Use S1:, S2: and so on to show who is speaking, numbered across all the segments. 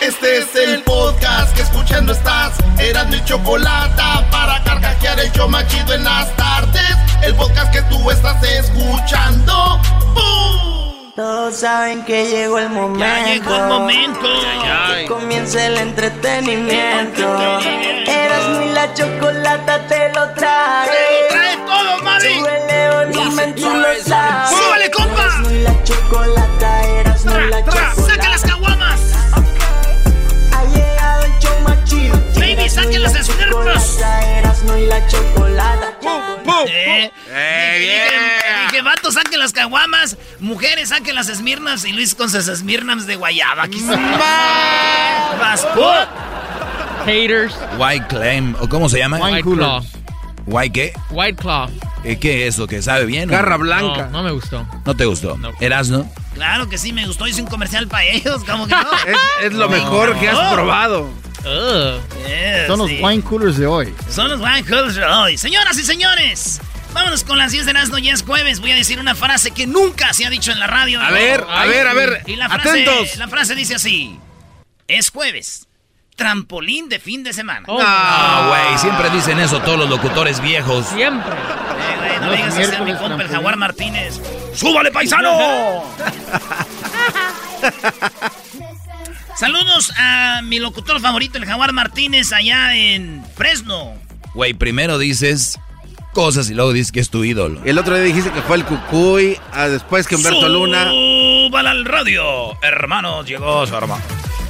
S1: Este es el podcast que escuchando estás. Eran mi chocolate para carcajear el yo machido en las tardes. El podcast que tú estás escuchando. ¡Bum!
S2: Todos saben que llegó el momento.
S3: Ya llegó el momento.
S2: Que comience el entretenimiento. Eras mi la chocolata, te lo trae.
S3: ¡Te lo trae todo, mami!
S2: Súbele volumen, tú lo sabes.
S3: ¡Súbele, compa!
S2: Eras mi la chocolata, eras mi la chocolata.
S3: Baby, saquen
S2: no y la chocolata.
S3: Eh,
S4: ¡Eh,
S3: dije, vatos, saquen las caguamas. Mujeres, saquen las esmirnas. Y Luis con sus esmirnams de guayaba. Aquí Vas, put.
S5: Haters.
S4: White Claim, ¿o cómo se llama?
S5: White Claw.
S4: ¿White qué?
S5: White Claw.
S4: Eh, ¿Qué es eso? ¿Que sabe bien?
S6: Garra blanca.
S5: No, no me gustó.
S4: ¿No te gustó?
S5: No.
S4: ¿Erasno?
S3: Claro que sí, me gustó. Hice un comercial para ellos. ¿Cómo que no?
S6: Es, es lo mejor que has probado.
S3: Eh,
S7: Son los wine coolers de hoy.
S3: Son los wine coolers de hoy. Señoras y señores, vámonos con las 10 de Erasmo. Ya es jueves. Voy a decir una frase que nunca se ha dicho en la radio.
S6: A ver, a ver, a ver.
S3: Y la frase,
S6: Atentos.
S3: la frase dice así: Es jueves. Trampolín de fin de semana.
S5: Oh,
S4: Ah, güey, siempre dicen eso todos los locutores viejos.
S5: Siempre.
S3: Eh, güey, no
S7: Los
S3: vengas a ser mi compa el. Jaguar Martínez. ¡Súbale, paisano! Saludos a mi locutor favorito, el Jaguar Martínez, allá en Fresno.
S4: Güey, primero dices cosas y luego dices que es tu ídolo.
S6: El otro día dijiste que fue el Cucuy, ah, después que Humberto Luna.
S3: Súbala al radio, hermanos, llegó su hermano.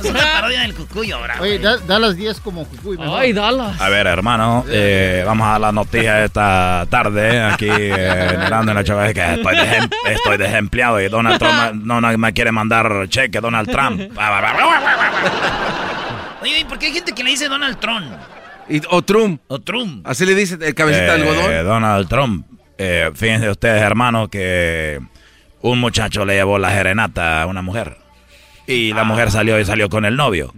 S3: Es una parodia del cucuyo ahora.
S7: Oye, da, da las 10 como Cucuy. mejor.
S5: Ay, Dallas.
S4: A ver, hermano, eh, vamos a la noticia esta tarde aquí eh, en y la Chava, que estoy, estoy desempleado y Donald Trump no, no me quiere mandar cheque, Donald Trump.
S3: Oye, ¿y por qué hay gente que le dice Donald Trump?
S6: Y, o Trump.
S3: O Trump.
S6: Así le dice el cabecita de
S4: Eh,
S6: algodón.
S4: Donald Trump. Eh, fíjense ustedes, hermano, que un muchacho le llevó la serenata a una mujer. Y la mujer salió y salió con el novio.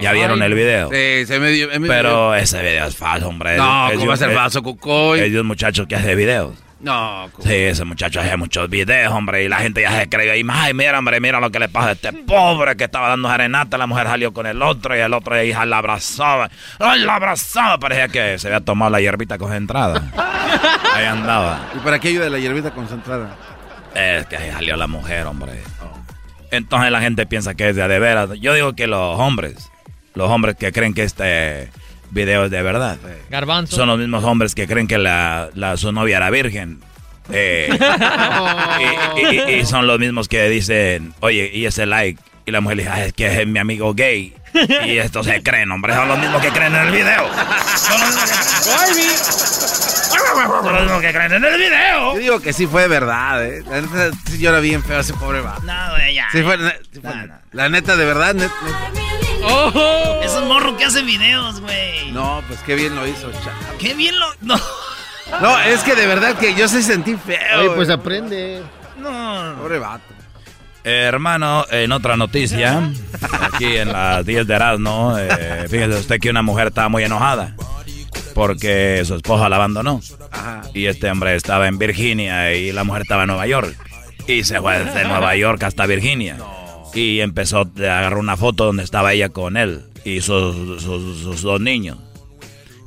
S4: Ya vieron el video.
S6: Sí, se me dio- me dio-
S4: Pero ese video es falso, hombre.
S6: No,
S4: Es
S6: ¿cómo va a ser
S4: es-
S6: falso, Cucuy?
S4: Es de un muchacho que hace videos.
S6: No, Cucuy.
S4: Sí, ese muchacho hace muchos videos, hombre, y la gente ya se creyó. Y ay, mira, hombre, mira lo que le pasa a este pobre que estaba dando serenata. La mujer salió con el otro y el otro hija la abrazaba. ¡Ay, la abrazaba! Parecía que se había tomado la hierbita concentrada. Ahí andaba.
S6: ¿Y para qué ayuda la hierbita concentrada?
S4: Es que ahí salió la mujer, hombre. Entonces la gente piensa que es de, veras. Yo digo que los hombres, los hombres que creen que este video es de verdad,
S5: Garbanzo.
S4: son los mismos hombres que creen que la, la- su novia era virgen. Eh, y, y- y son los mismos que dicen, oye, y ese like. Y la mujer dice, "Ah, es que es mi amigo gay. Y esto se creen, hombre. Son los mismos que creen en el video. Son los mismos que, los mismos que creen en el video.
S6: Yo digo que sí fue verdad, ¿eh? La neta sí llora bien feo ese pobre vato.
S3: No, güey, ya.
S6: Sí fue, sí fue
S3: No,
S6: neta.
S3: no.
S6: La neta, de verdad, net- net-
S5: Oh.
S3: Es un morro que hace videos, güey.
S6: No, pues qué bien lo hizo, chavo.
S3: Qué bien lo. No.
S6: No, es que de verdad que yo sí sentí feo.
S7: Oye, pues
S6: güey.
S7: aprende.
S3: No.
S6: Pobre vato.
S4: Eh, hermano, en otra noticia, aquí en las 10 de Erasmo, eh, fíjese usted que una mujer estaba muy enojada porque su esposa la abandonó.
S6: Ajá.
S4: Y este hombre estaba en Virginia y la mujer estaba en Nueva York. Y se fue desde Nueva York hasta Virginia. Y empezó, a agarrar una foto donde estaba ella con él y sus, sus- sus dos niños.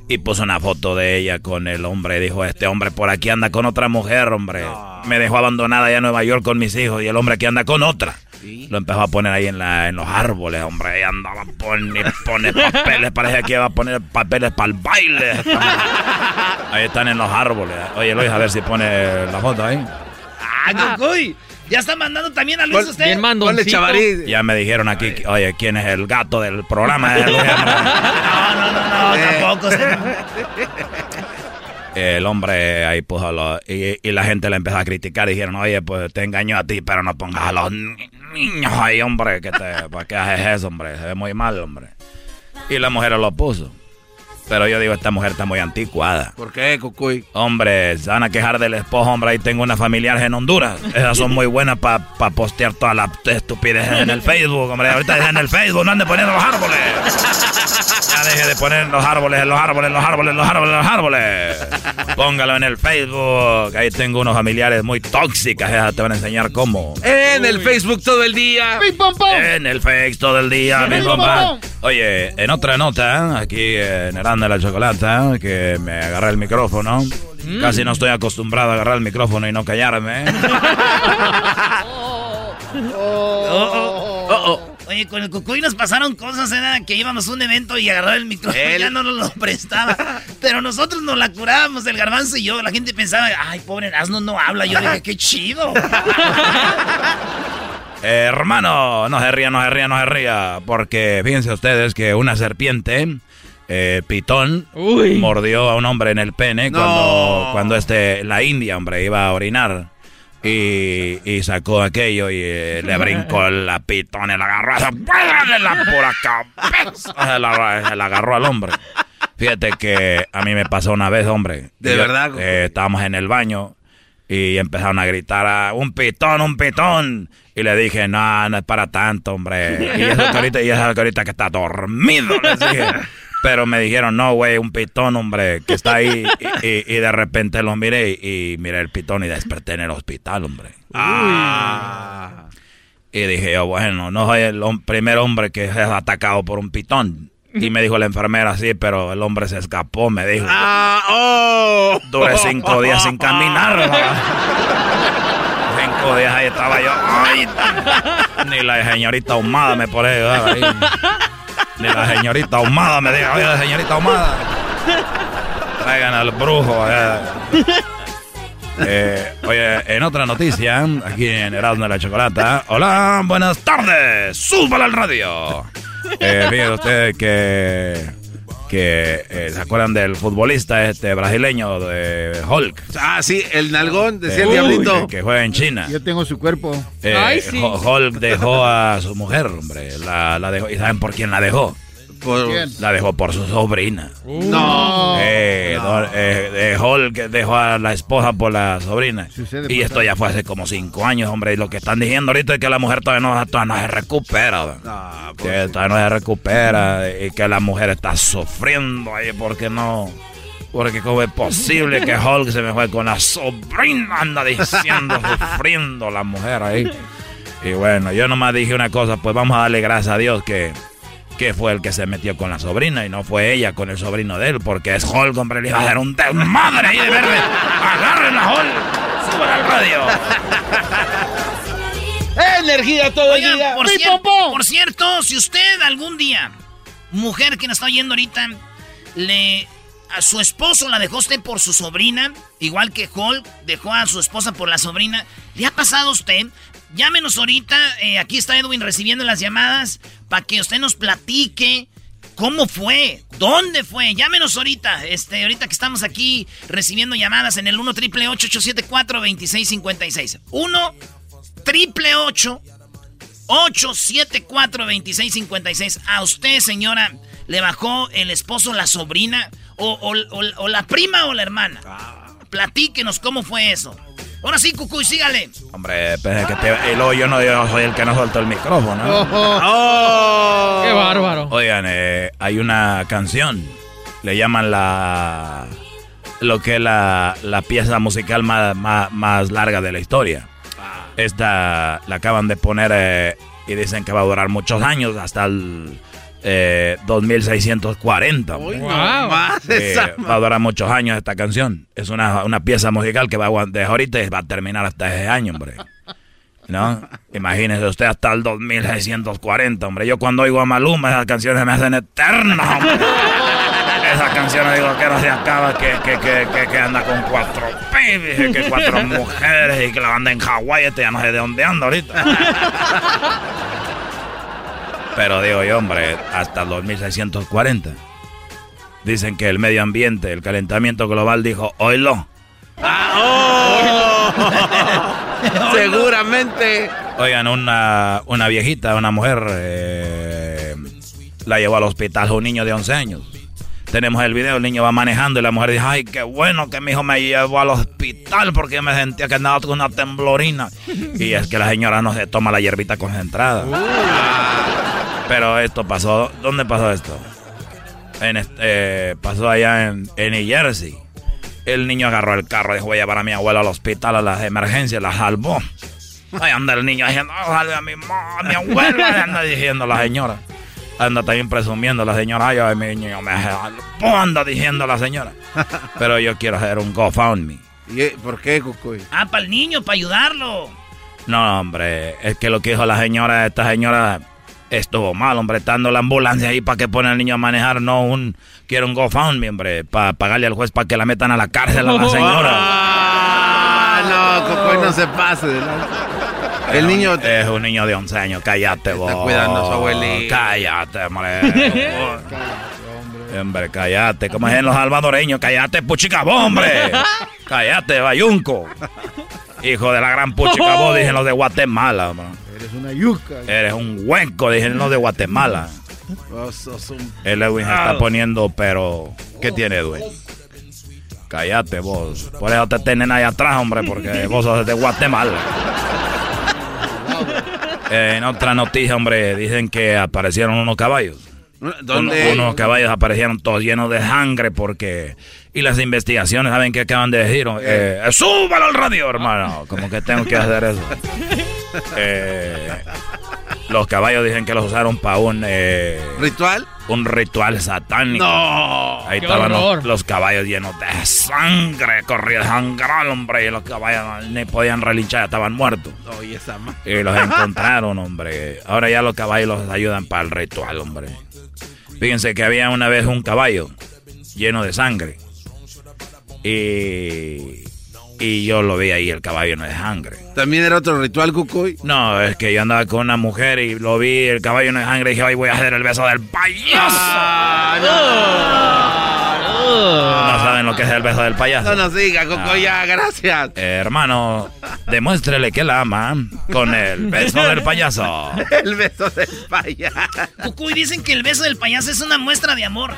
S4: Y puso una foto de ella con el hombre. Dijo, este hombre por aquí anda con otra mujer, hombre. Me dejó abandonada allá en Nueva York con mis hijos y el hombre aquí anda con otra. Lo empezó a poner ahí en, la, en los árboles, hombre. Ahí andaba, pone, pone papeles. Parece que iba a poner papeles para el baile. Ahí están en los árboles. Oye, Luis, a ver si pone la foto ahí.
S3: ¡Ah, Cucuy! Ya está mandando también a Luis usted.
S5: Bien
S6: chavarín.
S4: Ya me dijeron aquí, que, oye, ¿quién es el gato del programa? El,
S3: No, no, no, no,
S6: Eh.
S3: tampoco.
S4: el hombre ahí puso los... Y, y la gente le empezó a criticar. Dijeron, oye, pues te engañó a ti, pero no pongas a los ahí, hombre. Que te, ¿Para qué haces eso, hombre? Se ve muy mal, hombre. Y la mujer lo puso. Pero yo digo, esta mujer está muy anticuada.
S6: ¿Por qué, Cucuy?
S4: Hombre, se van a quejar del esposo, hombre. Ahí tengo una familiar en Honduras. Esas son muy buenas para postear toda la estupidez en el Facebook, hombre. Ahorita es en el Facebook, no ande poniendo los árboles. Ya deje de poner los árboles, los árboles, los árboles, los árboles, los árboles. Póngalo en el Facebook. Ahí tengo unos familiares muy tóxicas. Esas te van a enseñar cómo.
S6: En el Facebook todo el día.
S4: En el Face todo el día, mi. Oye, en otra nota, aquí en Heranda la Chocolata, que me agarré el micrófono. Casi no estoy acostumbrado a agarrar el micrófono y no callarme.
S3: Oh, oh. Oye, con el Cucuy nos pasaron cosas, era que íbamos a un evento y agarraba el micrófono
S6: Él.
S3: ya no nos lo prestaba. Pero nosotros nos la curábamos, el garbanzo y yo. La gente pensaba, ay, pobre asno no habla. Yo dije, qué chido.
S4: Eh, hermano, no se ría, no se ría, no se ría. Porque fíjense ustedes que una serpiente, eh, pitón,
S5: Uy.
S4: mordió a un hombre en el pene
S6: No.
S4: cuando, cuando este, la India, hombre, iba a orinar. Y, y sacó aquello y eh, le brincó la pitón y la agarró esa- de la pura cabeza. Se la, se la agarró al hombre. Fíjate que a mí me pasó una vez, hombre.
S6: ¿De
S4: Yo-
S6: verdad?
S4: eh, estábamos en el baño y empezaron a gritar a un pitón, un pitón. Y le dije, no, no es para tanto, hombre. Y eso que ahorita, y eso que ahorita que está dormido, les dije. Pero me dijeron, no, güey, un pitón, hombre, que está ahí. Y, y- y de repente lo miré y, y miré el pitón y desperté en el hospital, hombre.
S6: Ah.
S4: Y dije yo, bueno, no soy el primer hombre que es atacado por un pitón. Y me dijo la enfermera, sí, pero el hombre se escapó, me dijo.
S6: Ah, oh.
S4: Duré cinco días sin caminar. cinco días ahí estaba yo. Ay, ni la señorita ahumada me pone ahí. Ni la señorita ahumada me dijo, oye, la señorita ahumada. Traigan al brujo. eh. Eh, oye, en otra noticia, aquí en Erasmo de la Chocolata. Hola, buenas tardes. Súbala al radio. Eh, fíjense ustedes que. Que eh, se acuerdan del futbolista este brasileño de Hulk.
S6: Ah, sí, el nalgón, decía el
S4: Eh,
S6: diablito.
S4: Que, que juega en China.
S7: Yo tengo su cuerpo.
S4: Eh,
S5: Ay, sí.
S4: Ho- Hulk dejó a su mujer, hombre. La, la dejó. ¿Y saben por quién la dejó?
S6: Por-
S7: ¿Quién?
S4: La dejó por su sobrina.
S6: No.
S4: Eh, don- eh, eh, Hulk dejó a la esposa por la sobrina.
S7: Sucede
S4: y esto ya fue hace como cinco años, hombre. Y lo que están diciendo ahorita es que la mujer todavía no, todavía no se recupera.
S6: No,
S4: que
S6: pues,
S4: todavía no se recupera y que la mujer está sufriendo ahí porque no. Porque cómo es posible que Hulk se me fue con la sobrina, anda diciendo, sufriendo la mujer ahí. Y bueno, yo nomás dije una cosa, pues vamos a darle gracias a Dios que, que fue el que se metió con la sobrina y no fue ella con el sobrino de él, porque es Hulk, hombre, le iba a hacer un desmadre ahí de verde. Agarren a Hulk, suban al radio.
S6: Energía todo el
S3: Oigan,
S6: día.
S3: por,
S7: ¡Pi,
S3: cier- por cierto, si usted algún día, mujer que nos está oyendo ahorita, le a su esposo la dejó usted por su sobrina, igual que Hulk dejó a su esposa por la sobrina, ¿le ha pasado a usted? Llámenos ahorita, eh, aquí está Edwin recibiendo las llamadas para que usted nos platique cómo fue, dónde fue. Llámenos ahorita, este, ahorita que estamos aquí recibiendo llamadas en el 1 triple 874 2656 1 triple 874-2656. A usted, señora, le bajó el esposo, la sobrina, o, o- o- o la prima o la hermana. Platíquenos cómo fue eso. Ahora sí, Cucuy, sígale.
S4: Hombre, pensé que te, y luego yo no yo soy el que no soltó el micrófono.
S6: Oh.
S5: Qué bárbaro.
S4: Oigan, eh, hay una canción, le llaman la lo que es la, la pieza musical más, más, más larga de la historia. Esta la acaban de poner eh, y dicen que va a durar muchos años, hasta el eh, 2640.
S6: Uy, no
S5: Wow.
S6: más
S4: Eh, va a durar muchos años esta canción. Es una, una pieza musical que va a aguantar ahorita y va a terminar hasta ese año, hombre. ¿No? Imagínese usted hasta el 2640, hombre. Yo cuando oigo a Maluma, esas canciones me hacen eternas, hombre. Esas canciones digo que no se acaba, que, que, que, que, que anda con cuatro pibes, que cuatro mujeres y que la banda en Hawái, este ya no sé de dónde anda ahorita. Pero digo yo, hombre, hasta el 2640. Dicen que el medio ambiente, el calentamiento global dijo, oílo.
S6: Ah, oh. Seguramente.
S4: Oigan, una, una viejita, una mujer, eh, la llevó al hospital un niño de 11 años. Tenemos el video, el niño va manejando y la mujer dice, ay, qué bueno que mi hijo me llevó al hospital porque me sentía que andaba con una temblorina. Y es que la señora no se toma la hierbita concentrada. Pero esto pasó, ¿dónde pasó esto? En este, eh, pasó allá en, en New Jersey. El niño agarró el carro, dijo, voy a llevar a mi abuelo al hospital a las emergencias, la salvó. Ahí anda el niño diciendo, oh, salve a mi, a mi abuelo, anda diciendo la señora. Anda también presumiendo la señora, ay, mi niño me salvó, anda diciendo la señora. Pero yo quiero hacer un GoFundMe.
S6: ¿Y por qué, Cucuy?
S3: Ah, para el niño, para ayudarlo.
S4: No, hombre, es que lo que dijo la señora, esta señora estuvo mal, hombre, estando la ambulancia ahí para que pone al niño a manejar, no un, quiero un GoFundMe, hombre, para pagarle al juez para que la metan a la cárcel a la señora.
S6: Ah, no, Cucuy, no se pase. El niño
S4: es un niño de 11 años, cállate vos.
S6: Está cuidando a su abuelita.
S4: Cállate, hombre. hombre, cállate. Como es en los salvadoreños, cállate, puchicabó, hombre. cállate, bayunco. Hijo de la gran puchicabó, dicen los de Guatemala, hombre.
S7: Eres una yuca.
S4: Eres un hueco, dicen los de Guatemala. El Edwin se está poniendo, pero ¿qué tiene Edwin? Cállate vos. Por eso te tienen ahí atrás, hombre, porque vos sos de Guatemala. Eh, en otra noticia, hombre, dicen que aparecieron unos caballos.
S6: ¿Dónde?
S4: Uno- unos caballos aparecieron todos llenos de sangre porque... Y las investigaciones, ¿saben qué acaban de decir? Eh, ¡Súbalo al radio, hermano! Como que tengo que hacer eso. Eh, los caballos dicen que los usaron para un... eh,
S6: ¿Ritual?
S4: un ritual satánico.
S6: No.
S4: Ahí
S5: ¡Qué
S4: estaban los, caballos llenos de sangre, corría sangral, hombre, y los caballos ni podían relinchar, estaban muertos.
S6: Esa ma-
S4: Y los encontraron, hombre. Ahora ya los caballos los ayudan para el ritual, hombre. Fíjense que había una vez un caballo lleno de sangre. Y, y yo lo vi ahí, el caballo no de sangre.
S6: ¿También era otro ritual, Cucuy?
S4: No, es que yo andaba con una mujer y lo vi, el caballo no de sangre, y dije, ay, voy a hacer el beso del payaso. No saben lo que es el beso del payaso.
S6: No nos diga, Cucuy, ya, gracias.
S4: Eh, hermano, demuéstrele que la ama con el beso del payaso.
S6: El beso del payaso.
S3: Cucuy, dicen que el beso del payaso es una muestra de amor.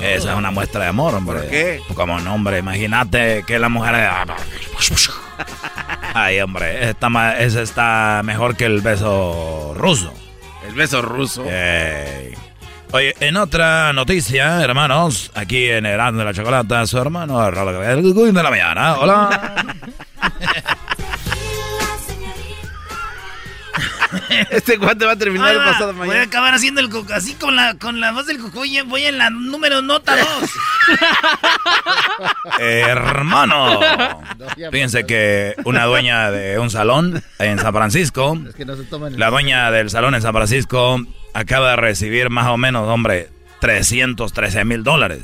S4: Esa es una muestra de amor, hombre.
S6: ¿Por qué?
S4: Como no, hombre, imagínate que la mujer... Ay, hombre, está, ma- ese está mejor que el beso ruso.
S6: El beso ruso.
S4: Oye, en otra noticia, hermanos, aquí en Erasmo de la Chocolata, su hermano, el de la mañana. Hola.
S6: Este cuate va a terminar el pasado
S3: Voy a
S6: mañana.
S3: acabar haciendo el cucu, así con la, con la voz del cucuy. Voy en la número nota 2.
S4: Hermano. Fíjense que una dueña de un salón en San Francisco,
S7: Es que no se toman el-
S4: la dueña del salón en San Francisco, acaba de recibir más o menos, hombre, 313 mil dólares.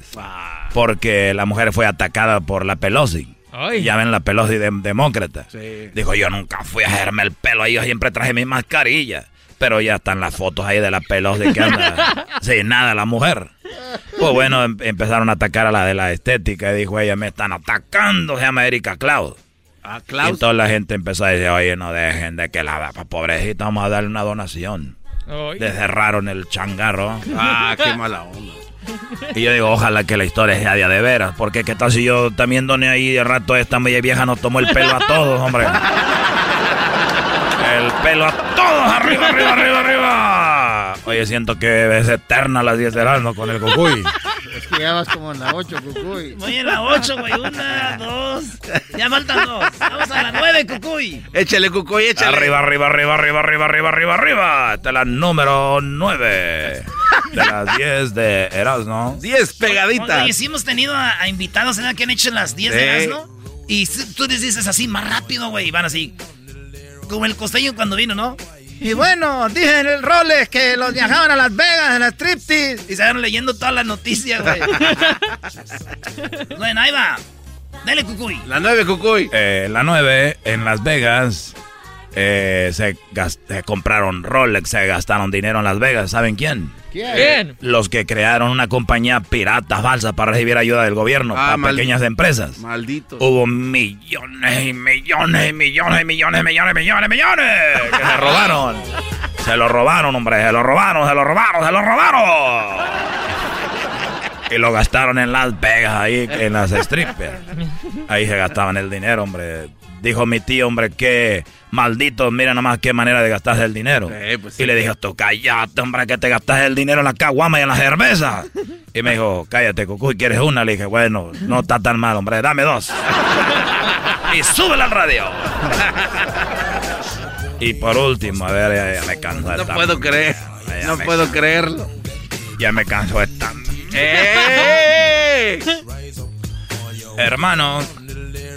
S4: Porque la mujer fue atacada por la Pelosi.
S5: Ay.
S4: Ya ven la Pelosi de- demócrata.
S6: Sí.
S4: Dijo, yo nunca fui a hacerme el pelo ahí, yo siempre traje mi mascarilla. Pero ya están las fotos ahí de la Pelosi que anda sin nada la mujer. Pues bueno, em- empezaron a atacar a la de la estética y dijo ella, me están atacando, se llama Erika Cloud.
S6: Ah,
S4: Y
S6: Klaus.
S4: toda la gente empezó a decir, oye, no dejen de que la pobrecita, vamos a darle una donación.
S5: Ay.
S4: Le cerraron el changarro.
S6: Ah, qué mala onda.
S4: Y yo digo, ojalá que la historia sea de de veras, porque qué tal si yo también doné ahí de rato esta media vieja nos tomó el pelo a todos, hombre. El pelo a todos, arriba, arriba, arriba, arriba. Oye, siento que es eterna las 10 de verano con el cucuy.
S7: Es que ya vas como en la 8, Cucuy.
S3: Voy en la 8, güey. Una, dos. Ya faltan dos. Vamos a la 9, cucuy.
S6: Échale, Cucuy, échale.
S4: Arriba, arriba, arriba, arriba, arriba, arriba, arriba, arriba. Es la número 9 de las 10 de Erasmo.
S6: 10 pegaditas.
S3: Oye, sí hemos tenido a, a invitados ¿verdad? que han hecho las 10
S6: Sí.
S3: de Erasmo. Y si- tú les dices así más rápido, güey. Y van así. como el costeño cuando vino, ¿no? Y bueno, dije en el Rolex que los viajaban a Las Vegas en la striptease. Y se van leyendo todas las noticias, güey. bueno, ahí va. Dale, Cucuy.
S6: La 9, Cucuy.
S4: Eh, la 9, en Las Vegas, eh, se, compraron Rolex, se gastaron dinero en Las Vegas. ¿Saben quién?
S5: ¿Quién?
S4: Los que crearon una compañía pirata falsa para recibir ayuda del gobierno
S6: Ah,
S4: para
S6: mal-
S4: pequeñas empresas.
S6: Maldito.
S4: Hubo millones y millones y millones y millones, millones, millones, millones que se robaron. Se lo robaron, hombre, se lo robaron, se lo robaron, se lo robaron. Y lo gastaron en Las Vegas, ahí en las strippers. Ahí se gastaban el dinero, hombre. Dijo mi tío, hombre, que maldito, mira nomás qué manera de gastarse el dinero.
S6: Eh, pues sí.
S4: y le dije, tú cállate, hombre, que te gastas el dinero en la caguama y en la cerveza. Y me dijo, cállate, Cucuy, ¿quieres una? Le dije, bueno, no está tan mal, hombre, dame dos. y súbela al radio. y por último, a ver, ya, ya me canso de
S6: No puedo creer.
S4: Ya
S6: No puedo creerlo.
S4: Ya me canso de esta
S6: ¡Eh!
S4: Hermano,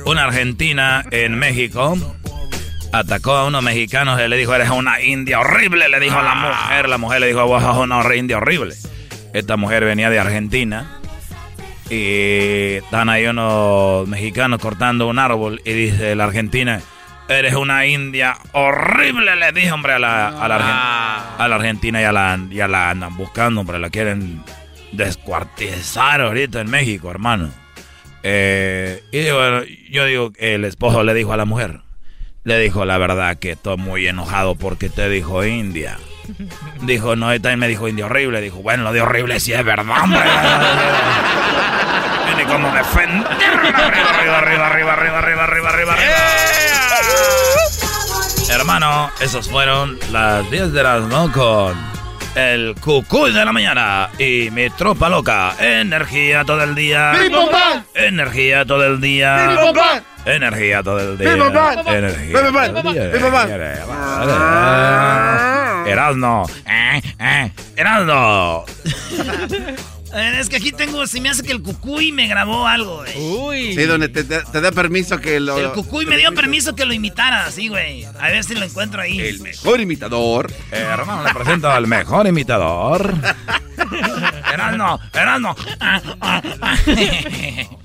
S4: una argentina en México atacó a unos mexicanos y le dijo, eres una india horrible, le dijo a la mujer. La mujer le dijo, vos sos una india horrible. Esta mujer venía de Argentina y están ahí unos mexicanos cortando un árbol y dice la argentina, eres una india horrible, le dijo, hombre, a la, a la, Argen- a la argentina y a la, ya la andan buscando, hombre, la quieren descuartizar ahorita en México, hermano. Eh, y bueno, yo digo, el esposo le dijo a la mujer, le dijo la verdad que estoy muy enojado porque te dijo India. Dijo, no, y también me dijo India horrible. Dijo, bueno, lo de horrible sí es verdad, hombre. Tiene como defender. Arriba, arriba, arriba, arriba, arriba, arriba, arriba, arriba, yeah. Hermano, esos fueron las 10 de las no con el cucuy de la mañana y mi tropa loca. Energía todo el día. Energía todo el día. Energía todo el día. Energía. Todo el día. Erasno. Eh, eh. Erasno.
S3: Eh, es que aquí tengo, se me hace que el Cucuy me grabó algo, güey.
S5: Uy.
S6: Sí, donde te, te- te da permiso que lo.
S3: El Cucuy me dio permiso que lo imitara, así, güey. A ver si lo encuentro ahí.
S6: El mejor imitador.
S4: Eh, hermano, le presento al mejor imitador. Erasno. Erasno.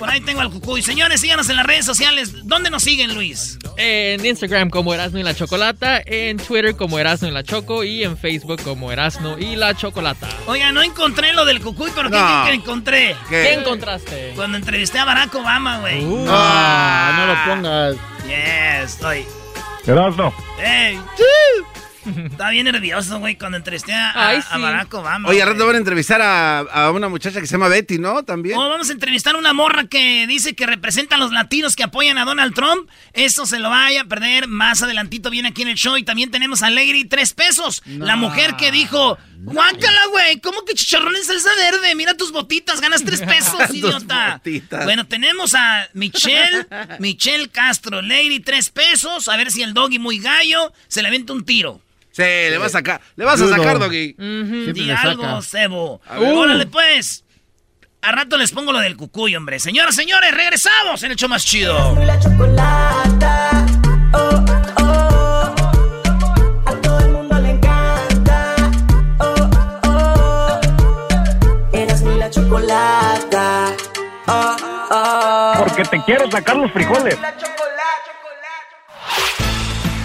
S3: Por ahí tengo al Cucuy. Señores, síganos en las redes sociales. ¿Dónde nos siguen, Luis?
S5: En Instagram como Erasno y la Chocolata, en Twitter como Erasno y la Choco y en Facebook como Erasno y la Chocolata.
S3: Oiga, no encontré lo del Cucuy, pero ¿qué
S6: No.
S3: creen que encontré?
S6: ¿Qué?
S5: ¿Qué encontraste?
S3: Cuando entrevisté a Barack Obama, güey.
S5: Uh.
S7: Ah, no lo pongas.
S3: Yes, estoy.
S8: Erasno.
S3: ¡Ey! Estaba bien nervioso, güey, cuando entrevisté a,
S5: Ay,
S3: a
S5: sí.
S3: Barack Obama.
S6: Oye, al rato van a entrevistar a, a una muchacha que se llama Betty, ¿no? También.
S3: Oh, vamos a entrevistar a una morra que dice que representa a los latinos que apoyan a Donald Trump. Eso se lo vaya a perder más adelantito viene aquí en el show. Y también tenemos a Lady Tres Pesos. La mujer que dijo, guácala, güey, ¿cómo que chicharrón en salsa verde? Mira tus botitas, ganas tres pesos, idiota.
S6: botitas.
S3: Bueno, tenemos a Michelle, Michelle Castro, Lady Tres Pesos. A ver si el doggy muy gallo se le avienta un tiro.
S6: Sí, le vas a sacar. Le vas a sacar, Doggy.
S3: Di
S7: le
S3: algo.
S6: A ver.
S3: Órale, pues. A rato les pongo lo del cucuy, hombre. Señoras, señores, regresamos en el show más chido.
S2: y la chocolata. Oh, oh, a todo el mundo le encanta. Oh, oh, eras mi la chocolata. Oh, oh.
S8: Porque te quiero sacar los frijoles.
S2: La.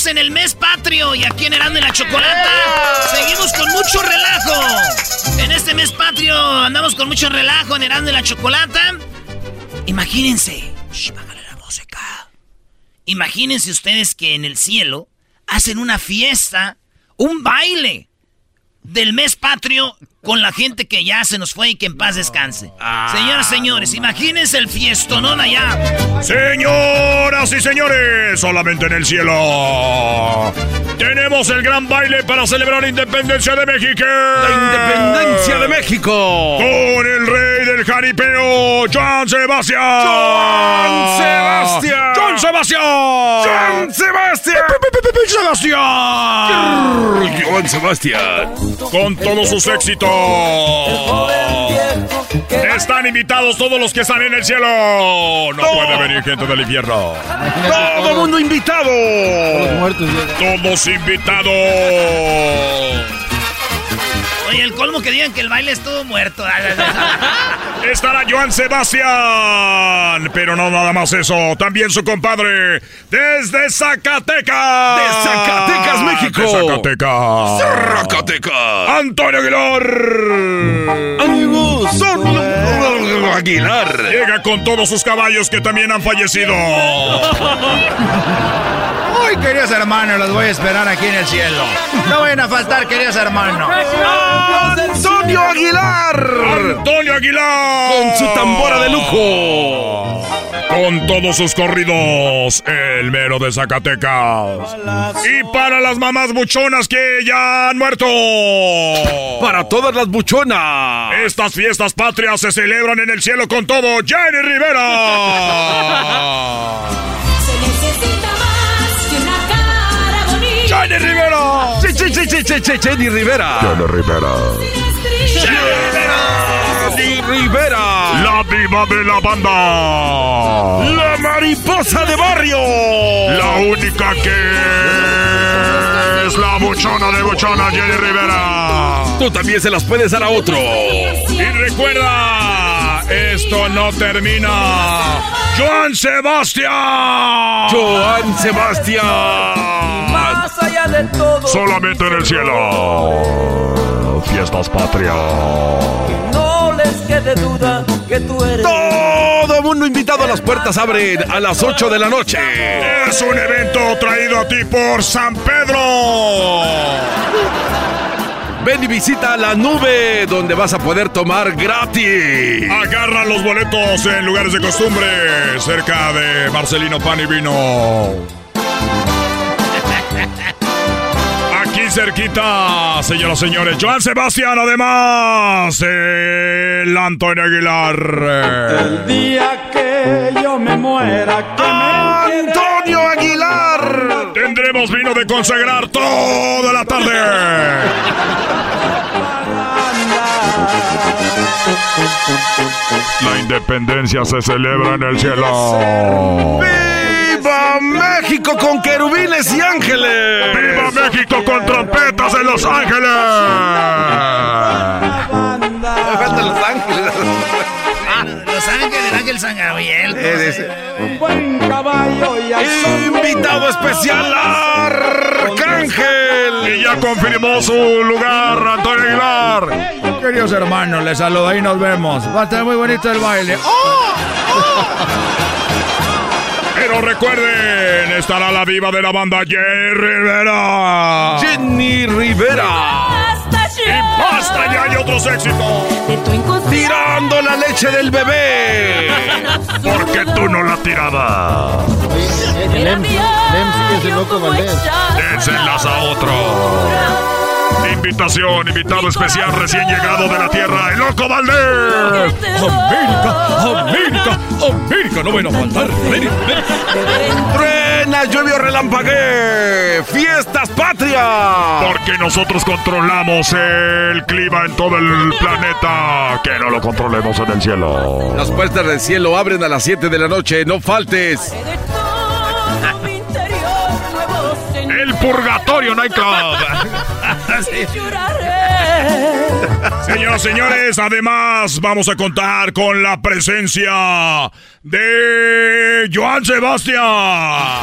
S3: Estamos en el mes patrio y aquí en Herando y la Chocolata seguimos con mucho relajo. En este mes patrio andamos con mucho relajo en Herando y la Chocolata. Imagínense. Shh, bájale la música. Imagínense ustedes que en el cielo hacen una fiesta, un baile. del mes patrio con la gente que ya se nos fue y que en paz descanse.
S9: Ah.
S3: Señoras, señores, imagínense el fiestonón allá.
S10: Señoras y señores, solamente en el cielo. Tenemos el gran baile para celebrar la independencia de México.
S6: La independencia de México.
S10: Con el rey del jaripeo, Joan Sebastián.
S6: Joan Sebastián.
S10: Joan Sebastián.
S6: Joan Sebastián.
S10: Sebastián.
S6: Joan Sebastián.
S10: Con todos sus éxitos. Están invitados todos los que están en el cielo. No puede venir gente del infierno.
S6: Todo mundo invitado.
S10: Todos invitados.
S3: Oye, el colmo que digan que el baile estuvo muerto.
S10: Estará Joan Sebastián. Pero no nada más eso. También su compadre desde Zacatecas.
S6: De Zacatecas, México.
S10: De Zacatecas.
S6: Zacatecas.
S10: Antonio Aguilar.
S6: Amigos, son Aguilar.
S10: Llega con todos sus caballos que también han fallecido.
S4: Ay, queridos hermanos, los voy a esperar aquí en el cielo. No vayan a faltar, queridos hermanos.
S6: Antonio Aguilar.
S10: Antonio Aguilar.
S6: Con su tambora de lujo.
S10: Con todos sus corridos, el mero de Zacatecas. Y para las mamás buchonas que ya han muerto.
S6: Para todas las buchonas.
S10: Estas fiestas patrias se celebran en el cielo con todo. Jenny Rivera.
S11: Se necesita más
S10: Jenny Rivera.
S6: Sí, sí, sí, sí, sí, sí, Jenny Rivera.
S10: Jenny Rivera.
S6: Jenny Rivera.
S10: La diva de la banda.
S6: La mariposa de barrio.
S10: La única que es la buchona de buchona, Jenny Rivera.
S6: Tú también se las puedes dar a otro.
S10: Y recuerda, esto no termina. Joan Sebastián.
S6: Joan Sebastián.
S12: Más allá de todo.
S10: Solamente en el cielo. Fiestas patrias.
S12: No les quede duda que tú eres.
S6: Todo mundo invitado a las puertas abren a las 8 de la noche.
S10: Es un evento traído a ti por San Pedro.
S6: Ven y visita la nube donde vas a poder tomar gratis.
S10: Agarra los boletos en lugares de costumbre, cerca de Marcelino Pan y Vino. Cerquita, señoras y señores, Joan Sebastián, además, el Antonio Aguilar.
S13: El día que yo me muera, que
S6: Antonio Aguilar.
S10: Tendremos vino de consagrar toda la tarde. La independencia se celebra en el cielo.
S6: ¡Viva México con querubines y ángeles!
S10: ¡Viva México con trompetas en Los Ángeles!
S6: Me faltan Los Ángeles.
S3: Los Ángeles, Ángel San Gabriel.
S13: un buen caballo y
S6: Invitado especial Arcángel.
S10: Y ya confirmó su lugar, Antonio Aguilar.
S4: Queridos hermanos, les saludo ahí nos vemos. Va a estar muy bonito el baile. ¡Oh!
S10: Pero recuerden, estará la diva de la banda Jenny Rivera.
S6: Jenny Rivera.
S10: Y basta, ya hay otros éxitos.
S6: Tirando la leche del bebé.
S10: Porque tú no la tirabas.
S7: El Lem, Lem sí es el loco Valdés.
S10: Invitación, invitado especial recién llegado de la tierra, el Loco Valdés. América, América, América, no van a faltar. Ven, ven.
S6: Truena, llueve o relampaguee. Fiestas patrias.
S10: Porque nosotros controlamos el clima en todo el planeta. Que no lo controlemos en el cielo.
S6: Las puertas del cielo abren a las 7 de la noche. No faltes.
S10: El Purgatorio Nightclub. Juraré. Señoras y señores, además vamos a contar con la presencia de Joan Sebastián.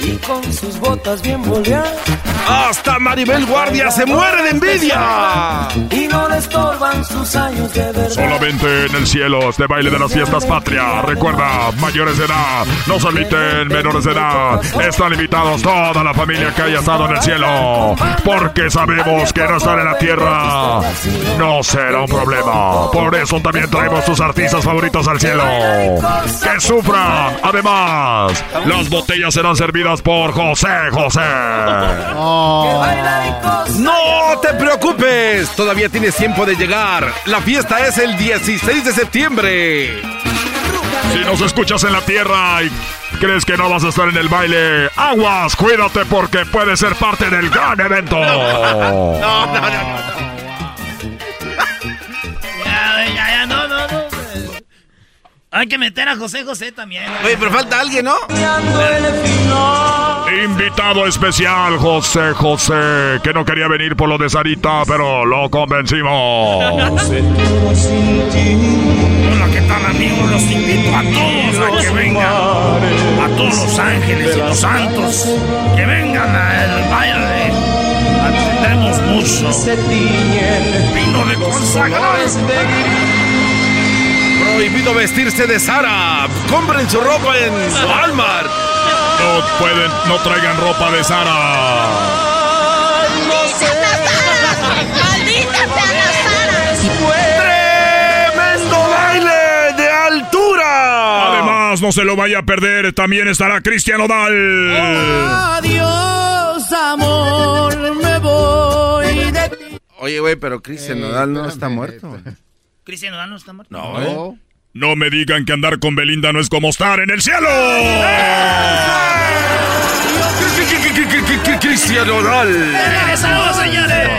S12: Y con sus botas bien boleadas.
S6: Hasta Maribel Guardia se muere de envidia.
S12: Y no le estorban sus años de verdad.
S10: Solamente en el cielo, este baile de las fiestas patrias. Recuerda, mayores de edad, no se admiten menores de edad. Están invitados toda la familia que haya estado en el cielo. Porque sabemos que no están en la tierra tierra no será un problema. Por eso también traemos tus artistas favoritos al cielo. Que sufran. Además, las botellas serán servidas por José José.
S14: No te preocupes, todavía tienes tiempo de llegar. La fiesta es el 16 de septiembre.
S10: Si nos escuchas en la tierra y crees que no vas a estar en el baile, aguas, cuídate porque puede ser parte del gran evento.
S3: No, no, no, no. Ya, ya, ya, no, no, no. Hay que meter a José José también.
S6: Oye, pero falta alguien, ¿no?
S10: Invitado especial, José José, que no quería venir por lo de Sarita, pero lo convencimos.
S15: Hola, ¿qué tal amigos? Los invito a todos a que vengan. A todos los ángeles y los santos. Que vengan al baile. Tendremos mucho. Vino de consagrar.
S14: Prohibido vestirse de Sara. Compren su ropa en Walmart.
S10: No pueden, no traigan ropa de Sara.
S14: ¡Tremendo baile de altura!
S10: Además, no se lo vaya a perder, también estará Cristian Odal.
S12: Adiós, amor,
S6: Oye, güey, pero Cristian Nodal no está muerto.
S3: Cristiano Dano está muerto.
S10: No, ¿eh? No me digan que andar con Belinda no es como estar en el cielo.
S14: Cristian Nodal.
S3: ¡Regresamos, señores!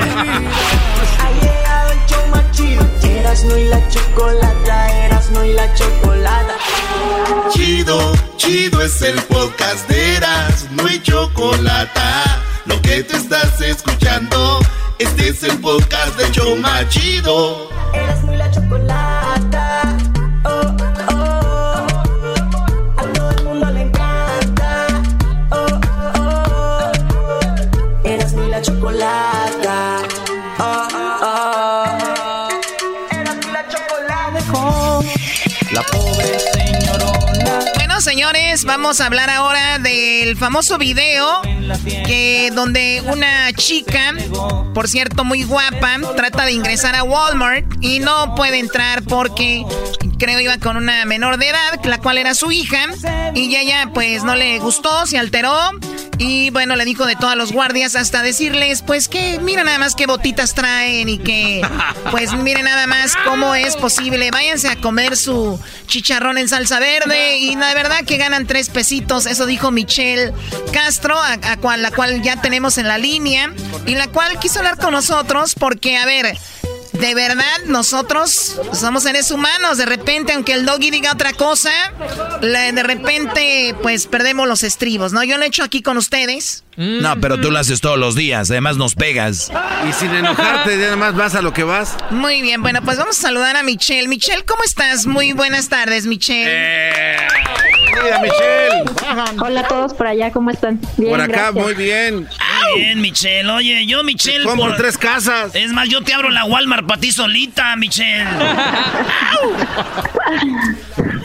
S2: Ha llegado el show más chido. Erasmo y la chocolata, Erasmo y la chocolata.
S1: Chido, chido es el podcast de Eras, no hay chocolate. Lo que te estás escuchando, este es el podcast de Choma Chido.
S2: Erasmo y
S16: vamos a hablar ahora del famoso video que donde una chica, por cierto muy guapa, trata de ingresar a Walmart y no puede entrar porque creo iba con una menor de edad, la cual era su hija, y ella pues no le gustó, se alteró y bueno, le dijo de todos los guardias hasta decirles pues que mira nada más qué botitas traen y que pues miren nada más cómo es posible, váyanse a comer su chicharrón en salsa verde y la verdad que ganan tres pesitos, eso dijo Michelle Castro, a, a cual, la cual ya tenemos en la línea y la cual quiso hablar con nosotros porque a ver, de verdad, nosotros somos seres humanos. De repente, aunque el doggy diga otra cosa, de repente, pues perdemos los estribos, ¿no? Yo lo he hecho aquí con ustedes.
S4: No, pero tú lo haces todos los días, además nos pegas.
S6: Y sin enojarte, ya nada más vas a lo que vas.
S16: Muy bien, bueno, pues vamos a saludar a Michelle. Michelle, ¿cómo estás? Muy buenas tardes, Michelle.
S6: Mira, Michelle.
S17: Hola a todos por allá, ¿cómo están? Bien,
S6: Por acá,
S17: gracias.
S6: muy bien.
S3: Muy bien, Michelle. Oye, yo, Michelle.
S6: Te compro tres
S3: casas. Es más, yo te abro la Walmart para ti solita, Michelle.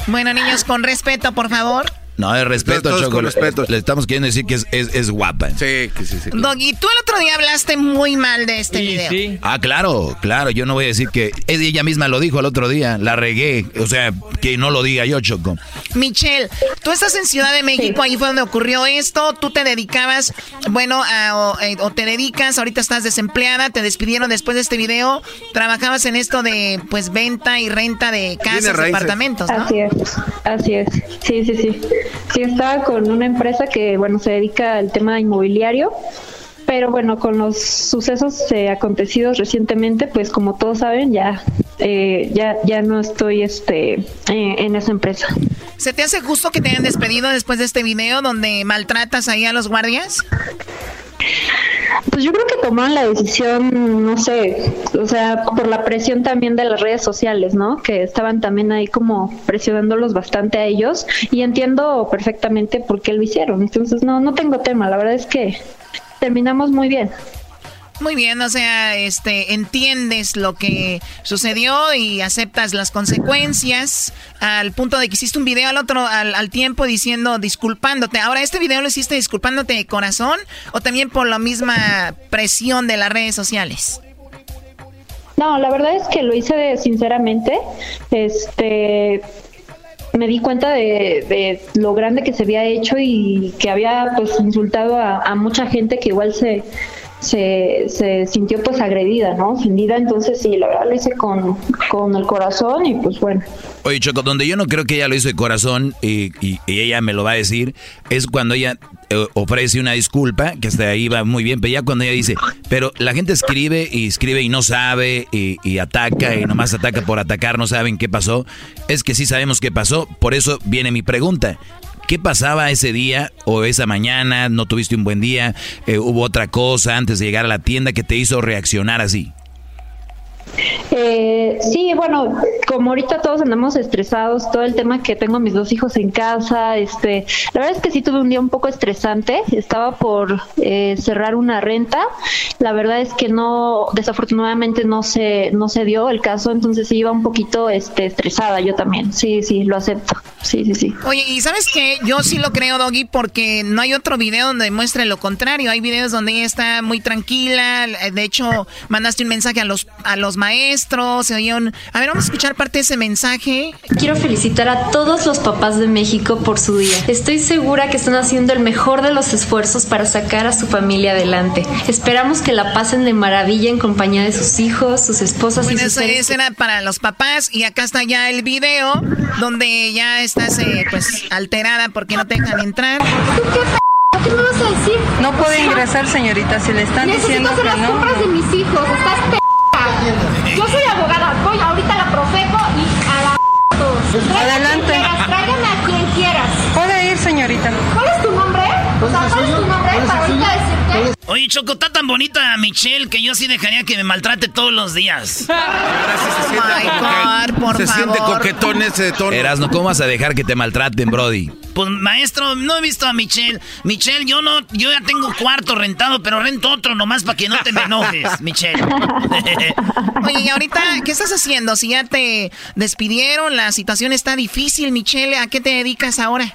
S16: Bueno, niños, con respeto, por favor.
S4: No, de respeto,
S6: Todos
S4: Choco.
S6: con
S4: le-
S6: respeto.
S4: Le estamos queriendo decir que es, es, es guapa.
S6: Sí, que sí, sí.
S16: Doggy, tú el otro día hablaste muy mal de este video.
S4: Ah, claro, claro. Yo no voy a decir que. Ella misma lo dijo el otro día. La regué. O sea, que no lo diga yo, Choco.
S16: Michelle, tú estás en Ciudad de México, ahí fue donde ocurrió esto. Tú te dedicabas, bueno, a- o, eh, o te dedicas, ahorita estás desempleada, te despidieron después de este video. Trabajabas en esto de, pues, venta y renta de casas, departamentos, ¿no?
S17: Así es, así es. Sí, sí, sí. Sí, estaba con una empresa que, bueno, se dedica al tema inmobiliario, pero bueno, con los sucesos eh, acontecidos recientemente, pues como todos saben, ya, eh, ya, ya no estoy, este, eh, en esa empresa.
S16: ¿Se te hace justo que te hayan despedido después de este video donde maltratas ahí a los guardias?
S17: Pues yo creo que tomaron la decisión, no sé, o sea, por la presión también de las redes sociales, ¿no? Que estaban también ahí como presionándolos bastante a ellos y entiendo perfectamente por qué lo hicieron. Entonces, no, no tengo tema, la verdad es que terminamos muy bien.
S16: Muy bien, o sea, este, entiendes lo que sucedió y aceptas las consecuencias al punto de que hiciste un video al otro, al, al tiempo diciendo, disculpándote. Ahora, ¿este video lo hiciste disculpándote de corazón o también por la misma presión de las redes sociales?
S17: No, la verdad es que lo hice sinceramente. Este, me di cuenta de, de, lo grande que se había hecho y que había pues insultado a, mucha gente que igual se, se, se, sintió pues agredida, ¿no? Ofendida, entonces sí, la verdad lo hice con, con el corazón y pues bueno.
S4: Oye, Choco, donde yo no creo que ella lo hizo de corazón y, y, y ella me lo va a decir, es cuando ella ofrece una disculpa, que hasta ahí va muy bien, pero ya cuando ella dice, pero la gente escribe y escribe y no sabe y, y ataca y nomás ataca por atacar, no saben qué pasó, es que sí sabemos qué pasó, por eso viene mi pregunta. ¿Qué pasaba ese día o esa mañana? ¿No tuviste un buen día? Eh, ¿Hubo otra cosa antes de llegar a la tienda que te hizo reaccionar así?
S17: Eh, sí, bueno, como ahorita todos andamos estresados, todo el tema que tengo mis dos hijos en casa, este, la verdad es que sí tuve un día un poco estresante, estaba por eh, cerrar una renta, la verdad es que no, desafortunadamente no se, no se dio el caso, entonces sí iba un poquito este, estresada yo también, sí, sí, lo acepto, sí, sí, sí.
S16: Oye, y sabes que yo sí lo creo, Doggy, porque no hay otro video donde demuestre lo contrario, hay videos donde ella está muy tranquila, de hecho, mandaste un mensaje a los, a los maestros, se oyeron... A ver, vamos a escuchar parte de ese mensaje.
S18: Quiero felicitar a todos los papás de México por su día. Estoy segura que están haciendo el mejor de los esfuerzos para sacar a su familia adelante. Esperamos que la pasen de maravilla en compañía de sus hijos, sus esposas
S16: bueno,
S18: y sus
S16: eso, eso era para los papás y acá está ya el video donde ya estás eh, pues alterada porque no te dejan entrar.
S18: ¿Qué me vas a decir?
S19: No puede ingresar, señorita, si le están
S18: Necesito
S19: diciendo
S18: hacer
S19: que
S18: las
S19: no.
S18: compras de mis hijos. Estás Yo soy abogada. Voy ahorita a la Profeco y a la todos.
S19: Adelante.
S18: quien quieras, Tráigame a quien quieras.
S19: Puede ir, señorita.
S18: ¿Cuál es tu nombre? O sea, ¿cuál es tu nombre para ahorita decirte?
S3: Oye, Choco, está tan bonita Michelle que yo sí dejaría que me maltrate todos los días.
S16: Oh my God, por
S14: Se siente coquetón ese tono.
S4: Erasno, ¿cómo vas a dejar que te maltraten, Brody?
S3: Pues maestro, no he visto a Michelle. Michelle, yo no, yo ya tengo cuarto rentado, pero rento otro nomás para que no te me enojes, Michelle.
S16: Oye, y ahorita, ¿qué estás haciendo? Si ya te despidieron, la situación está difícil, Michelle, ¿a qué te dedicas ahora?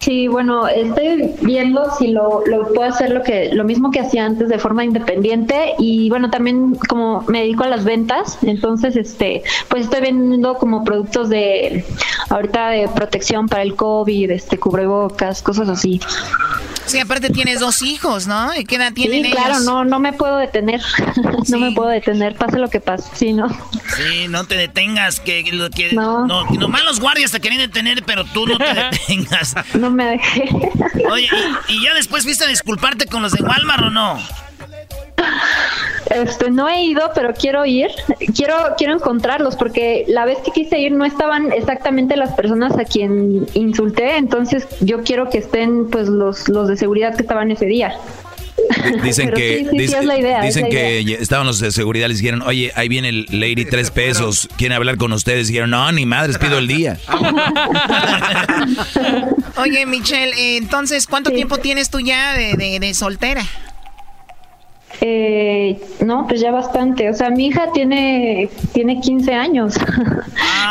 S17: Sí, bueno, estoy viendo si lo, lo puedo hacer lo que lo mismo que hacía antes de forma independiente y bueno, también como me dedico a las ventas, entonces este pues estoy vendiendo como productos de ahorita de protección para el COVID, este cubrebocas, cosas así.
S16: Sí, aparte tienes dos hijos, ¿no? ¿Y ¿Qué edad tienen
S17: Sí,
S16: ellos?
S17: claro, no no me puedo detener. no me puedo detener, pase lo que pase. Sí, no.
S3: Sí, no te detengas, que, lo que no. nomás los guardias te querían detener, pero tú no te detengas.
S17: No me dejé.
S3: Oye, ¿y, y ya después fuiste a disculparte con los de Walmart o no?
S17: Este, no he ido, pero quiero ir. Quiero quiero encontrarlos porque la vez que quise ir no estaban exactamente las personas a quien insulté, entonces yo quiero que estén pues los los de seguridad que estaban ese día.
S4: Dicen
S17: Pero
S4: que,
S17: sí, sí, sí,
S4: dice-
S17: es la idea, es
S4: dicen
S17: la
S4: que
S17: idea.
S4: estaban los de seguridad, les dijeron, oye, ahí viene el Lady tres pesos, quiere hablar con ustedes. Dijeron, no, ni madres, pido el día.
S16: Oye, Michelle, eh, entonces, ¿cuánto tiempo tienes tú ya de, de- de soltera?
S17: Eh, no, pues ya bastante. O sea, mi hija tiene tiene 15 años.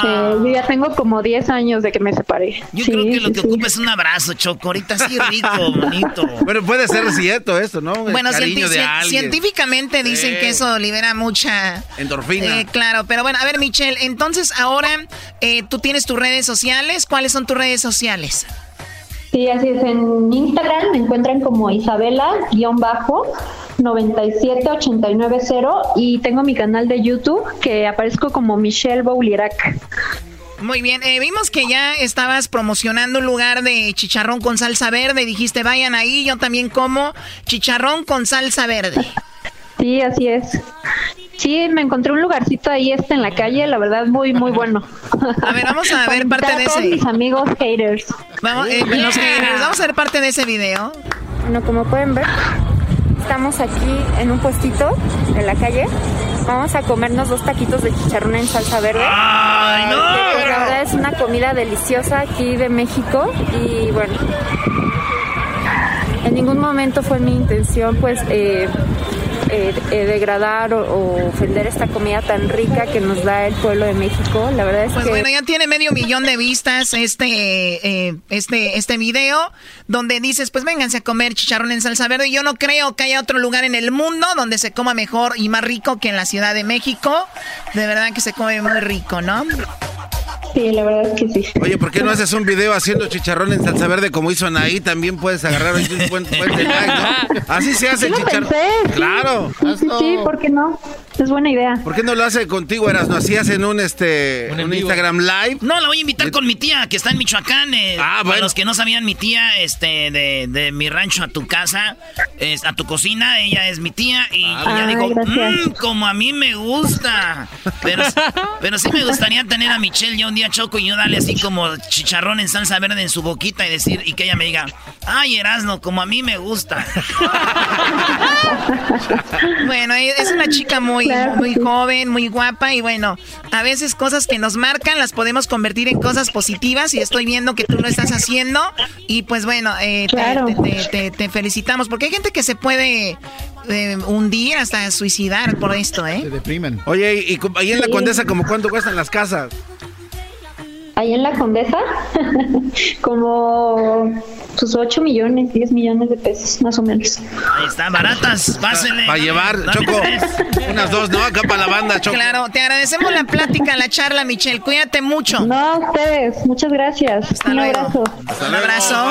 S17: Eh, yo ya tengo como 10 años de que me separé.
S3: Yo
S17: Sí,
S3: creo que lo que
S17: sí.
S3: ocupa es un abrazo, Choco. Ahorita sí rico, bonito.
S14: Bueno, puede ser cierto esto, ¿no? El
S16: Bueno,
S14: de
S16: científicamente dicen
S14: Sí.
S16: que eso libera mucha...
S14: Endorfina.
S16: Eh, claro, pero bueno, a ver, Michelle, entonces ahora eh, tú tienes tus redes sociales. ¿Cuáles son tus redes sociales?
S17: Sí, así es. En Instagram me encuentran como Isabela-97890 y tengo mi canal de YouTube que aparezco como Michelle Boulirac.
S16: Muy bien, eh, vimos que ya estabas promocionando un lugar de chicharrón con salsa verde dijiste, vayan ahí, yo también como chicharrón con salsa verde.
S17: Sí, así es. Sí, me encontré un lugarcito ahí este en la calle, la verdad muy muy bueno.
S16: A ver, vamos a ver parte de ese.
S17: mis amigos haters.
S16: Vamos, eh, los haters, vamos a ver parte de ese video.
S20: Bueno, como pueden ver, estamos aquí en un puestito en la calle. Vamos a comernos dos taquitos de chicharrón en salsa verde.
S3: ¡Ay, no!
S20: Pues, la verdad es una comida deliciosa aquí de México y bueno, en ningún momento fue mi intención pues eh, eh, eh, degradar o, o ofender esta comida tan rica que nos da el pueblo de México. La verdad es
S16: Pues
S20: que...
S16: bueno, ya tiene medio millón de vistas este, eh, este, este video donde dices, pues vénganse a comer chicharrón en salsa verde. Yo no creo que haya otro lugar en el mundo donde se coma mejor y más rico que en la Ciudad de México. De verdad que se come muy rico, ¿no?
S17: Sí, la verdad es que sí.
S6: Oye, ¿por qué no haces un video haciendo chicharrón en salsa verde como hizo Anaí? También puedes agarrar un buen, buen like, ¿no? Así se hace
S17: Sí
S6: el chicharrón.
S17: pensé, sí.
S6: Claro.
S17: Sí, ¿por qué no? Es buena idea.
S6: ¿Por qué no lo hace contigo, Erasno? Así hacen un, este, un, Instagram live.
S3: No, la voy a invitar con mi tía, que está en Michoacán. eh,
S6: Ah,
S3: Para
S6: bueno.
S3: los que no sabían, mi tía, este, de, de mi rancho a tu casa, es, a tu cocina, ella es mi tía. Y ella
S17: Ay,
S3: dijo,
S17: gracias.
S3: "Mm, como a mí me gusta. Pero, pero sí me gustaría tener a Michelle ya un día choco y yo darle así como chicharrón en salsa verde en su boquita y decir, y que ella me diga, ay, Erasno, como a mí me gusta.
S16: Bueno, es una chica muy, muy joven, muy guapa y bueno, a veces cosas que nos marcan las podemos convertir en cosas positivas y estoy viendo que tú lo estás haciendo y pues bueno, eh, te-
S17: Claro.
S16: te, te- te- te felicitamos porque hay gente que se puede eh, hundir hasta suicidar por esto, ¿eh?
S7: deprimen.
S6: Oye, y, y en la
S17: Sí.
S6: Condesa, ¿como cuánto cuestan las casas?
S17: Ahí en la Condesa, como sus 8 millones, 10 millones de pesos, más o menos.
S3: Ahí están, baratas, pásenle.
S6: Para llevar,
S3: Dame
S6: Choco.
S3: tres.
S6: Unas dos, ¿no? Acá para la banda, Choco.
S16: Claro, te agradecemos la plática, la charla, Michelle. Cuídate mucho.
S17: No, a ustedes, muchas gracias. Un
S16: luego.
S17: abrazo.
S16: Un abrazo.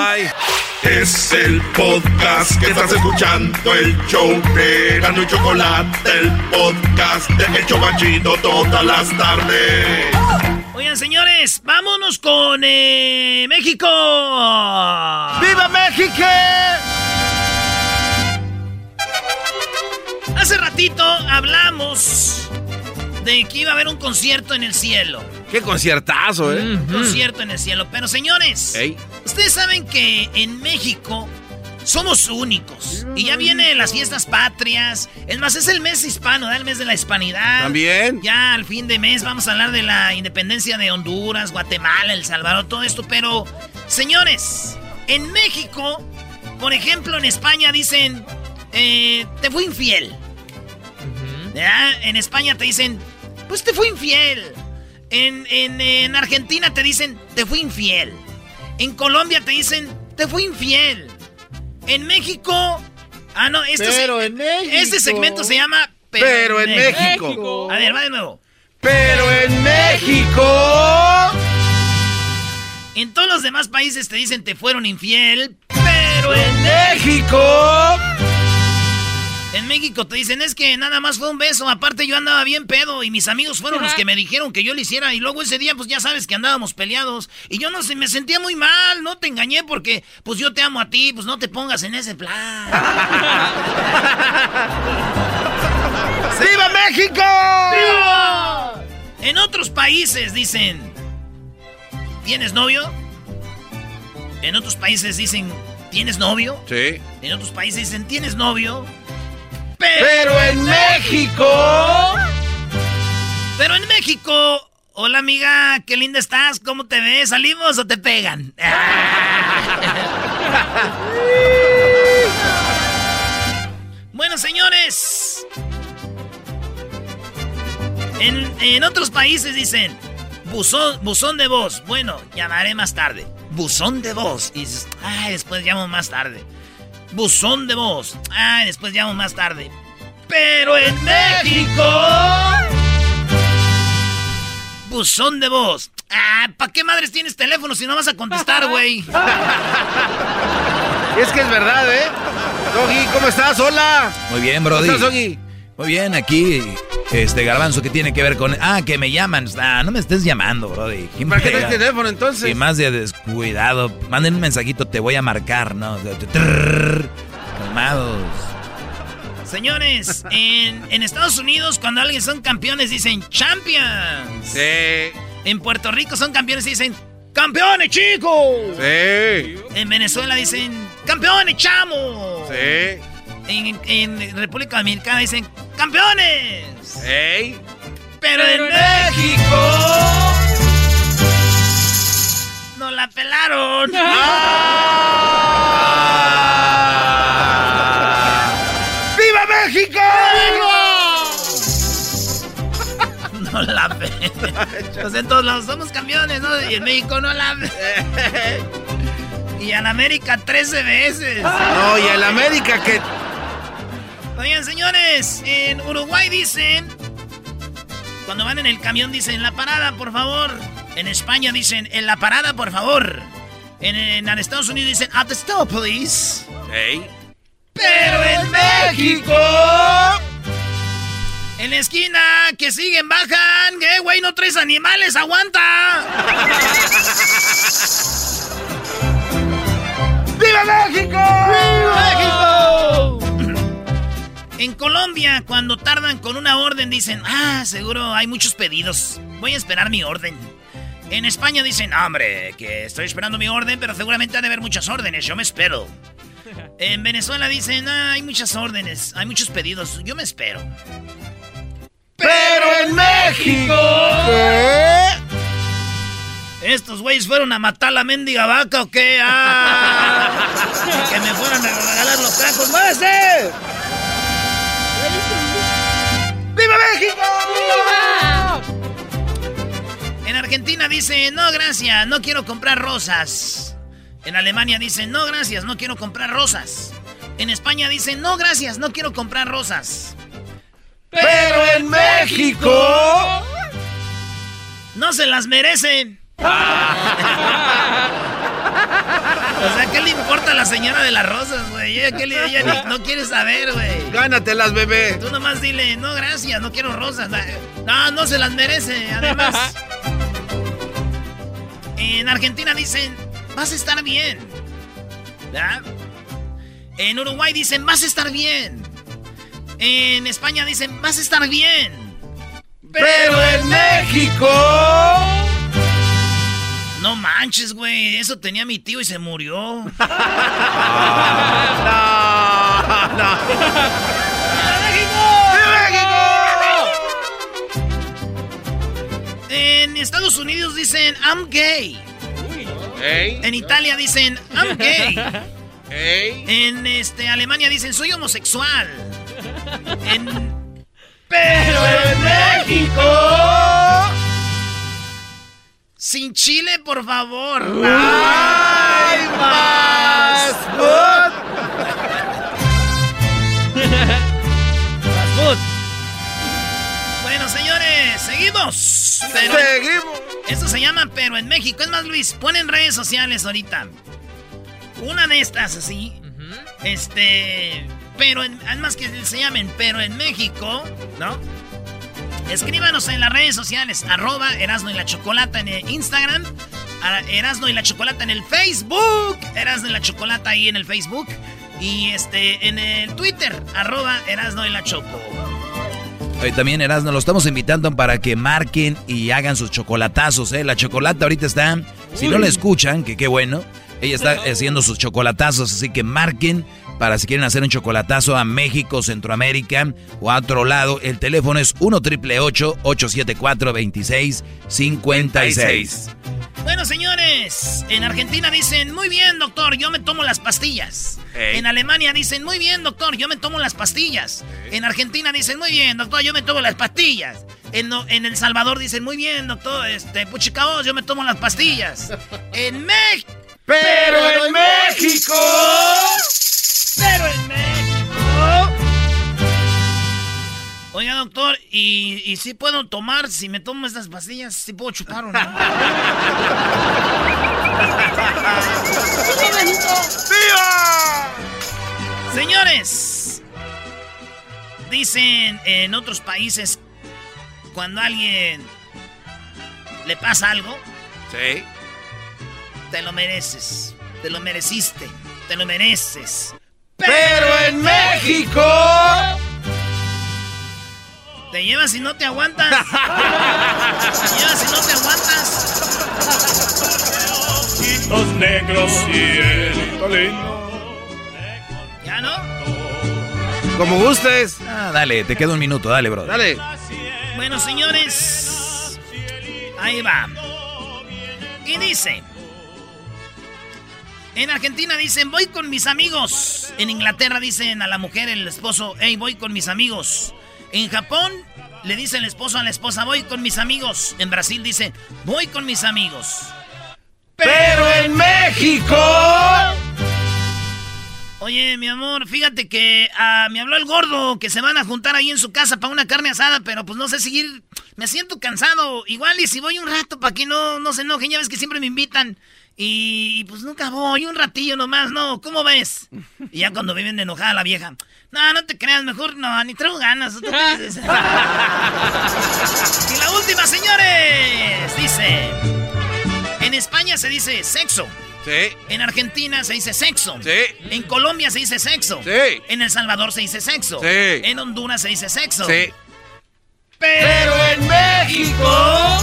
S1: Es el podcast que estás escuchando, el show de Gano y Chocolate, el podcast de El Chobachito todas las tardes.
S3: Oigan, señores, vámonos con eh, México.
S6: ¡Viva México!
S3: Hace ratito hablamos de que iba a haber un concierto en el cielo.
S6: Qué conciertazo, ¿eh?
S3: Un concierto en el cielo. Pero señores,
S6: Ey.
S3: ustedes saben que en México somos únicos. Y ya vienen las fiestas patrias. Es más, es el mes hispano, ¿verdad? el mes de la hispanidad.
S6: También.
S3: Ya al fin de mes vamos a hablar de la independencia de Honduras, Guatemala, El Salvador, todo esto. Pero, señores, en México, por ejemplo, en España dicen, eh, te fui infiel. ¿Verdad? En España te dicen, pues te fui infiel. En, en- en Argentina te dicen, te fui infiel. En Colombia te dicen, te fui infiel. En México... Ah, no, este,
S7: Pero
S3: se-
S7: en México.
S3: este segmento se llama...
S6: Pero en México.
S3: A ver, va de nuevo.
S6: Pero en México.
S3: En todos los demás países te dicen te fueron infiel, pero en
S6: México.
S3: En México te dicen es que nada más fue un beso, aparte yo andaba bien pedo y mis amigos fueron los que me dijeron que yo lo hiciera y luego ese día pues ya sabes que andábamos peleados y yo no sé, me sentía muy mal, no te engañé porque pues yo te amo a ti, pues no te pongas en ese plan.
S6: ¡Viva México!
S3: En otros países dicen ¿Tienes novio? En otros países dicen ¿Tienes novio?
S6: Sí.
S3: En otros países dicen ¿Tienes novio?
S6: Pero en México.
S3: Pero en México, hola amiga, qué linda estás, ¿cómo te ves? ¿Salimos o te pegan? bueno, señores. En, en otros países dicen, buzón, buzón de voz. Bueno, llamaré más tarde. Buzón de voz. Y dices, ay, después llamo más tarde. Buzón de voz. Ay, después llamo más tarde. Pero en México. Buzón de voz. Ah, ¿para qué madres tienes teléfono si no vas a contestar, güey?
S6: Es que es verdad, ¿eh? Doggy, ¿cómo estás? Hola.
S4: Muy bien, Brody.
S6: ¿Cómo estás, Doggy?
S4: Muy bien, aquí, este garbanzo que tiene que ver con. Ah, que me llaman. Ah, no me estés llamando, Brody. ¿Quién
S6: ¿Para qué traes teléfono entonces?
S4: Y más de descuidado. Manden un mensajito, te voy a marcar, ¿no? Trrr. Calmados.
S3: Señores, en, en Estados Unidos, cuando alguien son campeones, dicen champions.
S6: Sí.
S3: En Puerto Rico son campeones y dicen ¡Campeones, chicos!
S6: Sí.
S3: En Venezuela dicen ¡Campeones, chamos!
S6: Sí
S3: en, República Dominicana dicen ¡Campeones!
S6: ¡Ey!
S3: Pero, en México... no la pelaron!
S6: ¡Viva México! no la ve.
S3: Pues en todos lados somos campeones, ¿no? Y en México no la ve. Y en América 13 veces.
S6: No, y en América que
S3: Oigan, señores, en Uruguay dicen... Cuando van en el camión dicen, la parada, por favor. En España dicen, en la parada, por favor. En, en Estados Unidos dicen, at the stop, please.
S6: Ey.
S3: Pero en México... En la esquina, que siguen, bajan. ¿Qué, güey? No traes animales, aguanta.
S1: ¡Viva México!
S3: ¡Viva México! En Colombia, cuando tardan con una orden, dicen, ah, seguro hay muchos pedidos. Voy a esperar mi orden. En España dicen, hombre, que estoy esperando mi orden, pero seguramente ha de haber muchas órdenes, yo me espero. En Venezuela dicen, ah, hay muchas órdenes, hay muchos pedidos, yo me espero.
S1: Pero en México.
S3: ¿Estos güeyes fueron a matar la mendiga vaca o qué? ¡Ah! que me fueran a regalar los tacos. ¡Muévese! ¡Viva México! En Argentina dice, no gracias, no quiero comprar rosas. En Alemania dicen, no gracias, no quiero comprar rosas. En España dicen, no gracias, no quiero comprar rosas.
S1: Pero en México.
S3: No se las merecen. o sea, ¿qué le importa a la señora de las rosas, güey? Ella, ¿qué le- ella ni- no quiere saber, güey.
S6: Gánatelas, bebé.
S3: Tú nomás dile, no, gracias, no quiero rosas. No, no se las merece, además. En Argentina dicen, vas a estar bien. ¿Verdad? En Uruguay dicen, vas a estar bien. En España dicen, vas a estar bien.
S1: Pero en México.
S3: No manches, güey. Eso tenía mi tío y se murió. En Estados Unidos dicen, I'm gay. En Italia dicen, I'm gay. En este, Alemania dicen, soy homosexual. En... Pero en México... Sin chile, por favor. ¡Ay, más! Bueno, señores, seguimos.
S1: Seguimos.
S3: Esto se llama Pero en México. Es más, Luis, ponen redes sociales ahorita. Una de estas así. Este. Pero en. Además que se llamen Pero en México, ¿no? Escríbanos en las redes sociales. Arroba Erasno y la Chocolata en el Instagram. a- Erasno y la Chocolata en el Facebook. Erasno y la Chocolata ahí en el Facebook. Y este en el Twitter. Arroba Erasno y la Choco.
S4: Hoy también, Erasmo, lo estamos invitando para que marquen y hagan sus chocolatazos, ¿eh? La chocolata ahorita está, si no la escuchan, que qué bueno, ella está haciendo sus chocolatazos, así que marquen para si quieren hacer un chocolatazo a México, Centroamérica o a otro lado. El teléfono es 1 triple 874 2656
S3: Bueno, señores, en Argentina dicen, muy bien, doctor, yo me tomo las pastillas. En Alemania dicen, muy bien, doctor, yo me tomo las pastillas. En Argentina dicen, muy bien, doctor, yo me tomo las pastillas. En El Salvador dicen, muy bien, doctor, este, puchicaos, yo me tomo las pastillas. En México...
S1: Pero en México.
S3: Pero en México... Oiga, doctor, ¿y, y si puedo tomar, si me tomo estas pastillas, si puedo chupar o no? Señores, dicen en otros países, cuando a alguien le pasa algo,
S6: Sí.
S3: te lo mereces, te lo mereciste, te lo mereces.
S1: Pero en México.
S3: Te llevas y no te aguantas. Te llevas y no te aguantas.
S1: Ojitos negros y el lindo.
S3: ¿Ya no?
S6: Como gustes.
S4: Ah, dale, te queda un minuto, dale, bro.
S6: Dale.
S3: Bueno, señores, ahí va. Y dice, en Argentina dicen, voy con mis amigos. En Inglaterra dicen a la mujer, el esposo, hey, voy con mis amigos. En Japón Le dice el esposo a la esposa, voy con mis amigos. En Brasil dice, voy con mis amigos.
S6: Pero en México.
S3: Oye, mi amor, fíjate que ah, me habló el gordo que se van a juntar ahí en su casa para una carne asada, pero pues no sé seguir. Me siento cansado. Igual y si voy un rato para que no, no se enojen, ya ves que siempre me invitan. Y, y, pues nunca voy, un ratillo nomás, ¿no? ¿Cómo ves? Y ya cuando viven de enojada la vieja. No, no te creas, mejor no, ni traigo ganas. ¿tú qué dices? y la última, señores, dice... En España se dice sexo.
S6: Sí.
S3: En Argentina se dice sexo.
S6: Sí.
S3: En Colombia se dice sexo.
S6: Sí.
S3: En El Salvador se dice sexo.
S6: Sí.
S3: En Honduras se dice sexo.
S6: Sí.
S3: Pero
S6: en México.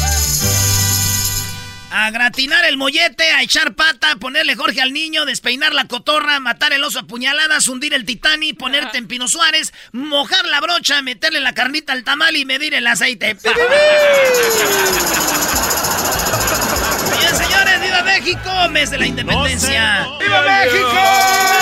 S3: A gratinar el mollete, a echar pata, a ponerle Jorge al niño, despeinar la cotorra, matar el oso a puñaladas, hundir el titani, ponerte en Pino Suárez, mojar la brocha, meterle la carnita al tamal y medir el aceite. Bien, señores, ¡Viva México! Mes de la independencia.
S6: ¡Viva México!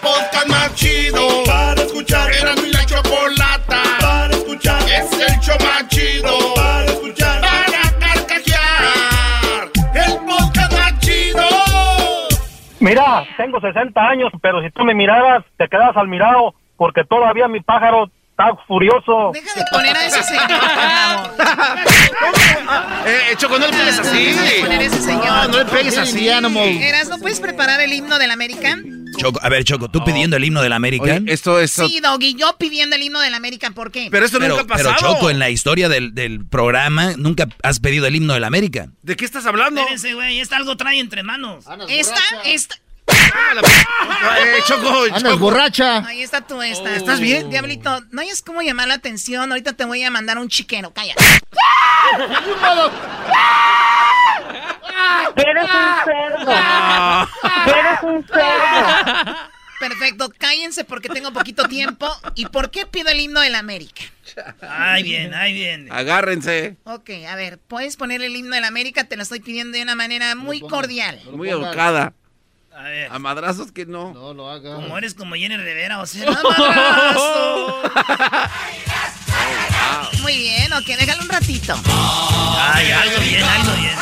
S1: Podcast más chido para escuchar. Era mi la chocolata para escuchar. Es el show más chido para escuchar. Para carcajear. El podcast más chido.
S8: Mira, tengo 60 años, pero si tú me miraras, te quedas al mirado, porque todavía mi pájaro está furioso.
S16: Deja de poner a ese señor.
S6: Eh, Choco, no le pegues así.
S16: Deja de poner a ese señor.
S6: No, no le pegues así.
S16: Eras, ¿no puedes preparar el himno del América?
S4: Choco, a ver, Choco, tú pidiendo el himno del América.
S6: Oye, esto, esto.
S16: Sí, Doggy, yo pidiendo el himno del América, ¿por qué?
S6: Pero esto nunca ha pasado.
S4: Pero Choco, en la historia del, del programa, nunca has pedido el himno del América.
S6: ¿De qué estás hablando?
S3: Espérense, güey, esta algo trae entre manos.
S16: Esta, esta.
S6: Eh, Choco,
S7: Andas
S6: Choco.
S7: borracha.
S16: Ahí está tú, esta.
S6: ¿Estás bien?
S16: Diablito, no hayas cómo llamar la atención. Ahorita te voy a mandar un chiquero. Calla.
S20: Eres un cerdo.
S6: Ah.
S20: Eres un cerdo.
S16: Perfecto, cállense porque tengo poquito tiempo. ¿Y por qué pido el himno del América?
S3: Ay, bien, ay, bien.
S6: Agárrense.
S16: Ok, a ver, puedes poner el himno del América, te lo estoy pidiendo de una manera muy cordial.
S6: Muy educada.
S3: A ver,
S6: A madrazos que no.
S7: No lo haga.
S3: como eres como Jenny Rivera, o sea, ¡no, madrazo!
S16: Muy bien, ok, déjalo un ratito.
S3: Ay, algo bien, algo bien.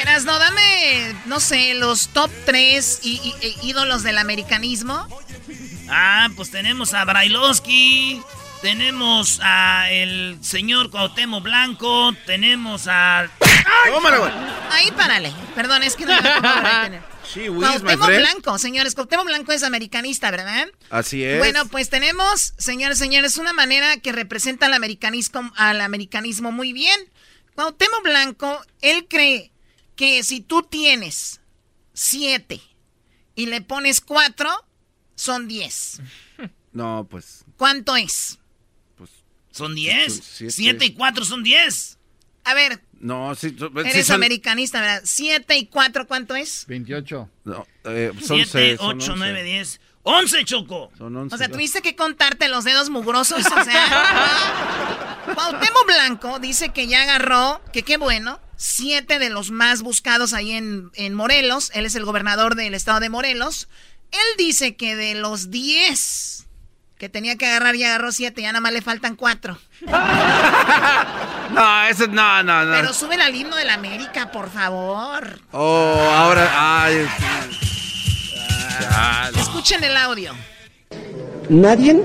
S16: Eras, no, dame, no sé, los top 3 ídolos del americanismo.
S3: Ah, pues tenemos a Brailovsky, tenemos a el señor Cuauhtémoc Blanco, tenemos a...
S6: Tómala, güey.
S16: Ahí párale. Perdón, es que no me.
S6: Sí, my
S16: Cuauhtémoc. Blanco, señores. Cuauhtémoc Blanco es americanista, ¿verdad?
S6: Así es.
S16: Bueno, pues tenemos, señores, señores, una manera que representa al americanismo, al americanismo muy bien. Cuauhtémoc Blanco, él cree que si tú tienes siete y le pones cuatro, son diez.
S6: No, pues.
S16: ¿Cuánto es?
S3: Son 10.
S6: Son siete.
S3: 7 y 4 son 10.
S16: A ver,
S6: No, sí. sí
S16: eres
S6: son-
S16: americanista, ¿verdad? Siete y cuatro, ¿cuánto es?
S7: 28.
S6: No, eh, son
S3: 7,
S6: seis, son
S3: 8,
S6: once.
S3: 9, 10. 11, Choco.
S6: Son once.
S16: O sea, tuviste que contarte los dedos mugrosos, o sea. Cuauhtémoc Blanco dice que ya agarró, que qué bueno, siete de los más buscados ahí en, en Morelos. Él es el gobernador del estado de Morelos. Él dice que de los diez que tenía que agarrar, ya agarró siete, ya nada más le faltan cuatro.
S6: No, eso no, no, no.
S16: Pero sube al himno de la América, por favor.
S6: Oh, ahora. Ay,
S16: Escuchen el audio.
S21: ¿Nadie?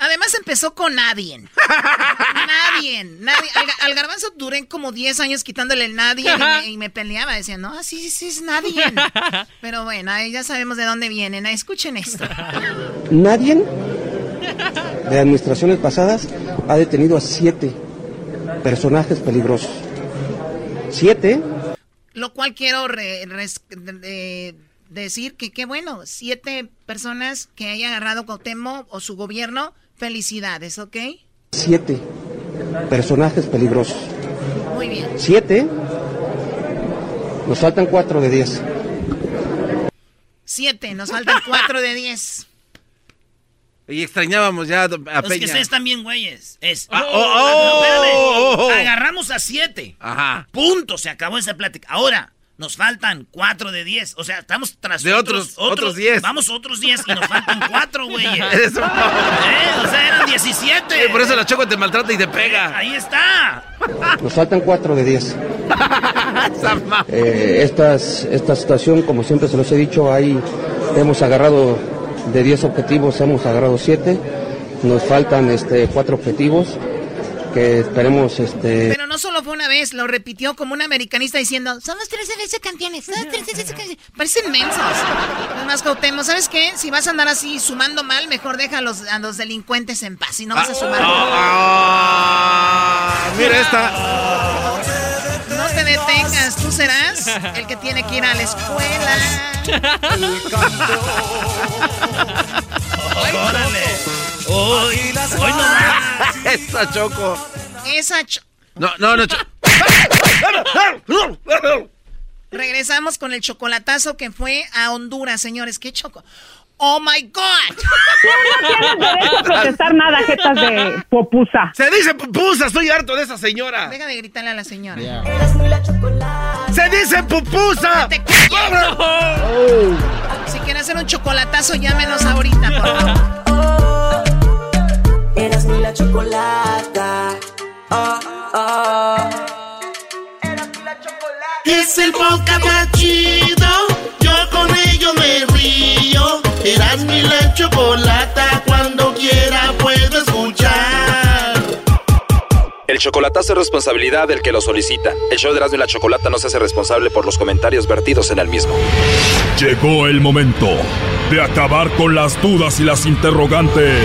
S16: Además empezó con nadie. nadie. nadie. Al, ga- al garbanzo duré como 10 años quitándole el nadie y me, y me peleaba. Decía, no, sí, sí, sí, es nadie. Pero bueno, ahí ya sabemos de dónde vienen. Escuchen esto.
S21: ¿Nadie de administraciones pasadas ha detenido a siete personajes peligrosos? ¿Siete?
S16: Lo cual quiero re- res- de- decir que qué bueno. Siete personas que haya agarrado Cuauhtémoc o su gobierno, felicidades, ¿ok?
S21: Siete personajes peligrosos.
S16: Muy bien.
S21: ¿Siete? Nos faltan cuatro de diez.
S16: Siete, nos faltan cuatro de diez.
S6: Y extrañábamos ya a Peña.
S3: Es que ustedes están bien, güeyes. Es.
S6: Ah, oh, oh, oh, oh.
S3: Agarramos a siete.
S6: Ajá.
S3: Punto. Se acabó esa plática. Ahora. Nos faltan cuatro de diez. O sea, estamos tras
S6: De otros- otros diez.
S3: Vamos otros diez y nos faltan cuatro, güeyes.
S6: Eres un-
S3: ¿Eh? O sea, eran diecisiete.
S6: Sí, por eso la Choco te maltrata y te pega.
S3: Ahí está.
S21: Nos faltan cuatro de 10. Eh, estas, esta situación, como siempre se los he dicho, ahí hemos agarrado de 10 objetivos, hemos agarrado 7. Nos faltan este, cuatro objetivos que esperemos este,
S16: Pero no solo fue una vez, lo repitió como un americanista diciendo, somos 13 veces campeones, somos 13 veces campeones. Parecen mensos. Además, Cuauhtémoc, ¿sabes qué? Si vas a andar así sumando mal, mejor deja a los, a los delincuentes en paz y no vas a sumar.
S6: Ah, mira esta.
S16: No te detengas, tú serás el que tiene que ir a la escuela.
S3: Órale. Hoy, hoy no más.
S6: Esa Choco.
S16: Esa... ch-
S6: No, no, no. Cho-
S16: Regresamos con el chocolatazo que fue a Honduras, señores. ¿Qué choco? ¡Oh, my God!
S22: No tienes derecho a protestar nada, jetas de popusa.
S6: Se dice pupusa, estoy harto de esa señora.
S16: Deja de gritarle a la señora.
S6: Se dice pupusa.
S16: ¡Te calles! Si quieren hacer un chocolatazo, llámenos ahorita, por favor.
S2: Eras mi la chocolata. Oh, oh.
S1: Es el podcast más chido. Yo con ello me río. Eras mi la chocolata. Cuando quiera puedo escuchar.
S23: El chocolatazo es responsabilidad del que lo solicita. El show de Erasmo y la Chocolata no se hace responsable por los comentarios vertidos en el mismo.
S10: Llegó el momento de acabar con las dudas y las interrogantes.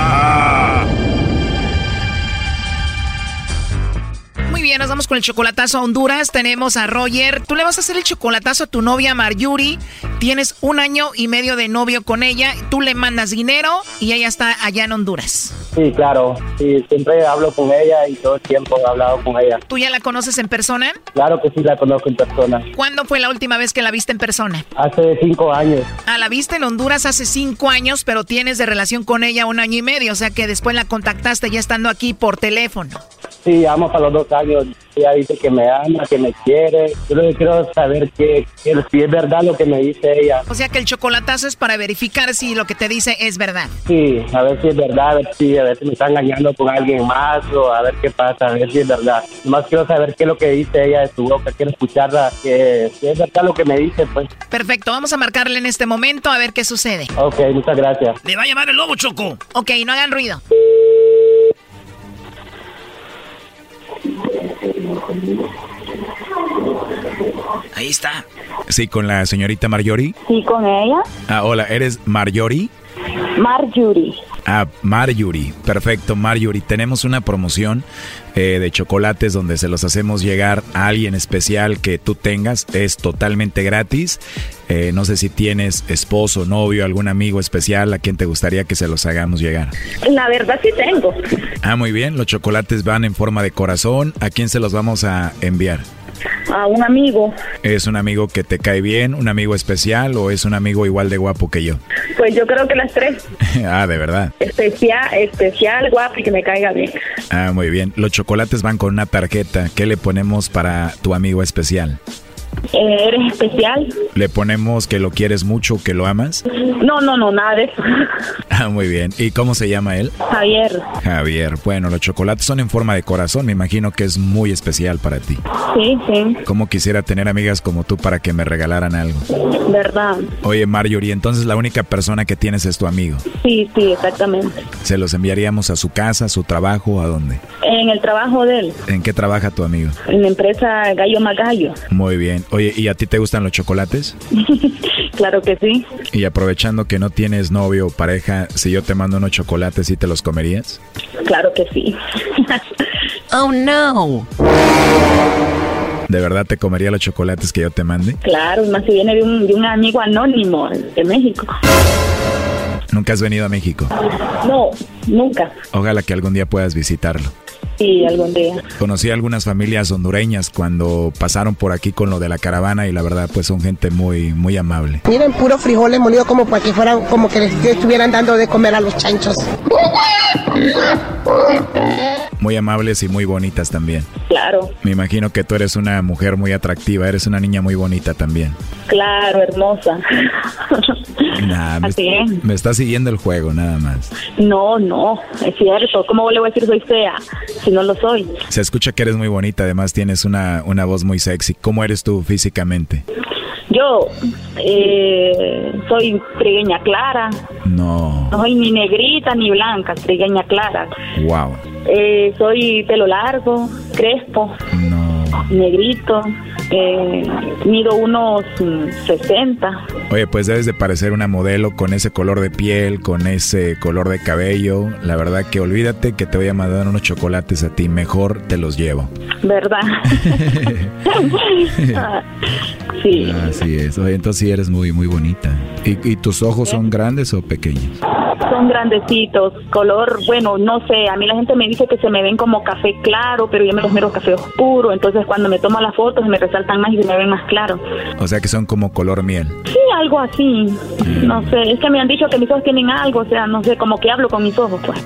S16: bien, nos vamos con el chocolatazo a Honduras. Tenemos a Roger. Tú le vas a hacer el chocolatazo a tu novia Marjuri. Tienes un año y medio de novio con ella. Tú le mandas dinero y ella está allá en Honduras.
S24: Sí, claro. Sí, siempre hablo con ella y todo el tiempo he hablado con ella.
S16: ¿Tú ya la conoces en persona?
S24: Claro que sí la conozco en persona.
S16: ¿Cuándo fue la última vez que la viste en persona?
S24: Hace cinco años.
S16: Ah, la viste en Honduras hace cinco años, pero tienes de relación con ella un año y medio. O sea que después la contactaste ya estando aquí por teléfono.
S24: Sí, amo para los dos años. Ella dice que me ama, que me quiere. Yo lo que quiero es saber que, que si es verdad lo que me dice ella.
S16: O sea que el chocolatazo es para verificar si lo que te dice es verdad.
S24: Sí, a ver si es verdad, a ver si, a ver si me está engañando con alguien más o a ver qué pasa, a ver si es verdad. Más quiero saber qué es lo que dice ella de su boca, quiero escucharla, que si es verdad lo que me dice, pues.
S16: Perfecto, vamos a marcarle en este momento a ver qué sucede.
S24: Ok, muchas gracias.
S3: Le va a llamar el lobo, Choco.
S16: Ok, no hagan ruido.
S3: Ahí está.
S4: Sí, con la señorita Marjorie.
S22: Sí, con ella.
S4: Ah, hola, ¿eres Marjorie?
S22: Marjorie.
S4: Ah, Marjorie. Perfecto, Marjorie. Tenemos una promoción eh, de chocolates donde se los hacemos llegar a alguien especial que tú tengas. Es totalmente gratis. Eh, no sé si tienes esposo, novio, algún amigo especial a quien te gustaría que se los hagamos llegar.
S22: La verdad sí tengo.
S4: Ah, muy bien. Los chocolates van en forma de corazón. ¿A quién se los vamos a enviar?
S22: A un amigo.
S4: ¿Es un amigo que te cae bien, un amigo especial o es un amigo igual de guapo que yo?
S22: Pues yo creo que las tres.
S4: ah, de verdad.
S22: Especial, especial, guapo y que me caiga bien.
S4: Ah, muy bien. Los chocolates van con una tarjeta. ¿Qué le ponemos para tu amigo especial?
S22: Eh, ¿Eres especial?
S4: ¿Le ponemos que lo quieres mucho, que lo amas?
S22: No, no, no, nada de eso.
S4: Ah, muy bien. ¿Y cómo se llama él?
S22: Javier.
S4: Javier. Bueno, los chocolates son en forma de corazón. Me imagino que es muy especial para ti.
S22: Sí, sí,
S4: ¿Cómo quisiera tener amigas como tú para que me regalaran algo?
S22: verdad.
S4: Oye, Marjorie, entonces la única persona que tienes es tu amigo.
S22: Sí, sí, exactamente.
S4: ¿Se los enviaríamos a su casa, a su trabajo, a dónde?
S22: En el trabajo de él,
S4: ¿En qué trabaja tu amigo?
S22: en la empresa Gallo Magallo.
S4: Muy bien. Oye, ¿y a ti te gustan los chocolates?
S22: claro que sí.
S4: Y aprovechando que no tienes novio o pareja, si yo te mando unos chocolates, ¿sí te los comerías?
S22: Claro que sí.
S16: oh, no.
S4: ¿De verdad te comería los chocolates que yo te mande?
S22: Claro, más si viene de un, de un amigo anónimo de México.
S4: ¿Nunca has venido a México?
S25: No, nunca.
S4: Ojalá que algún día puedas visitarlo.
S25: Sí, algún día.
S4: Conocí a algunas familias hondureñas cuando pasaron por aquí con lo de la caravana y la verdad pues son gente muy muy amable.
S26: Miren, puro frijoles molido como para que fueran, como que les estuvieran dando de comer a los chanchos.
S4: Muy amables y muy bonitas también.
S25: Claro,
S4: Me imagino que tú eres una mujer muy atractiva, eres una niña muy bonita también.
S25: claro, hermosa.
S4: Nah, me,
S25: Así es.
S4: me está siguiendo el juego nada más.
S25: No, no, es cierto. ¿Cómo le voy a decir soy fea si no lo soy?
S4: Se escucha que eres muy bonita, además tienes una, una voz muy sexy. ¿Cómo eres tú físicamente?
S25: Yo eh, soy trigueña clara,
S4: No,
S25: no soy ni negrita ni blanca, trigueña clara.
S4: wow.
S25: Eh, soy pelo largo, crespo, negrito, eh, mido unos mm, 60.
S4: Oye, pues debes de parecer una modelo con ese color de piel, con ese color de cabello. La verdad que olvídate que te voy a mandar unos chocolates a ti, mejor te los llevo.
S25: ¿Verdad? Sí,
S4: Así es. Oye, entonces sí eres muy, muy bonita. ¿Y, y tus ojos son grandes o pequeños?
S25: son grandecitos, color, bueno, no sé, a mí la gente me dice que se me ven como café claro, pero yo me los miro café oscuro, entonces cuando me tomo las fotos me resaltan más y se me ven más claros.
S4: O sea que son como color miel.
S25: Sí, algo así, no sé, es que me han dicho que mis ojos tienen algo, o sea, no sé, como que hablo con mis ojos, pues.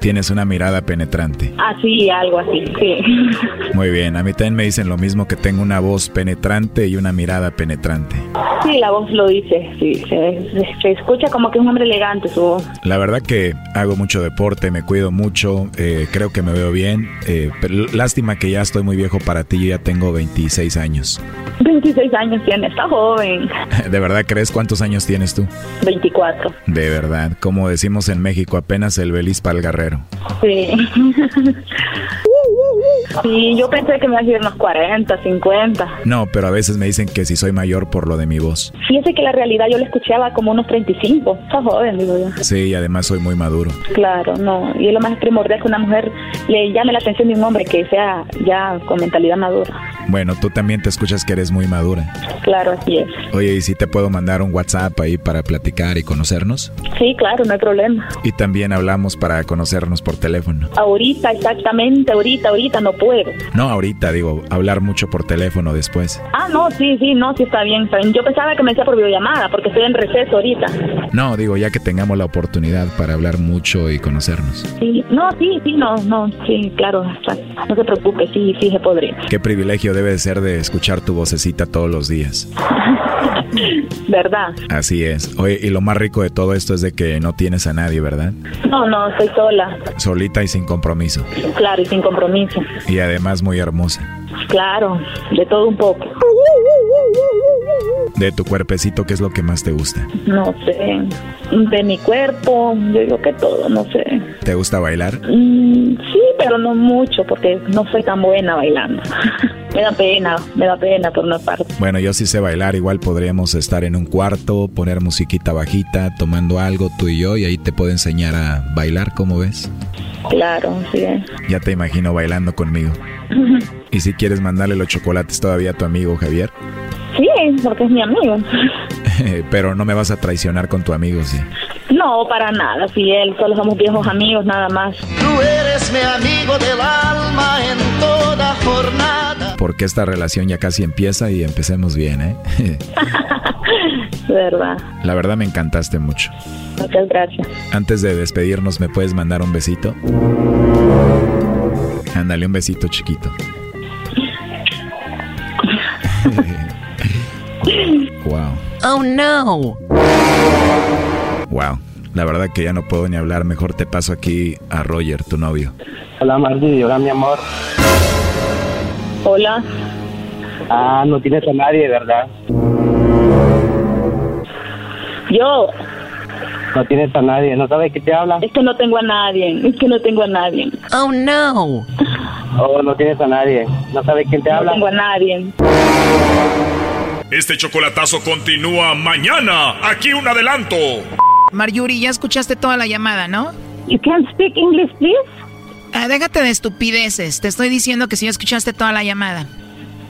S4: Tienes una mirada penetrante.
S25: Así, algo así, sí.
S4: Muy bien, a mí también me dicen lo mismo que tengo una voz penetrante y una mirada penetrante.
S25: Sí, la voz lo dice, sí, se, se- se escucha como que es un hombre elegante su voz.
S4: La verdad que hago mucho deporte, me cuido mucho, eh, creo que me veo bien, eh, pero lástima que ya estoy muy viejo para ti, yo ya tengo 26 años.
S25: 26 años tiene, está joven.
S4: ¿De verdad crees cuántos años tienes tú?
S25: 24.
S4: De verdad, como decimos en México, apenas el beliz para el guerrero.
S25: Sí. Sí, yo pensé que me iba a decir unos 40, 50.
S4: No, pero a veces me dicen que si soy mayor por lo de mi voz.
S25: Fíjese que la realidad yo le escuchaba como unos 35. Está joven, digo yo.
S4: Sí, y además soy muy maduro.
S25: Claro, no. Y es lo más primordial que una mujer le llame la atención de un hombre que sea ya con mentalidad madura.
S4: Bueno, tú también te escuchas que eres muy madura.
S25: Claro, así es.
S4: Oye, ¿y si te puedo mandar un WhatsApp ahí para platicar y conocernos?
S25: Sí, claro, no hay problema.
S4: Y también hablamos para conocernos por teléfono.
S25: Ahorita, exactamente, ahorita, ahorita no puedo.
S4: No ahorita, digo, hablar mucho por teléfono después.
S25: Ah, no, sí, sí, no, sí está bien, está bien. Yo pensaba que me decía por videollamada, porque estoy en receso ahorita.
S4: No, digo, ya que tengamos la oportunidad para hablar mucho y conocernos.
S25: Sí, no, sí, sí, no, no, sí, claro, no se preocupe, sí, sí se podría.
S4: Qué privilegio debe de ser de escuchar tu vocecita todos los días.
S25: ¿Verdad?
S4: Así es. Oye, y lo más rico de todo esto es de que no tienes a nadie, ¿verdad?
S25: No, no, estoy sola,
S4: Solita y sin compromiso.
S25: claro, y sin compromiso.
S4: Y además muy hermosa.
S25: Claro, de todo un poco.
S4: De tu cuerpecito, ¿qué es lo que más te gusta?
S25: No sé, de mi cuerpo, yo digo que todo, no sé.
S4: ¿Te gusta bailar?
S25: Mm, sí, pero no mucho, porque no soy tan buena bailando. me da pena, me da pena por una parte.
S4: Bueno, yo sí sé bailar, igual podríamos estar en un cuarto, poner musiquita bajita, tomando algo tú y yo, y ahí te puedo enseñar a bailar, ¿cómo ves?
S25: Claro, sí.
S4: Ya te imagino bailando conmigo. Y si quieres mandarle los chocolates todavía a tu amigo Javier,
S25: Sí, porque es mi amigo.
S4: pero no me vas a traicionar con tu amigo, sí.
S25: No, para nada, sí, él, solo somos viejos amigos, nada más.
S27: Tú eres mi amigo del alma en toda jornada.
S4: Porque esta relación ya casi empieza y empecemos bien, ¿eh?
S25: Verdad,
S4: La verdad me encantaste mucho.
S25: muchas gracias.
S4: Antes de despedirnos, ¿me puedes mandar un besito? Ándale, un besito chiquito. wow.
S22: Oh no.
S4: Wow. La verdad que ya no puedo ni hablar. Mejor te paso aquí a Roger, tu novio.
S24: Hola Margie, hola mi amor.
S25: Hola,
S24: Ah, no tienes a nadie, ¿verdad?
S25: yo,
S24: No tienes a nadie, ¿no sabes qué te habla?
S25: es que no tengo a nadie, es que no tengo a nadie.
S22: Oh no.
S24: Oh, no tienes a nadie, ¿no sabes quién te
S25: No
S24: habla?
S25: tengo a nadie.
S10: Este chocolatazo continúa mañana. Aquí un adelanto.
S16: Marjorie, ya escuchaste toda la llamada, ¿no?
S19: You can speak English, please?
S16: Ah, déjate de estupideces. Te estoy diciendo que si ya escuchaste toda la llamada.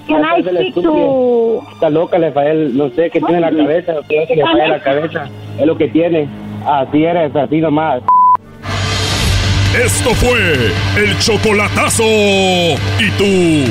S24: Can I speak to... Está loca, le falla el, no sé qué tiene en la cabeza, que le falla la cabeza, es lo que tiene. Así eres, así nomás.
S10: Esto fue el chocolatazo. ¿Y tú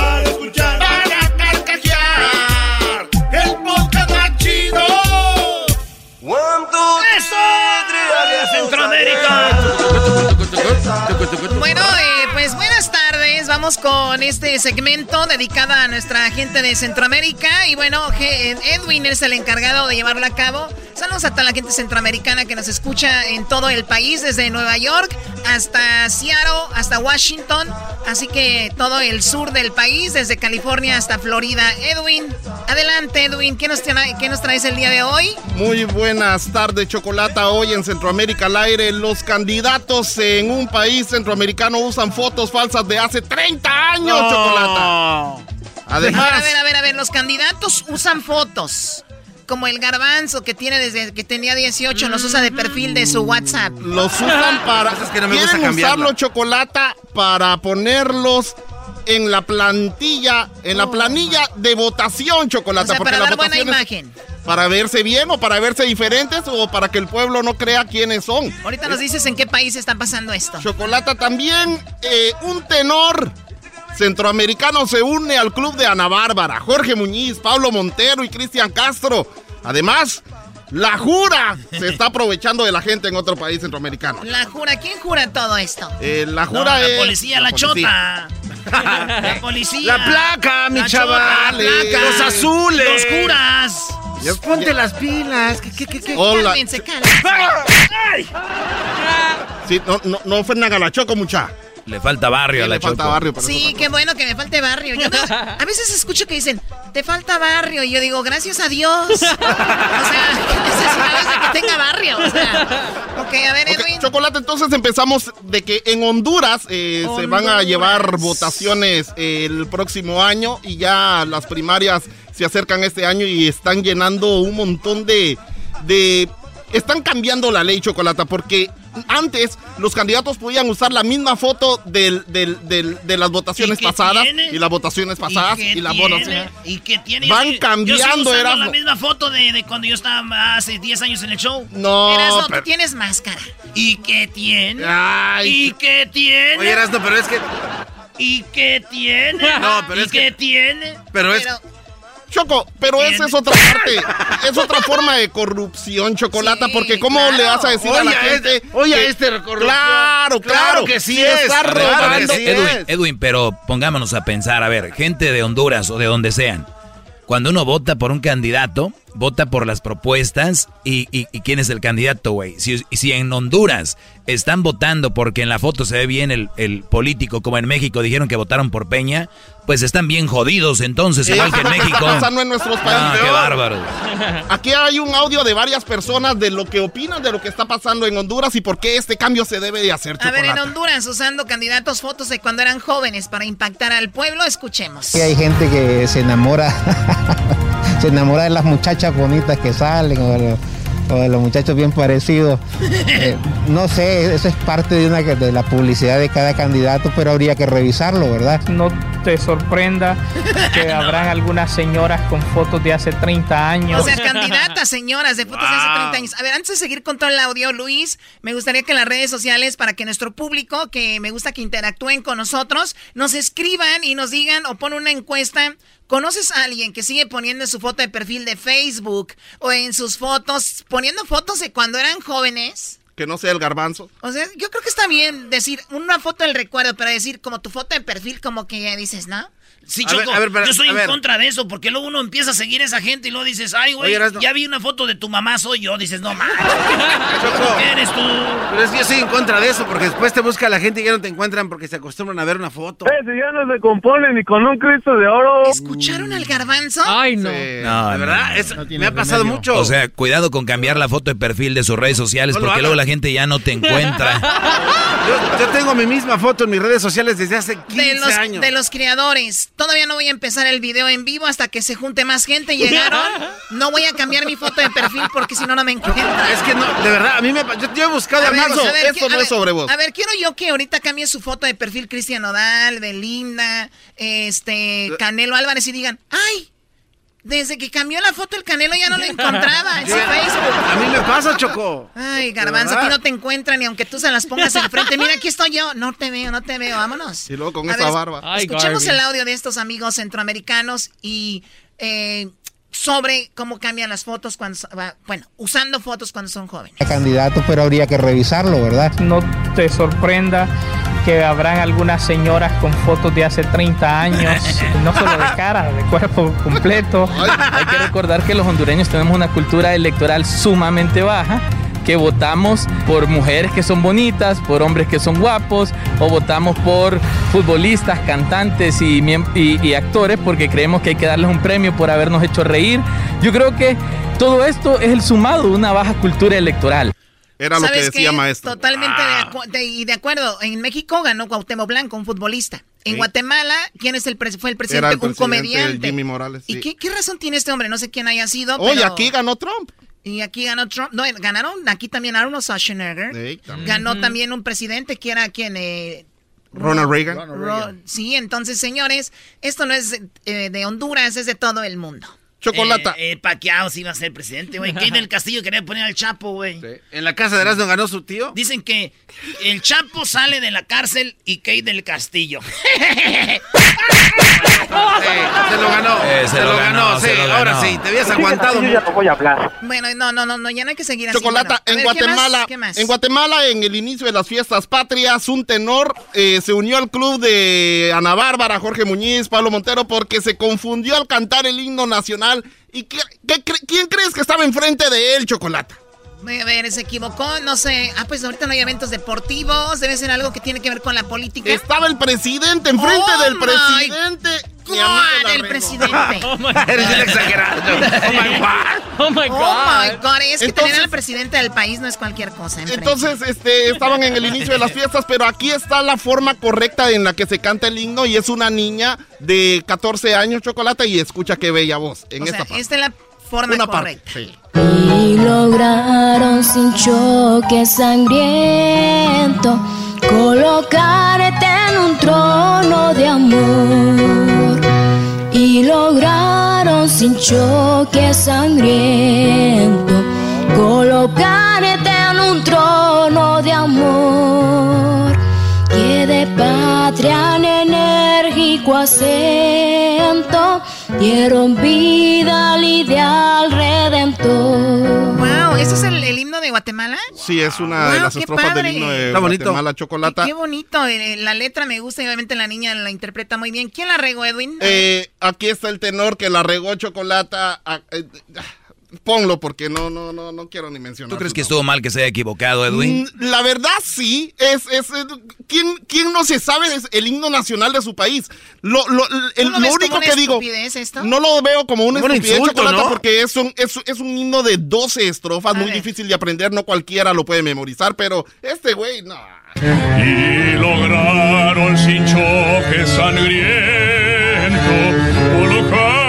S16: Bueno, eh. Vamos con este segmento dedicado a nuestra gente de Centroamérica. Y bueno, que Edwin es el encargado de llevarlo a cabo. Saludos a toda la gente centroamericana que nos escucha en todo el país, desde Nueva York hasta Seattle, hasta Washington. Así que todo el sur del país, desde California hasta Florida. Edwin, adelante, Edwin. ¿Qué nos, qué nos traes el día de hoy?
S28: Muy buenas tardes, Chocolata. Hoy en Centroamérica al aire, los candidatos en un país centroamericano usan fotos falsas de hace 30 años,
S16: No.
S28: Chocolata. Además,
S16: A ver, a ver, a ver, los candidatos usan fotos. Como el garbanzo que tiene desde que tenía 18, los usa de perfil de su WhatsApp.
S28: los usan para.
S6: que no me gusta
S28: quieren usarlo, Chocolata, para ponerlos en la plantilla, en la planilla de votación, Chocolata.
S16: O sea,
S28: porque
S16: para
S28: la
S16: dar buena imagen.
S28: Para verse bien o para verse diferentes o para que el pueblo no crea quiénes son.
S16: Ahorita nos dices en qué país está pasando esto.
S28: Chocolata también, eh, un tenor centroamericano se une al club de Ana Bárbara. Jorge Muñiz, Pablo Montero y Cristian Castro. Además, la jura se está aprovechando de la gente en otro país centroamericano.
S16: La jura, ¿quién jura todo esto?
S28: Eh, la
S16: No,
S28: jura
S16: la
S28: es...
S16: policía, la, chota. la policía.
S6: La placa, mi
S16: La
S6: chaval.
S16: la.
S6: Los azules.
S16: Los curas.
S28: Ya-
S6: Ponte
S28: ya-
S6: las pilas. ¿Qué, qué, qué, qué?
S28: Hola.
S16: Cálmense, cálmense.
S28: Sí, no, no, no fue Nagalachoco, mucha.
S4: Le falta barrio a la
S28: le falta
S4: Choco.
S28: barrio. pero
S16: Sí, qué bueno que me falte barrio. Yo a veces escucho que dicen, te falta barrio. Y yo digo, gracias a Dios. O sea, necesidad es de que tenga barrio. O sea, ok, a ver,
S28: Ok,
S16: Edwin.
S28: Chocolate, entonces empezamos de que en Honduras, eh, se van a llevar votaciones eh, el próximo año y ya las primarias se acercan este año y están llenando un montón de... de están cambiando la ley, Chocolata, porque antes los candidatos podían usar la misma foto del, del- del- de las votaciones pasadas
S16: tiene?
S28: y las votaciones pasadas y, las votaciones...
S16: ¿Y qué tiene?
S28: Van
S16: Yo
S28: cambiando,
S16: la misma foto de, de cuando yo estaba hace 10 años en el show.
S28: No,
S16: Erasmo,
S28: pero-
S16: tú tienes máscara. ¿Y qué tiene?
S28: Ay,
S16: ¿Y qué tiene?
S6: Oye, Erasno, pero es que.
S16: ¿Y qué tiene?
S6: No, pero
S16: ¿Y
S6: es
S16: qué
S6: que-
S16: tiene?
S6: Pero es.
S28: Choco, pero esa es otra parte. es otra forma de corrupción, Chocolata,
S16: Sí,
S28: porque ¿cómo
S16: claro.
S28: le vas a decir a la gente?
S6: este- oye,
S28: que-
S6: este corrupción.
S28: Claro, claro,
S6: Claro que sí es.
S28: Está robando.
S6: claro que sí
S4: Edwin,
S6: es.
S4: Edwin, pero pongámonos a pensar, a ver, gente de Honduras o de donde sean, cuando uno vota por un candidato, vota por las propuestas y, y- y quién es el candidato, güey. Si, si en Honduras están votando porque en la foto se ve bien el, el político, como en México dijeron que votaron por Peña, pues están bien jodidos entonces, igual que en México.
S28: pasando en nuestros
S4: Ah,
S28: países.
S4: qué bárbaro.
S28: Aquí hay un audio de varias personas de lo que opinan de lo que está pasando en Honduras y por qué este cambio se debe de hacer,
S16: A ver, en. Honduras, usando candidatos fotos de cuando eran jóvenes para impactar al pueblo, escuchemos.
S29: Sí, hay gente que se enamora, se enamora de las muchachas bonitas que salen o de los, o de los muchachos bien parecidos. Eh, no sé, eso es parte de, una, de la publicidad de cada candidato, pero habría que revisarlo, ¿verdad?
S30: No te sorprenda que habrán algunas señoras con fotos de hace 30 años.
S16: O sea, candidatas, señoras, de fotos de hace 30 años. A ver, antes de seguir con todo el audio, Luis, me gustaría que en las redes sociales, para que nuestro público, que me gusta que interactúen con nosotros, nos escriban y nos digan o pon una encuesta. ¿Conoces a alguien que sigue poniendo en su foto de perfil de Facebook o en sus fotos, poniendo fotos de cuando eran jóvenes?
S28: Que no sea el garbanzo.
S16: O sea, yo creo que está bien decir una foto del recuerdo, pero decir como tu foto de perfil, como que ya dices, ¿no?
S3: Sí,
S6: A ver,
S3: Choco,
S6: a ver, pero-
S3: yo estoy en
S6: ver.
S3: contra de eso, porque luego uno empieza a seguir a esa gente y luego dices, ay, güey, ya vi una foto de tu mamá, soy yo. Dices, no mames.
S6: Choco.
S3: ¿Qué eres tú?
S6: Pero es que yo estoy en contra de eso, porque después te busca la gente y ya no te encuentran porque se acostumbran a ver una foto.
S31: Eh, si ya no se compone ni con un Cristo de oro.
S16: ¿Escucharon al garbanzo?
S30: Ay, no.
S4: No,
S6: de verdad,
S4: no.
S6: es- me ha pasado mucho.
S4: O sea, cuidado con cambiar la foto de perfil de sus redes sociales porque luego la gente ya no te encuentra.
S6: yo, yo tengo mi misma foto en mis redes sociales desde hace 15
S16: De los,
S6: años.
S16: de los creadores. Todavía no voy a empezar el video en vivo hasta que se junte más gente. Llegaron. No voy a cambiar mi foto de perfil porque si no, no me encuentran.
S6: Es que no, de verdad, a mí me... Yo, yo he buscado
S16: A ver,
S28: esto
S16: ¿qué-
S28: no es sobre vos.
S16: A ver, quiero yo que ahorita cambie su foto de perfil Cristian Nodal, Belinda, este, Canelo Álvarez y digan, ¡ay! Desde que cambió la foto el Canelo ya no lo encontraba en su Facebook.
S6: A mí me pasa, Choco.
S16: Ay, garbanzo,
S6: ¿De
S16: aquí no te encuentran y aunque tú se las pongas enfrente, mira, aquí estoy yo. No te veo, no te veo, vámonos.
S28: Y luego con
S16: A
S28: esa
S16: ver,
S28: barba.
S30: Ay,
S16: Escuchemos el audio de estos amigos centroamericanos y eh, sobre cómo cambian las fotos cuando, bueno, usando fotos cuando son jóvenes.
S29: candidato, pero habría que revisarlo, ¿verdad?
S30: No te sorprenda que habrán algunas señoras con fotos de hace 30 años, no solo de cara, de cuerpo completo. Hay que recordar que los hondureños tenemos una cultura electoral sumamente baja que votamos por mujeres que son bonitas, por hombres que son guapos, o votamos por futbolistas, cantantes y, y- y actores porque creemos que hay que darles un premio por habernos hecho reír. Yo creo que todo esto es el sumado de una baja cultura electoral.
S28: Era lo que
S16: ¿Sabes
S28: decía
S16: qué?
S28: maestro.
S16: Totalmente
S6: Ah.
S16: de, acu- de- y de acuerdo. En México ganó Cuauhtémoc Blanco, un futbolista. En
S28: Sí.
S16: Guatemala, ¿quién es el fue el presidente?
S28: Era el
S16: un
S28: presidente
S16: comediante.
S28: Jimmy Morales.
S16: ¿Y
S28: sí.
S16: qué, qué razón tiene este hombre? No sé quién haya sido.
S28: Oye,
S16: pero-
S28: aquí ganó Trump.
S16: Y aquí ganó Trump. No, ganaron aquí también Arnold Schwarzenegger.
S28: Sí, también.
S16: Ganó también un presidente que era quien... eh,
S28: Ronald Reagan.
S16: Ro- sí, entonces, señores, esto no es eh, de Honduras, es de todo el mundo.
S28: Chocolata.
S3: Eh, eh, Pacquiao sí iba a ser presidente, güey. Kate del Castillo quería poner al Chapo, güey.
S6: En la casa de Erasmo ganó su tío.
S3: Dicen que el Chapo sale de la cárcel y Kate del Castillo.
S6: se lo ganó.
S4: Eh, se
S6: se,
S4: lo
S6: lo
S4: ganó,
S6: ganó,
S4: se
S6: sí.
S4: lo
S6: Ahora
S4: ganó.
S6: sí, te habías aguantado.
S24: Yo ya no voy a hablar.
S16: Bueno, no, no, no, no, ya no hay que seguir así.
S28: Chocolata,
S16: Bueno,
S28: en
S16: a ver, ¿qué más?
S28: Guatemala,
S16: ¿Qué más?
S28: en Guatemala, en el inicio de las fiestas patrias, un tenor eh, se unió al club de Ana Bárbara, Jorge Muñiz, Pablo Montero, porque se confundió al cantar el himno nacional. ¿Y quién crees que estaba enfrente de él, Chocolata?
S16: A ver, se equivocó, no sé. Ah, pues ahorita no hay eventos deportivos, debe ser algo que tiene que ver con la política.
S28: Estaba el presidente enfrente
S16: Oh
S28: del
S16: my
S28: presidente.
S16: God, el presidente.
S6: Eres un exagerado. Oh my God.
S30: Oh my God.
S16: Oh my God, es que
S28: Entonces-
S16: tener al presidente del país no es cualquier cosa. enfrente.
S28: Entonces, este, estaban en el inicio de las fiestas, pero aquí está la forma correcta en la que se canta el himno y es una niña de 14 años, Chocolata, y escucha qué bella voz en
S16: o sea,
S28: esta parte.
S16: esta es la forma
S28: Una
S16: correcta.
S28: parte, sí.
S32: Y lograron sin choque sangriento colocarte en un trono de amor. Y lograron sin choque sangriento colocarte en un trono de amor. Que de patria en enérgico acento dieron vida al ideal redentor.
S16: Wow, ¿eso es el, el himno de Guatemala?
S28: Sí, es una de las estrofas
S16: padre.
S28: del himno de
S6: Está bonito.
S28: Guatemala, Chocolata.
S16: Qué bonito, eh, la letra me gusta y obviamente la niña la interpreta muy bien. ¿Quién la regó, Edwin?
S28: Eh, aquí está el tenor que la regó Chocolata. Ah, eh, ah, ponlo porque no, no, no, no quiero ni mencionar.
S4: ¿Tú crees que estuvo mal que se haya equivocado, Edwin?
S28: Mm, La verdad sí, es, es, eh, ¿quién, quién no se sabe es el himno nacional de su país? Lo, lo, el-
S16: ¿Tú lo
S28: lo
S16: ves
S28: único
S16: como una
S28: que digo,
S16: estupidez esto?
S28: no lo veo como una
S6: Como un
S28: estupidez
S6: insulto,
S28: chocolate
S6: ¿no?
S28: porque es un, es, es un himno de 12 estrofas,
S16: A
S28: muy
S16: ver.
S28: difícil de aprender, no cualquiera lo puede memorizar, pero este güey, no.
S10: Y lograron sin choque sangriento colocarte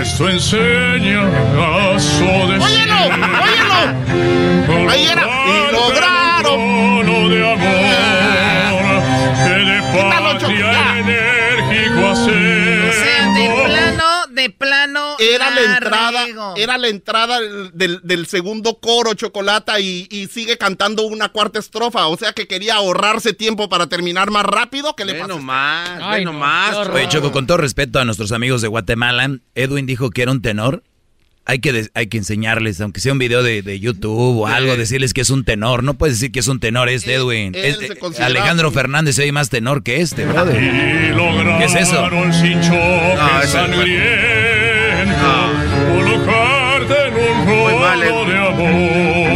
S10: Esto enseña a su
S28: ¡Óyelo! ¡Óyelo! Ahí era. Y lograron.
S10: de amor que de patria enérgico
S16: O sea, de plano, de plano.
S28: Era la entrada, era la entrada del, del segundo coro Chocolata y, y sigue cantando una cuarta estrofa, o sea que quería ahorrarse tiempo para terminar más rápido que le
S6: Ve
S28: pasa.
S6: nomás,
S30: Ay, no, horror.
S4: Oye, Choco, con todo respeto a nuestros amigos de Guatemala, Edwin dijo que era un tenor. hay que, hay que enseñarles, aunque sea un video de, de YouTube o algo, decirles que es un tenor. No puedes decir que es un tenor este, Edwin. eh, Alejandro Fernández se oye más tenor que este, brother. ¿Qué es eso? No, es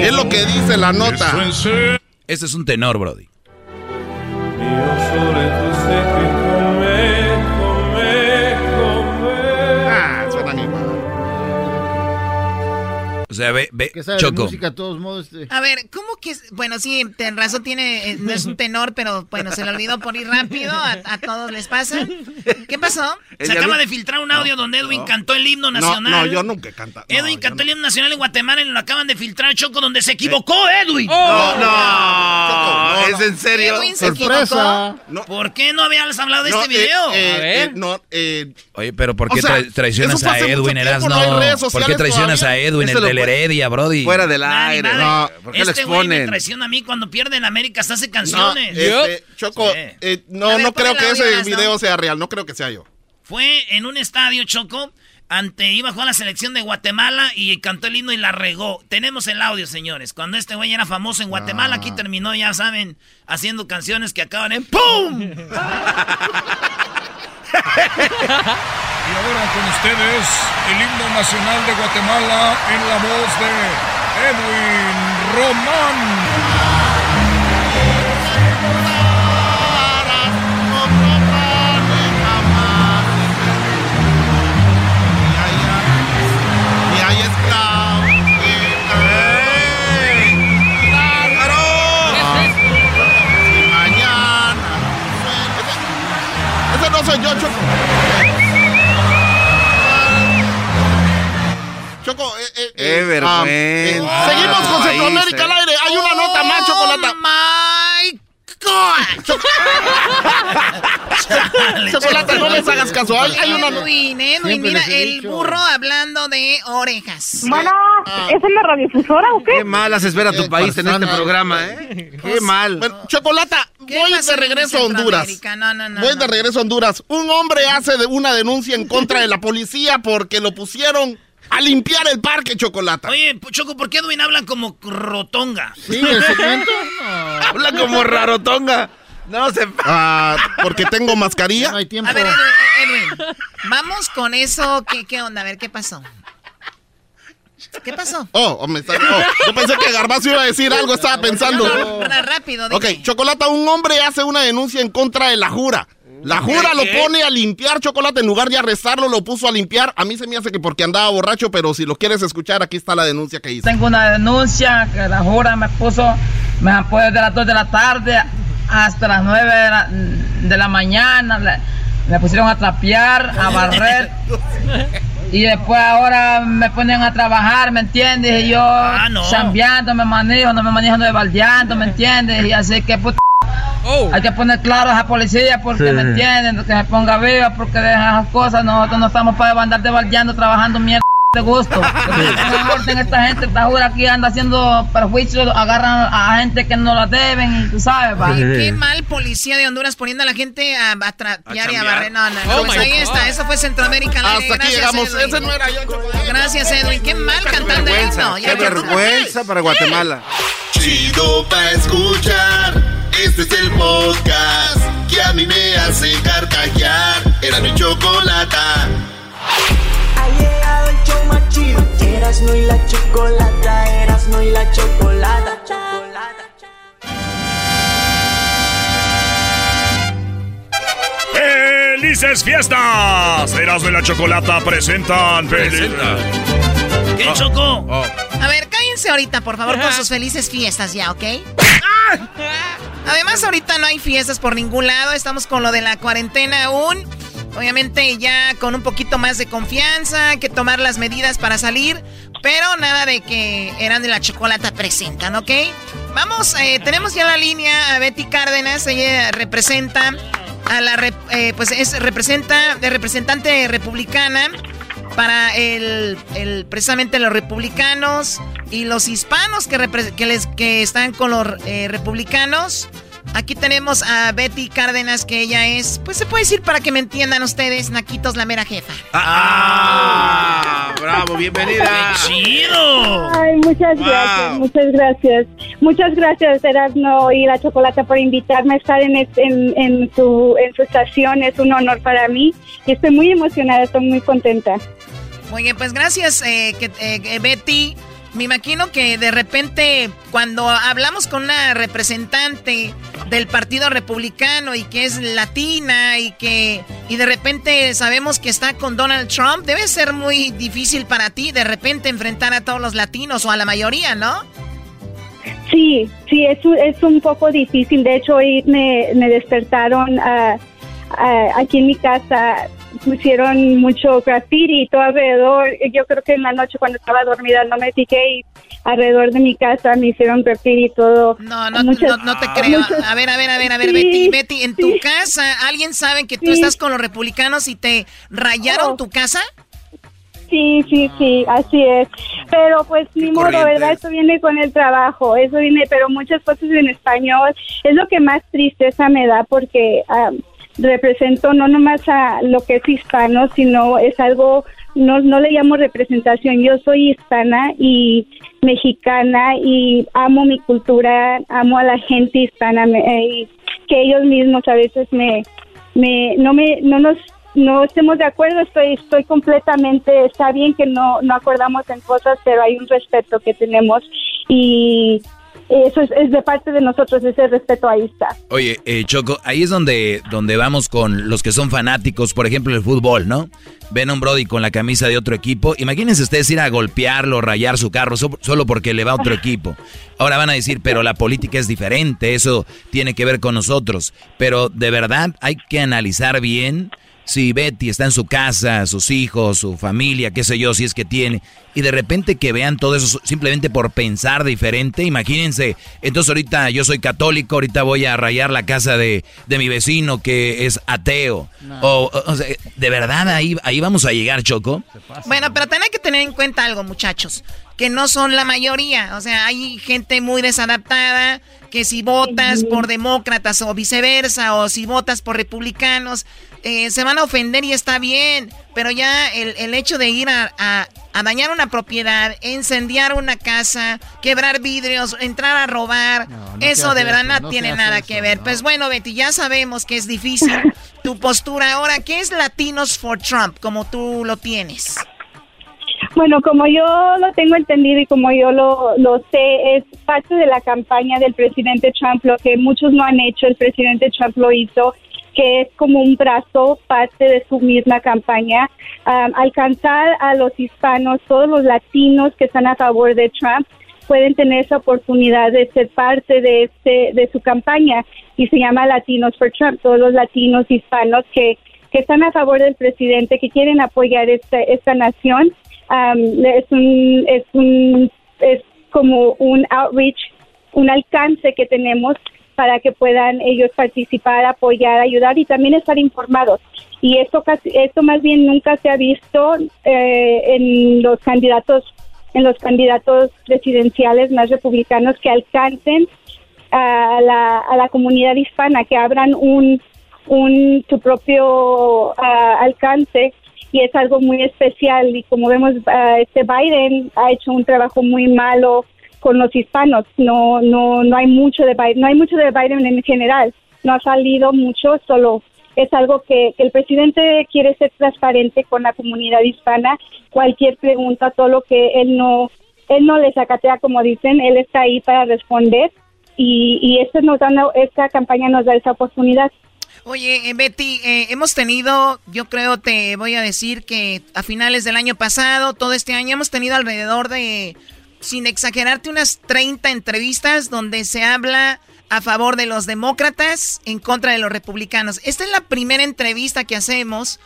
S28: Es lo que dice la nota.
S4: Este es un tenor, Brody.
S28: Ah,
S4: O sea, ve, ve,
S33: Que sabe de
S4: Choco.
S33: música de todos modos. este.
S16: A ver, ¿cómo que? es? Bueno, sí, ten razón, tiene, eh, no es un tenor, pero bueno, se le olvidó por ir rápido, a, a todos les pasa. ¿Qué pasó?
S3: Se acaba de filtrar un audio donde Edwin cantó el himno
S28: No,
S3: nacional.
S28: no, yo nunca he cantado. No,
S3: Edwin cantó el himno nacional en Guatemala y lo acaban de filtrar, Choco, donde se equivocó Edwin.
S6: No, no, ¿es en serio?
S3: Edwin se
S28: Sorpresa.
S3: equivocó. ¿Por qué no habías hablado de
S28: No,
S3: este
S28: eh,
S3: video?
S28: eh, eh, no, eh,
S4: Oye, pero ¿por qué
S28: O sea,
S4: tra- traicionas a Edwin Erasno?
S28: no redes
S4: ¿Por qué traicionas a Edwin, el Heredia, Brody?
S6: Fuera del aire. No, ¿por qué
S3: este güey me traiciona a mí cuando pierde en América, se hace
S28: no,
S3: canciones.
S28: este, Choco, eh, no,
S3: ver,
S28: no
S3: pon
S28: creo que ese video sea real, no creo que sea yo.
S3: Fue en un estadio, Choco, ante, iba a jugar la selección de Guatemala y cantó el himno y la regó. Tenemos el audio, señores. Cuando este güey era famoso en Guatemala, aquí terminó, ya saben, haciendo canciones que acaban en ¡PUM!
S10: Y ahora con ustedes, el himno nacional de Guatemala en la voz de Edwin Román.
S28: Yo, Choco. Choco, eh, eh,
S6: ¡Qué
S28: eh, ah, eh, seguimos con Centroamérica
S6: eh.
S28: al aire. Hay una nota más, Chocolata. Chocolata, no les hagas caso. Hay, hay una.
S16: Edwin, Edwin,
S28: Siempre
S16: mira, el
S28: dicho.
S16: burro hablando de orejas.
S22: Bueno, ¿es en la radiodifusora o qué?
S6: Qué malas espera tu país en este programa, ¿eh? Qué mal.
S28: Bueno, Chocolata,
S16: ¿Qué
S28: voy de regreso a Honduras.
S16: No, no, no.
S28: Voy
S16: no.
S28: de regreso a Honduras. Un hombre hace de una denuncia en contra de la policía porque lo pusieron a limpiar el parque Chocolata.
S3: Oye, Choco, ¿por qué Edwin hablan como rotonga?
S33: Sí, el segmento.
S6: Habla como rarotonga. No se...
S28: Ah, porque tengo mascarilla.
S33: No hay tiempo.
S16: A ver, Edwin, Edwin, vamos con eso. ¿Qué, ¿Qué onda? A ver, ¿qué pasó? ¿Qué pasó?
S28: Oh, oh, me está- oh, yo pensé que Garbazo iba a decir algo, estaba pensando.
S16: No, no, rápido, dime.
S28: Ok, Chocolata, un hombre hace una denuncia en contra de la jura. La jura lo pone a limpiar chocolate en lugar de arrestarlo, lo puso a limpiar. A mí se me hace que porque andaba borracho, pero si lo quieres escuchar, aquí está la denuncia que hizo.
S34: Tengo una denuncia que la jura me puso, me apoyó desde las 2 de la tarde hasta las 9 de la, de la mañana. Le- me pusieron a trapear, a barrer. Y después ahora me ponen a trabajar, ¿me entiendes? Y yo
S3: no.
S34: chambeando, me manejo, no me manejo de baldeando, ¿me entiendes? Y así que puta, hay que poner claro a esa policía porque, ¿me entienden? Que se ponga viva porque deja esas cosas. Nosotros no estamos para andar de baldeando, trabajando mierda de gusto. Que esta gente, esta jura aquí anda haciendo perjuicios, agarran a gente que no la deben y tú sabes, va.
S16: Ay, qué mal policía de Honduras poniendo a la gente a, a trapear y a barrer. No.
S28: Oh
S16: pues ahí
S28: God.
S16: está, eso fue Centroamérica.
S28: Hasta aquí
S16: Gracias,
S28: llegamos.
S16: Edwin.
S28: Ese no era yo.
S16: Gracias, Edwin. Qué mal cantando el
S6: vergüenza,
S16: himno.
S6: qué vergüenza para Guatemala.
S1: Chido pa' escuchar. Este es el podcast que a mí me hace carcajear. Era mi chocolata.
S2: Ha llegado el show más chido. Erasmo y la chocolata, Erasmo y la chocolata.
S10: ¡Felices fiestas! Erasmo y la Chocolata presentan...
S4: Presenta.
S3: ¿Qué,
S4: Oh.
S3: Choco?
S16: A ver, cállense ahorita, por favor, con sus felices fiestas ya, ¿ok? Además, ahorita no hay fiestas por ningún lado. Estamos con lo de la cuarentena aún. Obviamente ya con un poquito más de confianza, hay que tomar las medidas para salir. Pero nada de que eran de la chocolata presentan, ¿ok? Vamos, eh, tenemos ya la línea a Betty Cárdenas. Ella representa a la... eh, pues es representa de representante republicana para el, el- precisamente los republicanos y los hispanos que, que, les, que están con los eh, republicanos. Aquí tenemos a Betty Cárdenas, que ella es, pues se puede decir para que me entiendan ustedes, Naquitos, la mera jefa.
S6: ¡Ah! ¡Bravo! ¡Bienvenida!
S3: ¡Chido!
S35: Ay, muchas gracias, muchas gracias. Muchas gracias, Erasmo y la Chocolata, por invitarme a estar en, este- en, en, su, en su estación. Es un honor para mí y estoy muy emocionada, estoy muy contenta.
S16: Muy bien, pues gracias, eh, que, eh, Betty. Me imagino que de repente cuando hablamos con una representante del Partido Republicano y que es latina y que y de repente sabemos que está con Donald Trump, debe ser muy difícil para ti de repente enfrentar a todos los latinos o a la mayoría, ¿no?
S35: Sí, sí, es, un- es un poco difícil. De hecho, hoy me, despertaron ah, ah, aquí en mi casa. Pusieron mucho graffiti y todo alrededor. Yo creo que en la noche cuando estaba dormida no me fijé y alrededor de mi casa me hicieron graffiti y todo.
S16: No, no,
S35: Muchas-
S16: no, no te creo.
S35: muchas-
S16: A ver, a ver, a ver, a ver,
S35: Sí,
S16: Betty, Betty, en tu
S35: sí.
S16: casa, ¿alguien sabe que tú
S35: Sí.
S16: estás con los republicanos y te rayaron
S35: Oh.
S16: tu casa?
S35: Sí, sí, sí, así es. Pero pues ni modo. ¿verdad? Eso viene con el trabajo, eso viene, pero muchas cosas en español. Es lo que más tristeza me da porque am, represento no nomás a lo que es hispano, sino es algo, no, no le llamo representación. Yo soy hispana y mexicana y amo mi cultura, amo a la gente hispana me- eh, que ellos mismos a veces me, me no me no nos no estemos de acuerdo estoy estoy completamente está bien que no no acordamos en cosas pero hay un respeto que tenemos y eso es, es de parte de nosotros ese respeto ahí está
S4: Oye, eh, Choco, ahí es donde, donde vamos con los que son fanáticos, por ejemplo, el fútbol, ¿no? Ven a un Brody con la camisa de otro equipo. Imagínense ustedes ir a golpearlo, rayar su carro so- solo porque le va a otro equipo. Ahora van a decir, pero la política es diferente, eso tiene que ver con nosotros. Pero de verdad hay que analizar bien si Betty está en su casa, sus hijos, su familia, qué sé yo, si es que tiene, y de repente que vean todo eso simplemente por pensar diferente, imagínense, entonces ahorita yo soy católico, ahorita voy a rayar la casa de, de mi vecino que es ateo. O, o- o sea, de verdad ahí, ahí vamos a llegar, Choco.
S16: Bueno, pero también hay que tener en cuenta algo, muchachos, que no son la mayoría. O sea, hay gente muy desadaptada que si votas por demócratas o viceversa, o si votas por republicanos, eh, se van a ofender y está bien. Pero ya el, el hecho de ir a, a- a dañar una propiedad, incendiar una casa, quebrar vidrios, entrar a robar,
S33: no
S16: eso de verdad
S33: eso,
S16: no,
S33: no
S16: tiene nada
S33: eso,
S16: que ver. Pues bueno, Betty, ya sabemos que es difícil tu postura. Ahora, ¿qué es Latinos for Trump, como tú lo tienes?
S35: Bueno, como yo lo tengo entendido y como yo lo, lo sé, es parte de la campaña del presidente Trump, lo que muchos no han hecho, el presidente Trump lo hizo, que es como un brazo, parte de su misma campaña, um, alcanzar a los hispanos, todos los latinos que están a favor de Trump, pueden tener esa oportunidad de ser parte de este de su campaña y se llama Latinos for Trump, todos los latinos hispanos que que están a favor del presidente, que quieren apoyar esta, esta nación. Um, es un es un es como un outreach, un alcance que tenemos para que puedan ellos participar, apoyar, ayudar y también estar informados. Y esto esto más bien nunca se ha visto eh, en los candidatos en los candidatos presidenciales más republicanos que alcancen a la, a la comunidad hispana, que abran un, un su propio ah, alcance y es algo muy especial y como vemos ah, este Biden ha hecho un trabajo muy malo con los hispanos. No no no hay mucho de Biden no hay mucho de Biden en general. No ha salido mucho solo es algo que, el presidente quiere ser transparente con la comunidad hispana. Cualquier pregunta todo lo que él no él no les acatea como dicen él está ahí para responder. Y, y esto nos da esta campaña nos da esa oportunidad.
S16: Oye, eh, Betty, eh, hemos tenido, yo creo, te voy a decir que a finales del año pasado, todo este año, hemos tenido alrededor de, sin exagerarte, unas 30 entrevistas donde se habla a favor de los demócratas, en contra de los republicanos. Esta es la primera entrevista que hacemos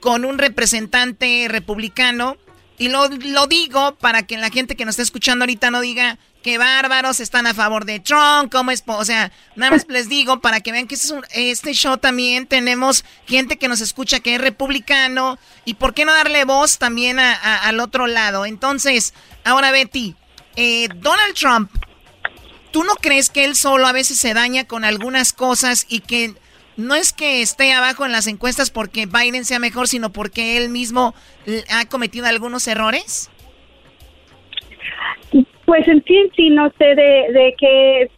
S16: con un representante republicano. Y lo, lo digo para que la gente que nos está escuchando ahorita no diga que bárbaros están a favor de Trump, cómo es, po-". o sea, nada más les digo para que vean que este, este show también tenemos gente que nos escucha que es republicano y por qué no darle voz también al otro lado. Entonces, ahora Betty, eh, Donald Trump ¿tú no crees que él solo a veces se daña con algunas cosas y que no es que esté abajo en las encuestas porque Biden sea mejor, sino porque él mismo ha cometido algunos errores?
S35: Pues en sí, sí, no sé de, de qué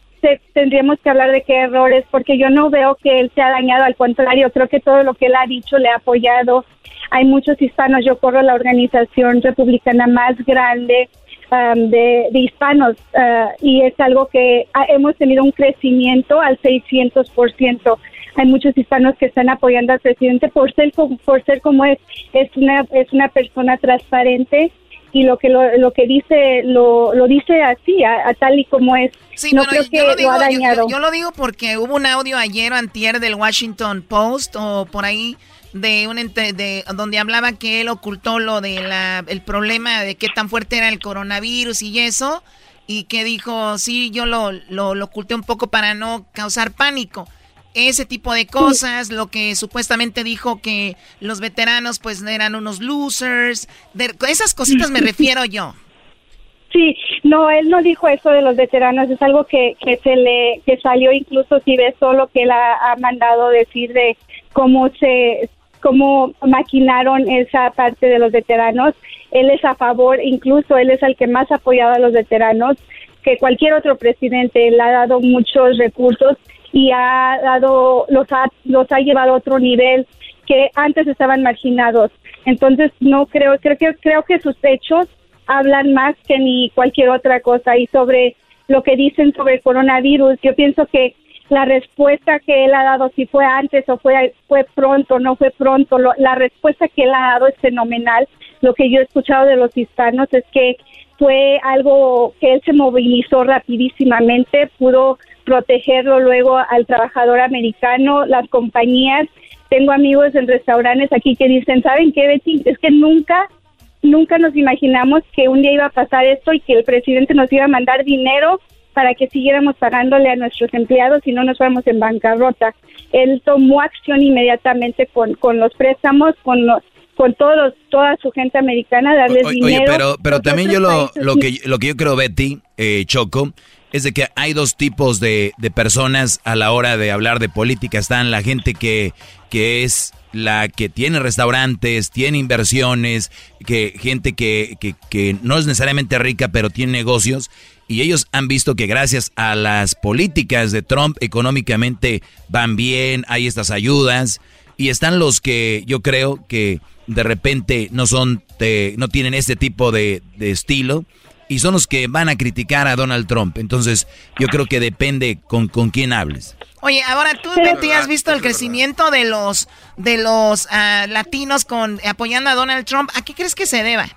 S35: tendríamos que hablar de qué errores, porque yo no veo que él se ha dañado, al contrario, creo que todo lo que él ha dicho le ha apoyado. Hay muchos hispanos, yo corro la organización republicana más grande um, de, hispanos uh, y es algo que hemos tenido un crecimiento al 600%. Hay muchos hispanos que están apoyando al presidente por ser, por ser como es, es una, es una persona transparente y lo que lo, que dice lo, lo dice así a, tal y como es. No creo que lo, digo, ha dañado.
S16: yo, lo digo porque hubo un audio ayer o antier del Washington Post o por ahí de un de donde hablaba que él ocultó lo de la el problema de qué tan fuerte era el coronavirus y eso y que dijo sí yo lo, lo, lo oculté un poco para no causar pánico ese tipo de cosas, lo que supuestamente dijo que los veteranos pues eran unos losers, de esas cositas me refiero yo.
S35: Sí, no, él no dijo eso de los veteranos, es algo que, que se le que salió incluso si ves solo que él ha, mandado decir de cómo se cómo maquinaron esa parte de los veteranos. Él es a favor, incluso él es el que más ha apoyado a los veteranos que cualquier otro presidente. Él ha dado muchos recursos y ha dado, los ha, los ha llevado a otro nivel que antes estaban marginados. Entonces no creo, creo que creo que sus hechos hablan más que ni cualquier otra cosa y sobre lo que dicen sobre el coronavirus, yo pienso que la respuesta que él ha dado, si fue antes o fue, fue pronto, no fue pronto, la respuesta que él ha dado es fenomenal. Lo que yo he escuchado de los hispanos es que fue algo que él se movilizó rapidísimamente, pudo protegerlo luego al trabajador americano, las compañías. Tengo amigos en restaurantes aquí que dicen, ¿saben qué, Betty? Es que nunca, nunca nos imaginamos que un día iba a pasar esto y que el presidente nos iba a mandar dinero para que siguiéramos pagándole a nuestros empleados y no nos fuéramos en bancarrota. Él tomó acción inmediatamente con, con los préstamos, con los, con todos toda su gente americana darles dinero. Oye,
S4: pero, pero también yo lo, lo, que, lo que yo creo, Betty, eh, Choco, es de que hay dos tipos de, de, personas a la hora de hablar de política. Están la gente que, que es la que tiene restaurantes, tiene inversiones, que gente que, que, que no es necesariamente rica, pero tiene negocios. Y ellos han visto que gracias a las políticas de Trump económicamente van bien, hay estas ayudas. Y están los que yo creo que de repente no son, no tienen este tipo de, estilo y son los que van a criticar a Donald Trump. Entonces, yo creo que depende con, con quién hables.
S16: Oye, ahora tú, Betty, has visto el crecimiento de los de los ah, latinos con apoyando a Donald Trump. ¿A qué crees que se deba?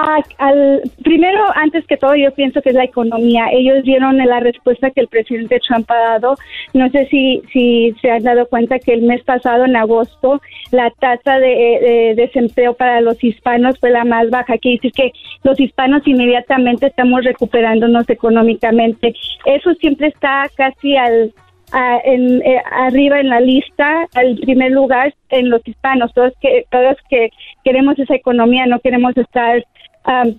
S35: Ah, al, primero, antes que todo, yo pienso que es la economía. Ellos vieron la respuesta que el presidente Trump ha dado. No sé si, si se han dado cuenta que el mes pasado, en agosto, la tasa de, desempleo para los hispanos fue la más baja. Quiere decir que los hispanos inmediatamente estamos recuperándonos económicamente. Eso siempre está casi al en, eh, arriba en la lista, al primer lugar en los hispanos, todos que todos que queremos esa economía, no queremos estar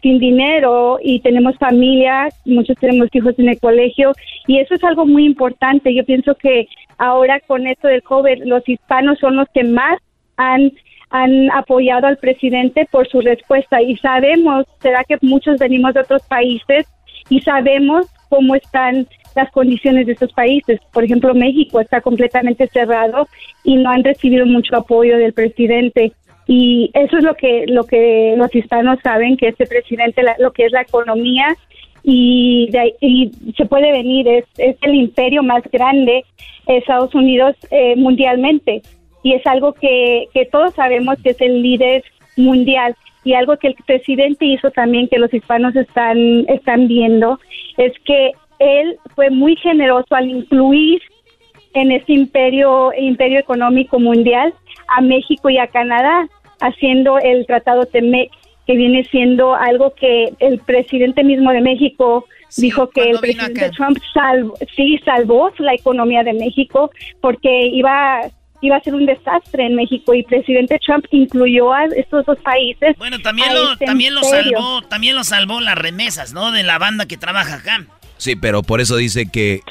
S35: sin dinero y tenemos familia, muchos tenemos hijos en el colegio y eso es algo muy importante. Yo pienso que ahora con esto del COVID, los hispanos son los que más han han apoyado al presidente por su respuesta y sabemos, será que muchos venimos de otros países y sabemos cómo están las condiciones de estos países. Por ejemplo, México está completamente cerrado y no han recibido mucho apoyo del presidente. Y eso es lo que, lo que los hispanos saben, que este presidente, lo que es la economía, y, y se puede venir, es, es el imperio más grande, Estados Unidos, eh, mundialmente. Y es algo que, que todos sabemos que es el líder mundial y algo que el presidente hizo también que los hispanos están están viendo es que él fue muy generoso al incluir en ese imperio, imperio económico mundial a México y a Canadá, haciendo el Tratado TEMEC, que viene siendo algo que el presidente mismo de México dijo que el presidente Trump salvo, sí salvó la economía de México porque iba iba a ser un desastre en México y presidente Trump incluyó a estos dos países.
S3: Bueno, también lo también lo salvó, también lo salvó las remesas, ¿no? De la banda que trabaja acá.
S4: Sí, pero por eso dice que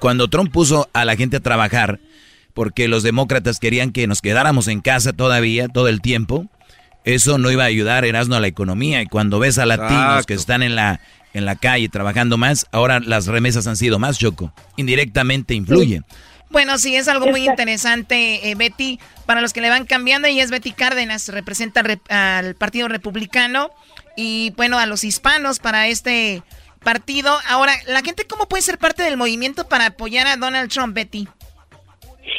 S4: cuando Trump puso a la gente a trabajar, porque los demócratas querían que nos quedáramos en casa todavía, todo el tiempo, eso no iba a ayudar, Erasmo, a la economía. Y cuando ves a latinos que están en la, en la calle trabajando más, ahora las remesas han sido más, Choco. Indirectamente influye.
S16: Bueno, sí, es algo muy interesante, eh, Betty. Para los que le van cambiando, ella es Betty Cárdenas, representa al Partido Republicano y, bueno, a los hispanos para este partido. Ahora, ¿la gente cómo puede ser parte del movimiento para apoyar a Donald Trump, Betty?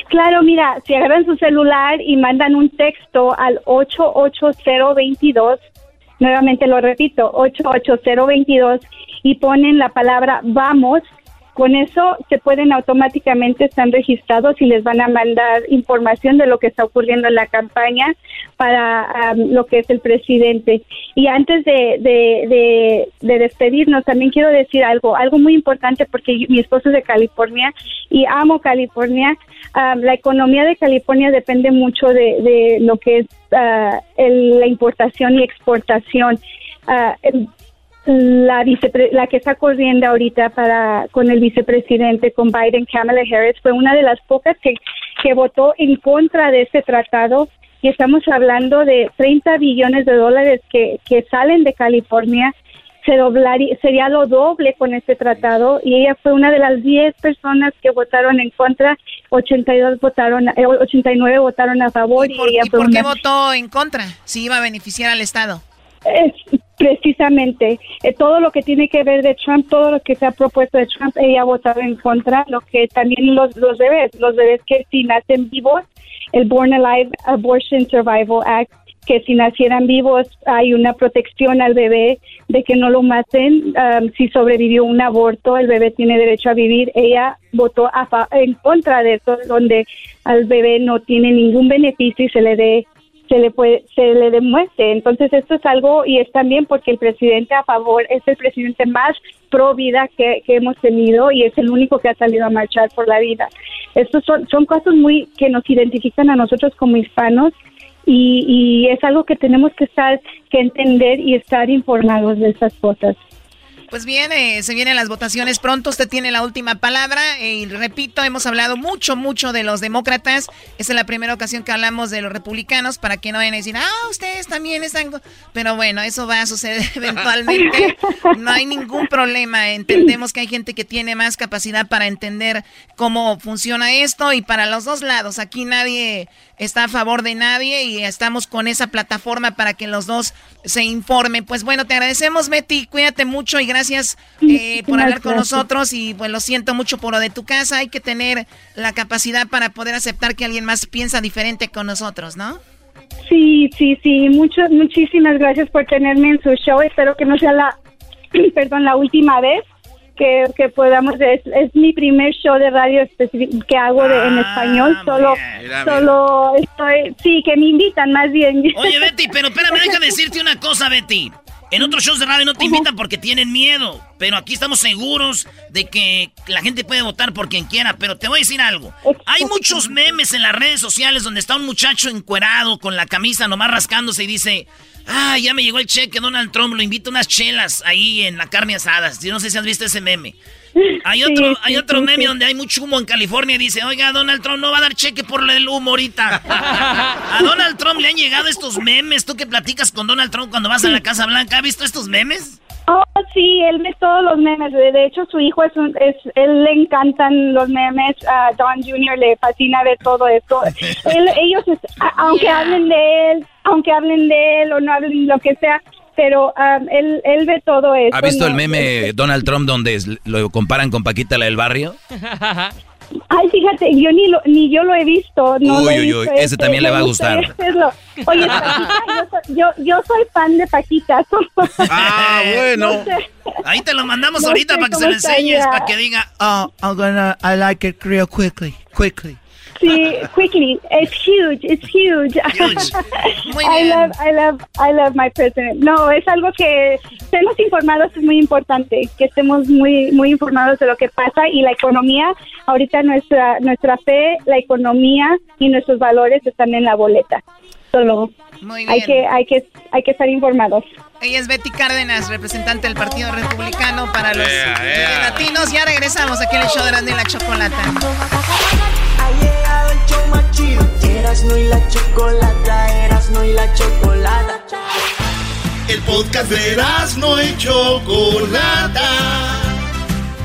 S35: Claro, mira, si agarran su celular y mandan un texto al 88022, nuevamente lo repito, 88022, y ponen la palabra vamos, con eso se pueden automáticamente están registrados y les van a mandar información de lo que está ocurriendo en la campaña para lo que es el presidente. Y antes de, de, de, despedirnos, también quiero decir algo, algo muy importante porque mi esposo es de California y amo California. la economía de California depende mucho de, lo que es ah, la importación y exportación. Uh, la, la que está corriendo ahorita para con el vicepresidente, con Biden, Kamala Harris, fue una de las pocas que, que votó en contra de este tratado y estamos hablando de 30 billones de dólares que, que salen de California. Se doblaría, sería lo doble con este tratado y ella fue una de las 10 personas que votaron en contra, 82 votaron, 89 eh, votaron a favor.
S16: ¿Y por,
S35: ella
S16: por qué votó en contra? Si iba a beneficiar al Estado.
S35: Es, precisamente eh, todo lo que tiene que ver de Trump, todo lo que se ha propuesto de Trump, ella ha votado en contra, lo que también los, los bebés, los bebés que si nacen vivos, el Born Alive Abortion Survival Act, que si nacieran vivos hay una protección al bebé de que no lo maten. Um, si sobrevivió un aborto, el bebé tiene derecho a vivir. Ella votó a en contra de eso, donde al bebé no tiene ningún beneficio y se le dé se le puede, se le demuestre. Entonces esto es algo y es también porque el presidente a favor es el presidente más pro vida que, hemos tenido y es el único que ha salido a marchar por la vida. Estos son, son cosas muy que nos identifican a nosotros como hispanos y, y es algo que tenemos que estar, que entender y estar informados de esas cosas.
S16: Pues bien, eh, se vienen las votaciones pronto. Usted tiene la última palabra. Eh, y repito, hemos hablado mucho, mucho de los demócratas. Esta es la primera ocasión que hablamos de los republicanos para que no vayan a decir, ah, ustedes también están. Pero bueno, eso va a suceder eventualmente. No hay ningún problema. Entendemos que hay gente que tiene más capacidad para entender cómo funciona esto y para los dos lados. Aquí nadie está a favor de nadie y estamos con esa plataforma para que los dos se informen. Pues bueno, te agradecemos, Betty. Cuídate mucho y gracias eh, por hablar con nosotros. Y pues lo siento mucho por lo de tu casa. Hay que tener la capacidad para poder aceptar que alguien más piensa diferente con nosotros, ¿no?
S35: Sí, sí, sí. Mucho, muchísimas gracias por tenerme en su show. Espero que no sea la, perdón, la última vez que, podamos, es, es, mi primer show de radio que hago de, en ah, español, solo, solo estoy, sí, que me invitan más bien.
S3: Oye, Betty, pero espérame, déjame decirte una cosa, Betty. En otros shows de radio no te invitan porque tienen miedo, pero aquí estamos seguros de que la gente puede votar por quien quiera. Pero te voy a decir algo. Hay muchos memes en las redes sociales donde está un muchacho encuerado con la camisa nomás rascándose y dice, Ah, ya me llegó el cheque, Donald Trump, lo invito a unas chelas ahí en la carne asada. Yo no sé si has visto ese meme. Hay otro, hay otro meme donde hay mucho humo en California y dice, oiga, Donald Trump no va a dar cheque por el humo ahorita. A Donald Trump le han llegado estos memes. Tú que platicas con Donald Trump cuando vas a la Casa Blanca, ¿has visto estos memes?
S35: Oh, sí, él ve todos los memes. De hecho, su hijo es, un, es él le encantan los memes. A Don Jr. le fascina ver todo esto. ellos, aunque hablen de él, aunque hablen de él o no hablen lo que sea, pero um, él, él ve todo eso.
S4: ¿Ha visto el meme Donald Trump donde lo comparan con Paquita la del barrio?
S35: Ay, fíjate, yo ni, lo, ni yo lo he visto. No
S4: uy,
S35: uy,
S4: uy, ese también le va a gustar.
S35: Oye, Paquita, yo, yo, soy fan de Paquita.
S6: Ah, bueno.
S3: Ahí te lo mandamos ahorita para que se lo enseñes, para que diga, oh, I'm gonna, I like it real quickly, quickly.
S35: Sí, quickly. It's huge. It's huge. huge. Muy bien. I love, I love, I love my president. No, es algo que estemos informados es muy importante, que estemos muy, muy informados de lo que pasa y la economía. Ahorita nuestra, nuestra fe, la economía y nuestros valores están en la boleta. Solo
S16: Muy
S35: hay que, hay que, hay que estar informados.
S16: Ella es Betty Cárdenas, representante del Partido Republicano para los
S6: Ea, ea.
S16: latinos. Ya regresamos aquí en el show de Erasmo y la Chocolata.
S2: Ha llegado el show más chido. Erasmo y la chocolata, Erasmo y la chocolata.
S1: El podcast de Erasmo y Chocolata.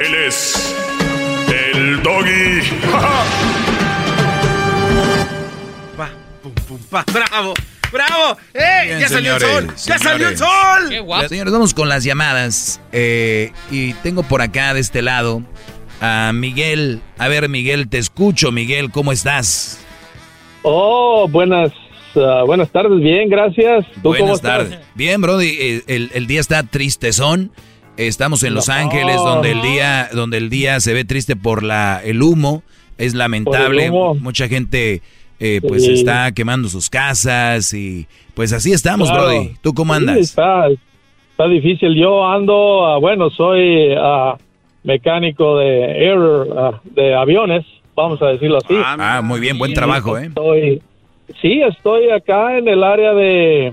S10: Él es el doggy.
S6: Pa, pum, pum, pa. ¡Bravo! ¡Bravo! ¡Eh!
S4: Bien,
S6: ¡Ya salió el
S4: señores,
S6: sol! ¡Ya salió el
S4: señores.
S6: sol!
S4: Señores, vamos con las llamadas. Eh, y tengo por acá, de este lado, a Miguel. A ver, Miguel, te escucho. Miguel, ¿cómo estás?
S33: Oh, buenas, ah, buenas tardes, bien, gracias. ¿Tú cómo
S4: Buenas
S33: estás?
S4: tardes. Bien, Brody, eh, el, el día está tristezón. Estamos en Los
S33: No.
S4: Ángeles, donde el día, donde el día se ve triste por la, el humo. Es lamentable.
S33: humo.
S4: Mucha gente eh, pues
S33: Sí.
S4: está quemando sus casas y pues así estamos,
S33: Claro.
S4: Brody. ¿Tú cómo
S33: Sí,
S4: andas?
S33: está, está difícil. Yo ando, ah, bueno, soy ah, mecánico de air, ah, de aviones, vamos a decirlo así.
S4: Ah, muy bien, buen trabajo, ¿eh?
S33: Estoy, sí, estoy acá en el área de,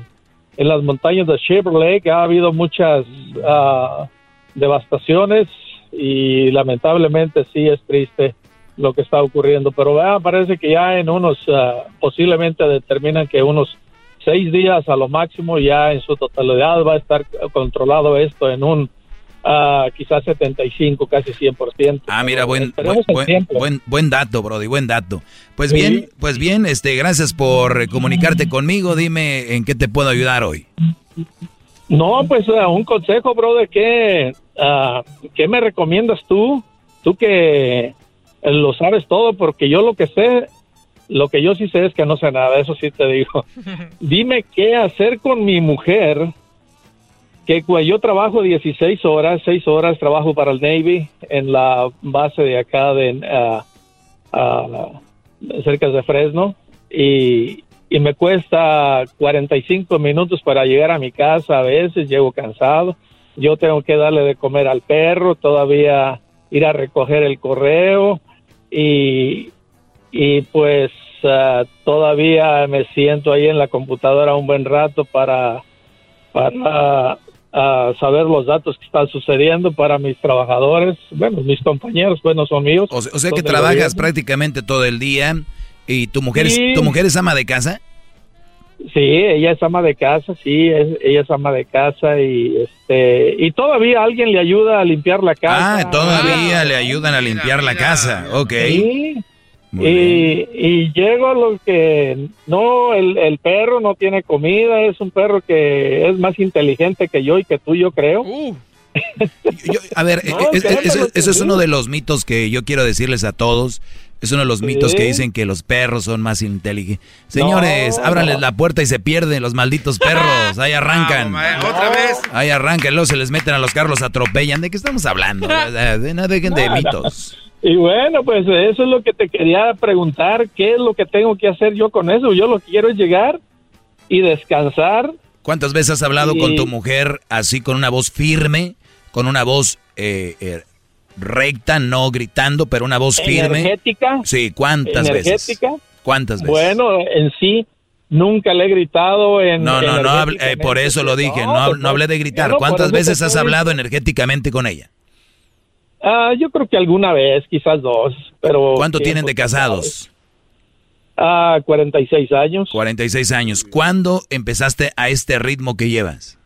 S33: en las montañas de Chevrolet, ha habido muchas ah, devastaciones y lamentablemente sí es triste lo que está ocurriendo. Pero parece que ya en unos, ah, posiblemente determinan que unos seis días a lo máximo ya en su totalidad va a estar controlado esto en un ah, quizás 75, casi 100%.
S4: Ah, mira, buen, buen, buen, buen- buen dato, Brody, buen dato. Pues
S33: Sí.
S4: bien, pues bien, este, gracias por eh, comunicarte conmigo. Dime en qué te puedo ayudar hoy.
S33: No, pues ah, un consejo, brother, ¿qué, ah, ¿qué me recomiendas tú? Tú que eh, lo sabes todo, porque yo lo que sé, lo que yo sí sé es que no sé nada, eso sí te digo. Dime qué hacer con mi mujer, que yo trabajo 16 horas, 6 horas trabajo para el Navy en la base de acá de ah, ah, cerca de Fresno y, y me cuesta 45 minutos para llegar a mi casa a veces, llego cansado, yo tengo que darle de comer al perro, todavía ir a recoger el correo y, y pues ah, todavía me siento ahí en la computadora un buen rato para, para ah, saber los datos que están sucediendo para mis trabajadores, bueno, mis compañeros, pues no son míos.
S4: O sea, o sea que trabajas
S33: gobierno.
S4: prácticamente todo el día y tu mujer,
S33: Sí.
S4: es, tu mujer es ama de casa.
S33: Sí, ella es ama de casa, sí, es- ella es ama de casa y este y todavía alguien le ayuda a limpiar la casa.
S4: Ah, todavía le ayudan a limpiar la casa. Ok.
S33: Sí. Y, y llego a lo que no, el, el perro no tiene comida, es un perro que es más inteligente que yo y que tú, yo creo.
S4: A ver,
S33: No,
S4: eh, es-
S33: créeme
S4: es- eso, uno de los mitos que yo quiero decirles a todos. Es uno de los mitos que dicen que los perros son más inteligentes. Señores,
S33: No,
S4: ábranles
S33: no.
S4: la puerta y se pierden los malditos perros. Ahí arrancan.
S6: Otra vez.
S4: Ahí arrancan, luego se les meten a los carros, atropellan. ¿De qué estamos hablando? No dejen de mitos.
S33: Y bueno, pues eso es lo que te quería preguntar, ¿qué es lo que tengo que hacer yo con eso? Yo lo que quiero es llegar y descansar.
S4: ¿Cuántas veces has hablado
S33: Y-
S4: con tu mujer así con una voz firme, con una voz eh, eh, recta, no gritando, pero una voz firme?
S33: Energética.
S4: Sí, ¿cuántas veces?
S33: energética.
S4: ¿Cuántas veces?
S33: Bueno, en sí, nunca le he gritado en...
S4: No, no, no, eh, por eso lo dije, no,
S33: pues,
S4: no hablé de gritar. ¿Cuántas veces has hablado energéticamente con ella?
S33: Ah, yo creo que alguna vez, quizás dos, pero...
S4: ¿Cuánto tienen de casados?
S33: Ah, 46 años.
S4: 46 años. ¿Cuándo empezaste a este ritmo que llevas?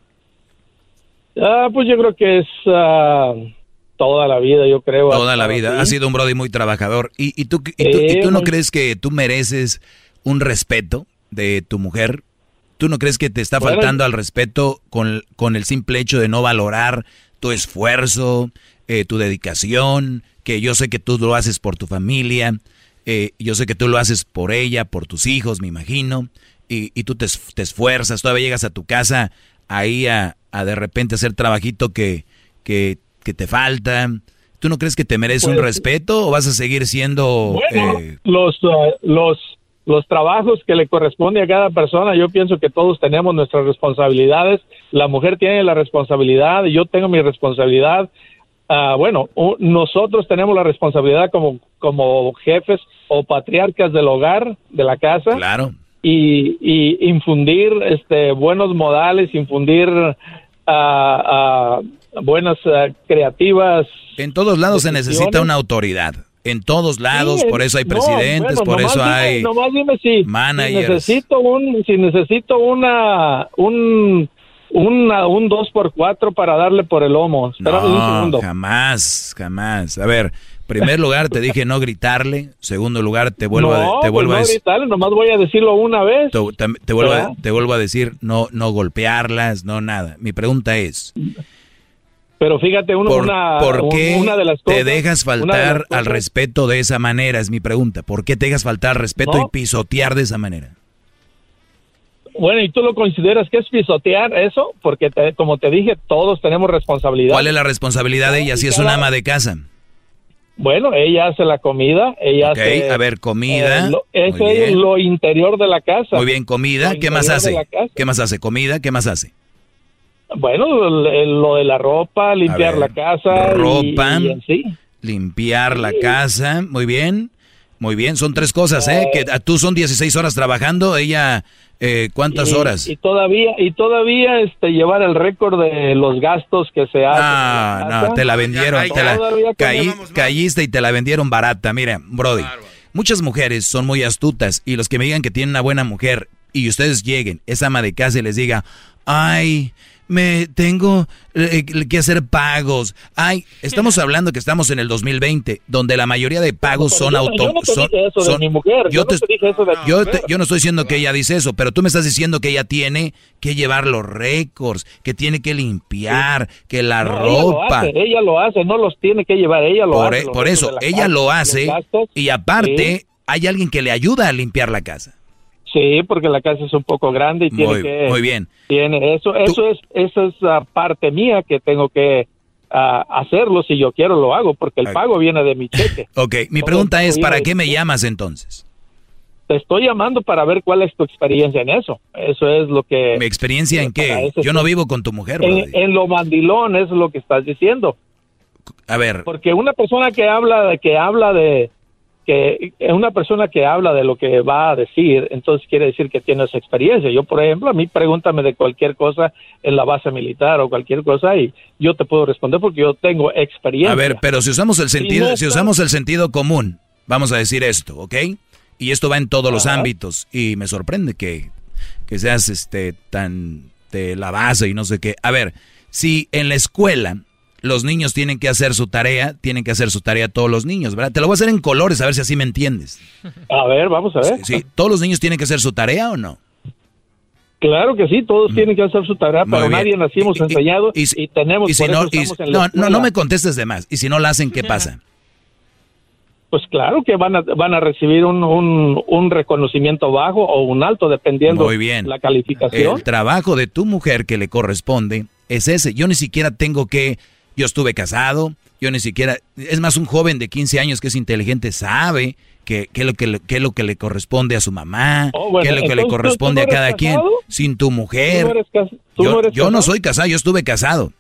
S33: Ah, pues yo creo que es ah, toda la vida, yo creo.
S4: Toda la vida. Has sido un Brody muy trabajador. ¿Y, y tú, y tú, y tú no crees que tú mereces un respeto de tu mujer? ¿Tú no crees que te está
S33: Bueno.
S4: faltando al respeto con, con el simple hecho de no valorar tu esfuerzo, eh, tu dedicación? Que yo sé que tú lo haces por tu familia, eh, yo sé que tú lo haces por ella, por tus hijos, me imagino. y, y tú te, te esfuerzas, todavía llegas a tu casa ahí a, a de repente hacer trabajito que, que, que te falta. ¿Tú no crees que te mereces un
S33: Pues-
S4: respeto o vas a seguir siendo...
S33: Bueno,
S4: eh,
S33: los, uh, los, los trabajos que le corresponde a cada persona, yo pienso que todos tenemos nuestras responsabilidades. La mujer tiene la responsabilidad, yo tengo mi responsabilidad. Ah, bueno, nosotros tenemos la responsabilidad como, como jefes o patriarcas del hogar, de la casa.
S4: Claro.
S33: Y, y infundir este, buenos modales, infundir ah, ah, buenas ah, creativas.
S4: En todos lados se necesita
S33: decisiones.
S4: una autoridad. En todos lados,
S33: Sí,
S4: por eso hay
S33: no,
S4: presidentes,
S33: bueno,
S4: por eso
S33: dime-
S4: hay
S33: nomás dime si,
S4: managers.
S33: Si necesito un, si necesito una, un, una, un 2 por 4 para darle por el lomo. Espérame un
S4: No,
S33: segundo.
S4: jamás, jamás. A ver, primer lugar te dije no gritarle, segundo lugar te vuelvo
S33: no,
S4: a, te
S33: pues
S4: vuelvo
S33: no
S4: a decir,
S33: gritarle, nomás voy a decirlo una vez.
S4: te, te- te vuelvo a, te vuelvo a decir no no golpearlas, no nada. Mi pregunta es,
S33: Pero fíjate, uno-
S4: ¿por,
S33: una,
S4: por qué
S33: una de las cosas,
S4: te dejas
S33: de
S4: faltar al respeto de esa manera? Es mi pregunta. ¿Por qué te dejas faltar al respeto
S33: No.
S4: y pisotear de esa manera?
S33: Bueno, ¿y tú lo consideras que es pisotear eso? Porque, te- como te dije, todos tenemos responsabilidad.
S4: ¿Cuál es la responsabilidad de ella si es una ama de casa?
S33: Bueno, ella hace la comida, ella hace...
S4: a ver, comida.
S33: eh, lo- eso es lo interior de la casa.
S4: Muy bien, comida.
S33: Lo
S4: ¿Qué más hace? ¿Qué más hace? ¿Comida? ¿Qué más hace?
S33: Bueno, lo, lo de la ropa, limpiar
S4: ver,
S33: la casa.
S4: ropa,
S33: y en sí.
S4: limpiar la casa, muy bien, muy bien, son tres cosas, ¿eh? Que a- tú son 16 horas trabajando, ella, eh, ¿cuántas
S33: Y-
S4: horas?
S33: Y todavía, y todavía este, llevar el récord de los gastos que se hacen.
S4: Ah, no, te la vendieron, te la, caí- caíste y te la vendieron barata, mira, Brody, muchas mujeres son muy astutas y los que me digan que tienen una buena mujer y ustedes lleguen, es ama de casa y les diga, ay, me tengo eh, que hacer pagos. Ay, estamos hablando que estamos en el 2020, donde la mayoría de pagos son
S33: yo no-
S4: auto
S33: yo no te dije eso de mi mujer,
S4: yo te yo no estoy diciendo que ella dice eso, pero tú me estás diciendo que ella tiene que llevar los récords, que tiene que limpiar, que la
S33: No, ella lo
S4: ropa.
S33: hace, ella lo hace, no los tiene que llevar, ella lo
S4: Por,
S33: hace.
S4: e- por eso, ella
S33: casa,
S4: lo hace y aparte
S33: Sí.
S4: hay alguien que le ayuda a limpiar la casa.
S33: Sí, porque la casa es un poco grande y tiene
S4: Muy-
S33: que...
S4: muy bien.
S33: Tiene eso, eso es, esa es la parte mía que tengo que ah, hacerlo. Si yo quiero lo hago, porque el pago viene de mi cheque.
S4: Ok, mi pregunta es, ¿para qué me llamas entonces?
S33: Te estoy llamando para ver cuál es tu experiencia en eso. Eso es lo que...
S4: ¿Mi experiencia en qué? Yo no vivo con tu mujer,
S33: En, lo mandilón es lo que estás diciendo.
S4: A ver,
S33: Porque una persona que habla de que habla de que una persona que habla de lo que va a decir, entonces quiere decir que tienes experiencia. Yo, por ejemplo, a mí pregúntame de cualquier cosa en la base militar o cualquier cosa y yo te puedo responder porque yo tengo experiencia.
S4: a ver, pero si usamos el sentido,
S33: no
S4: si usamos el sentido común, vamos a decir esto, ¿ok? Y esto va en todos los ámbitos y me sorprende que, que seas este tan de la base y no sé qué. A ver, si en la escuela los niños tienen que hacer su tarea, tienen que hacer su tarea todos los niños, ¿verdad? Te lo voy a hacer en colores a ver si así me entiendes.
S33: A ver, vamos a ver.
S4: Sí, ¿todos los niños tienen que hacer su tarea o no?
S33: Claro que sí, todos tienen que hacer su tarea,
S4: Mm. Muy
S33: pero
S4: bien.
S33: nadie nacimos enseñados y, tenemos
S4: Y si
S33: por
S4: no,
S33: eso
S4: y-
S33: estamos en la
S4: no, no, me contestes de más. Y si no la hacen, ¿qué pasa?
S33: Pues claro que van a, van a recibir un, un, un reconocimiento bajo o un alto, dependiendo
S4: Muy bien.
S33: la calificación.
S4: El trabajo de tu mujer que le corresponde es ese. Yo ni siquiera tengo que, yo estuve casado, yo ni siquiera, es más un joven de 15 años que es inteligente, sabe que, que, lo que, es lo que le corresponde a su mamá,
S33: Oh, bueno,
S4: que es lo que le
S33: entonces, ¿tú-
S4: corresponde a cada quien, sin tu mujer.
S33: ¿Tú no eres tú
S4: yo
S33: no eres
S4: yo no
S33: casado?
S4: soy casado, yo estuve casado.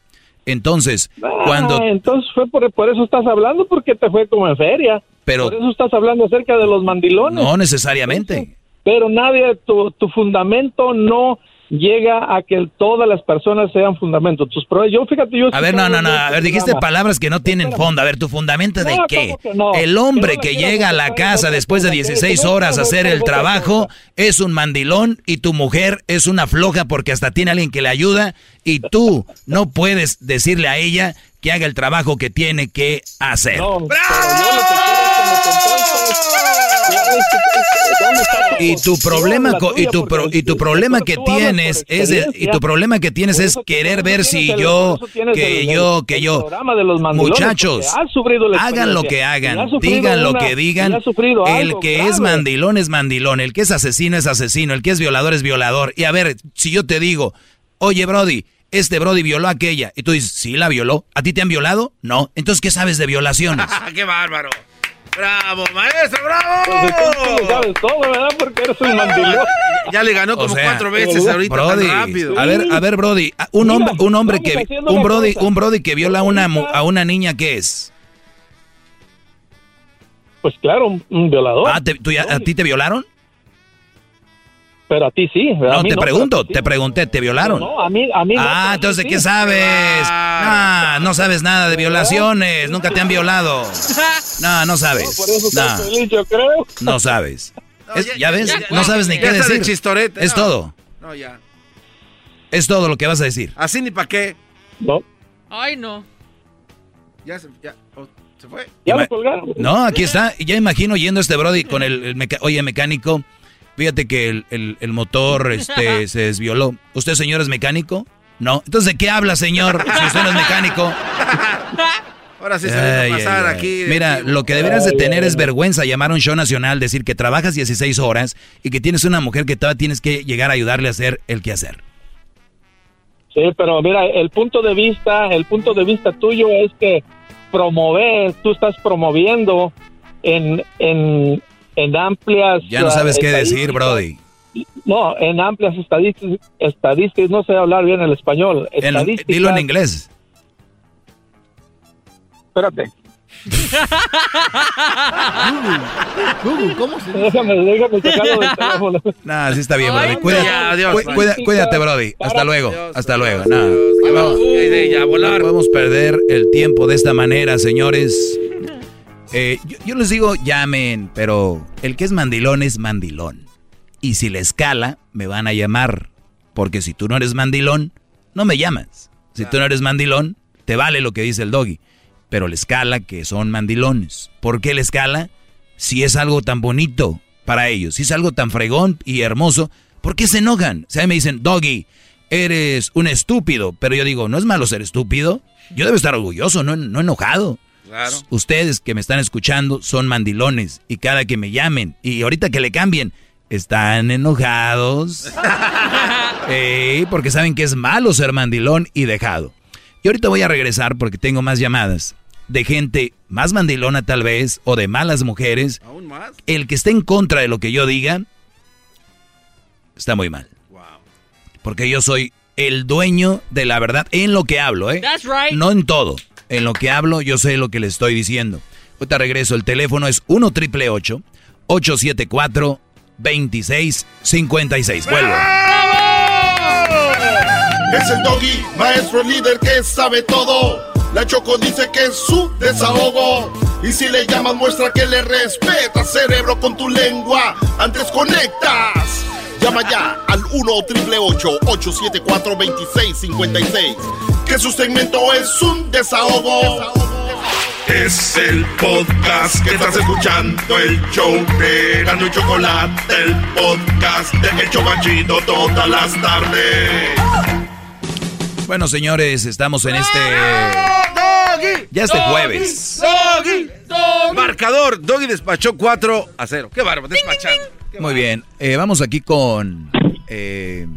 S4: Entonces,
S33: Ah,
S4: cuando...
S33: entonces fue por, por eso estás hablando, porque te fue como en feria.
S4: Pero-
S33: por eso estás hablando acerca de los mandilones.
S4: No necesariamente.
S33: Pero nadie, tu, tu fundamento no llega a que todas las personas sean fundamentos. Tus yo fíjate, yo
S4: A ver, no, no, no. A ver, dijiste palabras que no tienen fondo. A ver, ¿tu fundamento de
S33: No,
S4: qué? El hombre que llega a la casa después de
S33: cosa.
S4: 16
S33: Pero
S4: horas a hacer el trabajo es un mandilón y tu mujer es una floja porque hasta tiene alguien que le ayuda y tú no puedes decirle a ella que haga el trabajo que tiene que hacer.
S33: No, pero yo lo que quiero es que me contestes.
S4: Y tu problema co- y tu pro- y tu problema que tienes es de- y tu problema que tienes es querer ver si yo que yo que yo muchachos hagan lo que hagan digan lo que digan el que es mandilón es mandilón el que es asesino es asesino el que es violador es violador. Y a ver si yo te digo oye Brody este Brody violó a aquella y tú dices sí la violó a ti te han violado no entonces qué sabes de violaciones
S6: ¡Qué bárbaro! ¡Bravo, maestro, bravo!
S33: Pues sabes todo, ¿verdad? Porque eres un mandilón.
S6: Ya le ganó
S4: O
S6: como
S4: sea,
S6: cuatro veces ahorita
S4: Brody,
S6: tan rápido.
S4: A ver, a ver, Brody, un hombre, un hombre que un Brody,
S33: cosa.
S4: un Brody que viola a una mu- a una niña ¿qué es?
S33: Pues claro, un, un violador.
S4: Ah, te- tú ya- ¿a ti te violaron?
S33: Pero a ti sí.
S4: No,
S33: mí
S4: te
S33: no,
S4: pregunto, te pregunté, ¿te violaron?
S33: No, a mí, a mí no,
S4: Ah, entonces, ¿qué
S33: sí.
S4: sabes? Ah, no sabes nada de violaciones, nunca te han violado. No, no sabes.
S33: Por eso
S4: No,
S33: feliz, yo creo.
S4: no sabes. Es- ¿Ya ves?
S6: ya-
S4: No sabes ni qué
S6: de
S4: decir. Es
S6: no.
S4: todo.
S6: No, ya.
S4: Es todo lo que vas a decir.
S6: Así ni para qué.
S33: No.
S36: Ay, no.
S6: Ya se, ya, oh, se fue.
S33: Ya lo colgaron.
S4: No, aquí está. Y Ya imagino yendo este Brody con el, el meca- oye mecánico. Fíjate que el, el- el motor este, se desvioló. ¿Usted, señor, es mecánico? No. Entonces, ¿de qué habla, señor? Si usted no es mecánico.
S6: Ahora sí se a pasar
S4: ay, ay.
S6: aquí.
S4: Mira,
S6: aquí.
S4: lo que deberías de tener
S33: ay,
S4: es
S33: ay.
S4: vergüenza llamar a un show nacional, decir que trabajas 16 horas y que tienes una mujer que todavía tienes que llegar a ayudarle a hacer el quehacer.
S33: Sí, pero mira, el punto de vista, el punto de vista tuyo es que promover, tú estás promoviendo en, en, en amplias...
S4: Ya no
S33: ah,
S4: sabes qué decir. Brody.
S33: No, en amplias estadísticas, estadísticas, no sé hablar bien el español. Estadísticas,
S4: dilo en inglés.
S33: Espérate.
S6: Google, ¿cómo se
S33: Déjame, déjame sacarlo del teléfono.
S4: Nah, sí está bien, Brody. Cuídate,
S6: Ya, adiós,
S4: cu- cuida- cuídate, Brody. Hasta luego.
S6: Adiós,
S4: Hasta luego. Nah. Vamos.
S6: va- qué idea, volar.
S4: No podemos perder el tiempo de esta manera, señores. Eh, yo, yo les digo, llamen, pero el que es mandilón es mandilón. Y si le escala, me van a llamar. Porque si tú no eres mandilón, no me llamas. Si tú no eres mandilón, te vale lo que dice el doggy. Pero le escala que son mandilones. ¿Por qué le escala? Si es algo tan bonito para ellos, si es algo tan fregón y hermoso, ¿por qué se enojan? O sea, me dicen, doggy, eres un estúpido. Pero yo digo, no es malo ser estúpido. Yo debo estar orgulloso, no, no enojado.
S6: Claro.
S4: Ustedes que me están escuchando son mandilones y cada que me llamen y ahorita que le cambien, están enojados. Porque saben que es malo ser mandilón y dejado. Y ahorita voy a regresar porque tengo más llamadas de gente más mandilona tal vez o de malas mujeres.
S6: ¿Aún más?
S4: El que esté en contra de lo que yo diga está muy mal. Porque yo soy el dueño de la verdad en lo que hablo, ¿eh?
S36: That's right.
S4: No en todo. En lo que hablo, yo sé lo que le estoy diciendo. Ahorita regreso. El teléfono es 1 triple 874 2656. Vuelvo.
S1: Es el doggy, maestro líder que sabe todo. La Choco dice que es su desahogo. Y si le llamas, muestra que le respeta, cerebro, con tu lengua. Antes conectas. Llama ya al 1 triple 874 2656. Que su segmento es un desahogo. Es el podcast que estás escuchando, el show de Gano y Chocolate, el podcast de Hecho Banchito todas las tardes.
S4: Bueno, señores, estamos en este.
S6: Doggy.
S4: Ya este
S6: Doggy,
S4: jueves.
S6: Doggy. Marcador. Doggy despachó 4 a 0. Qué bárbaro, despachando.
S4: Muy bien. eh, vamos aquí con. eh,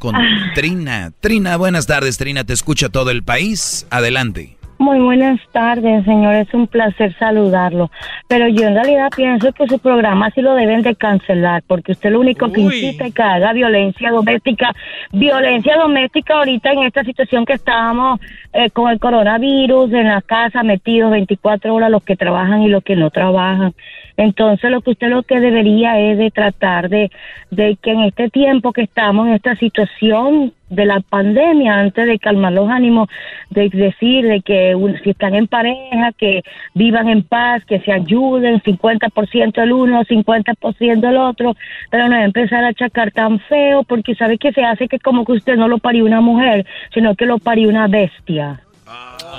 S4: con Trina. Trina, buenas tardes, Trina. Te escucha todo el país. Adelante.
S37: Muy buenas tardes, señor. Es un placer saludarlo. Pero yo en realidad pienso que su programa sí lo deben de cancelar, porque usted lo único que
S36: Uy.
S37: incita es que haga violencia doméstica. Violencia doméstica ahorita en esta situación que estábamos eh, con el coronavirus, en la casa, metidos 24 horas los que trabajan y los que no trabajan. Entonces, lo que usted lo que debería es de tratar de, de que en este tiempo que estamos en esta situación de la pandemia, antes de calmar los ánimos, de decir de que un- si están en pareja, que vivan en paz, que se ayuden, 50% el uno, 50% el otro, pero no empezar a achacar tan feo, porque sabe que se hace que como que usted no lo parió una mujer, sino que lo parió una bestia.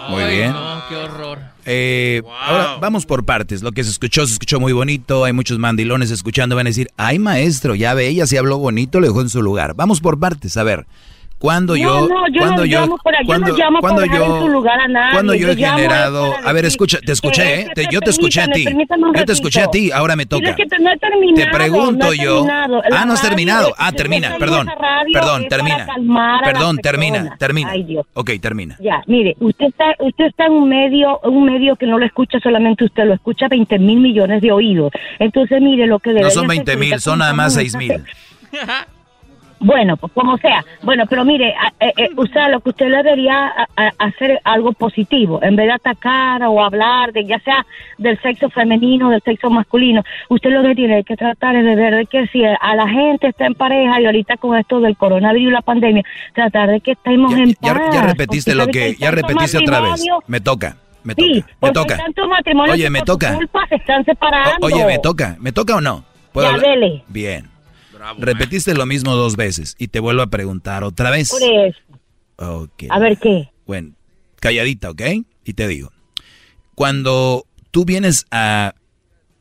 S4: Muy bien.
S38: No, qué horror.
S4: Eh, Ahora vamos por partes. Lo que se escuchó, se escuchó muy bonito. Hay muchos mandilones escuchando. Van a decir, ay maestro, ya ve, ella sí habló bonito, le dejó en su lugar. Vamos por partes. A ver, cuando
S37: No,
S4: yo,
S37: no, yo
S4: cuando
S37: no
S4: yo,
S37: llamo para- yo no
S4: cuando,
S37: llamo
S4: cuando
S37: en
S4: yo,
S37: su lugar a nadie,
S4: cuando yo
S37: yo
S4: he generado, a ver, escucha, te escuché, ¿eh? Te- yo te escuché a ti. Yo te escuché a ti, ahora me toca.
S37: Que te- no he terminado,
S4: Te pregunto
S37: no he
S4: yo.
S37: terminado.
S4: Ah, no has terminado. Ah, termina, perdón. Perdón, termina. Perdón, termina, termina.
S37: Ay, Dios.
S4: Ok, termina.
S37: Ya, mire, usted está, usted está en un medio, un medio que no lo escucha solamente usted, lo escucha 20 mil millones de oídos. Entonces, mire, lo que
S4: No
S37: debería
S4: son
S37: hacer
S4: 20 mil, son nada más
S37: como
S4: 6 mil.
S37: Bueno, pues como sea. Bueno, pero mire, eh, eh, usted lo que usted le debería a- a- hacer algo positivo, en vez de atacar o hablar de ya sea del sexo femenino o del sexo masculino, usted lo que tiene que tratar es de ver de que si a la gente está en pareja y ahorita con esto del coronavirus y la pandemia, tratar de que estemos en
S4: Ya,
S37: paz.
S4: ya repetiste lo que, ya repetiste otra vez. Me toca, me toca,
S37: Sí,
S4: me toca.
S37: tantos matrimonios
S4: Oye, me toca.
S37: culpa se están separando.
S4: O- Oye, me toca, ¿me toca o no? ¿Puedo
S37: Ya, dele.
S4: Bien. Repetiste lo mismo dos veces y te vuelvo a preguntar otra vez.
S37: Por eso. A ver qué.
S4: Bueno, calladita, ¿ok? Y te digo, cuando tú vienes a,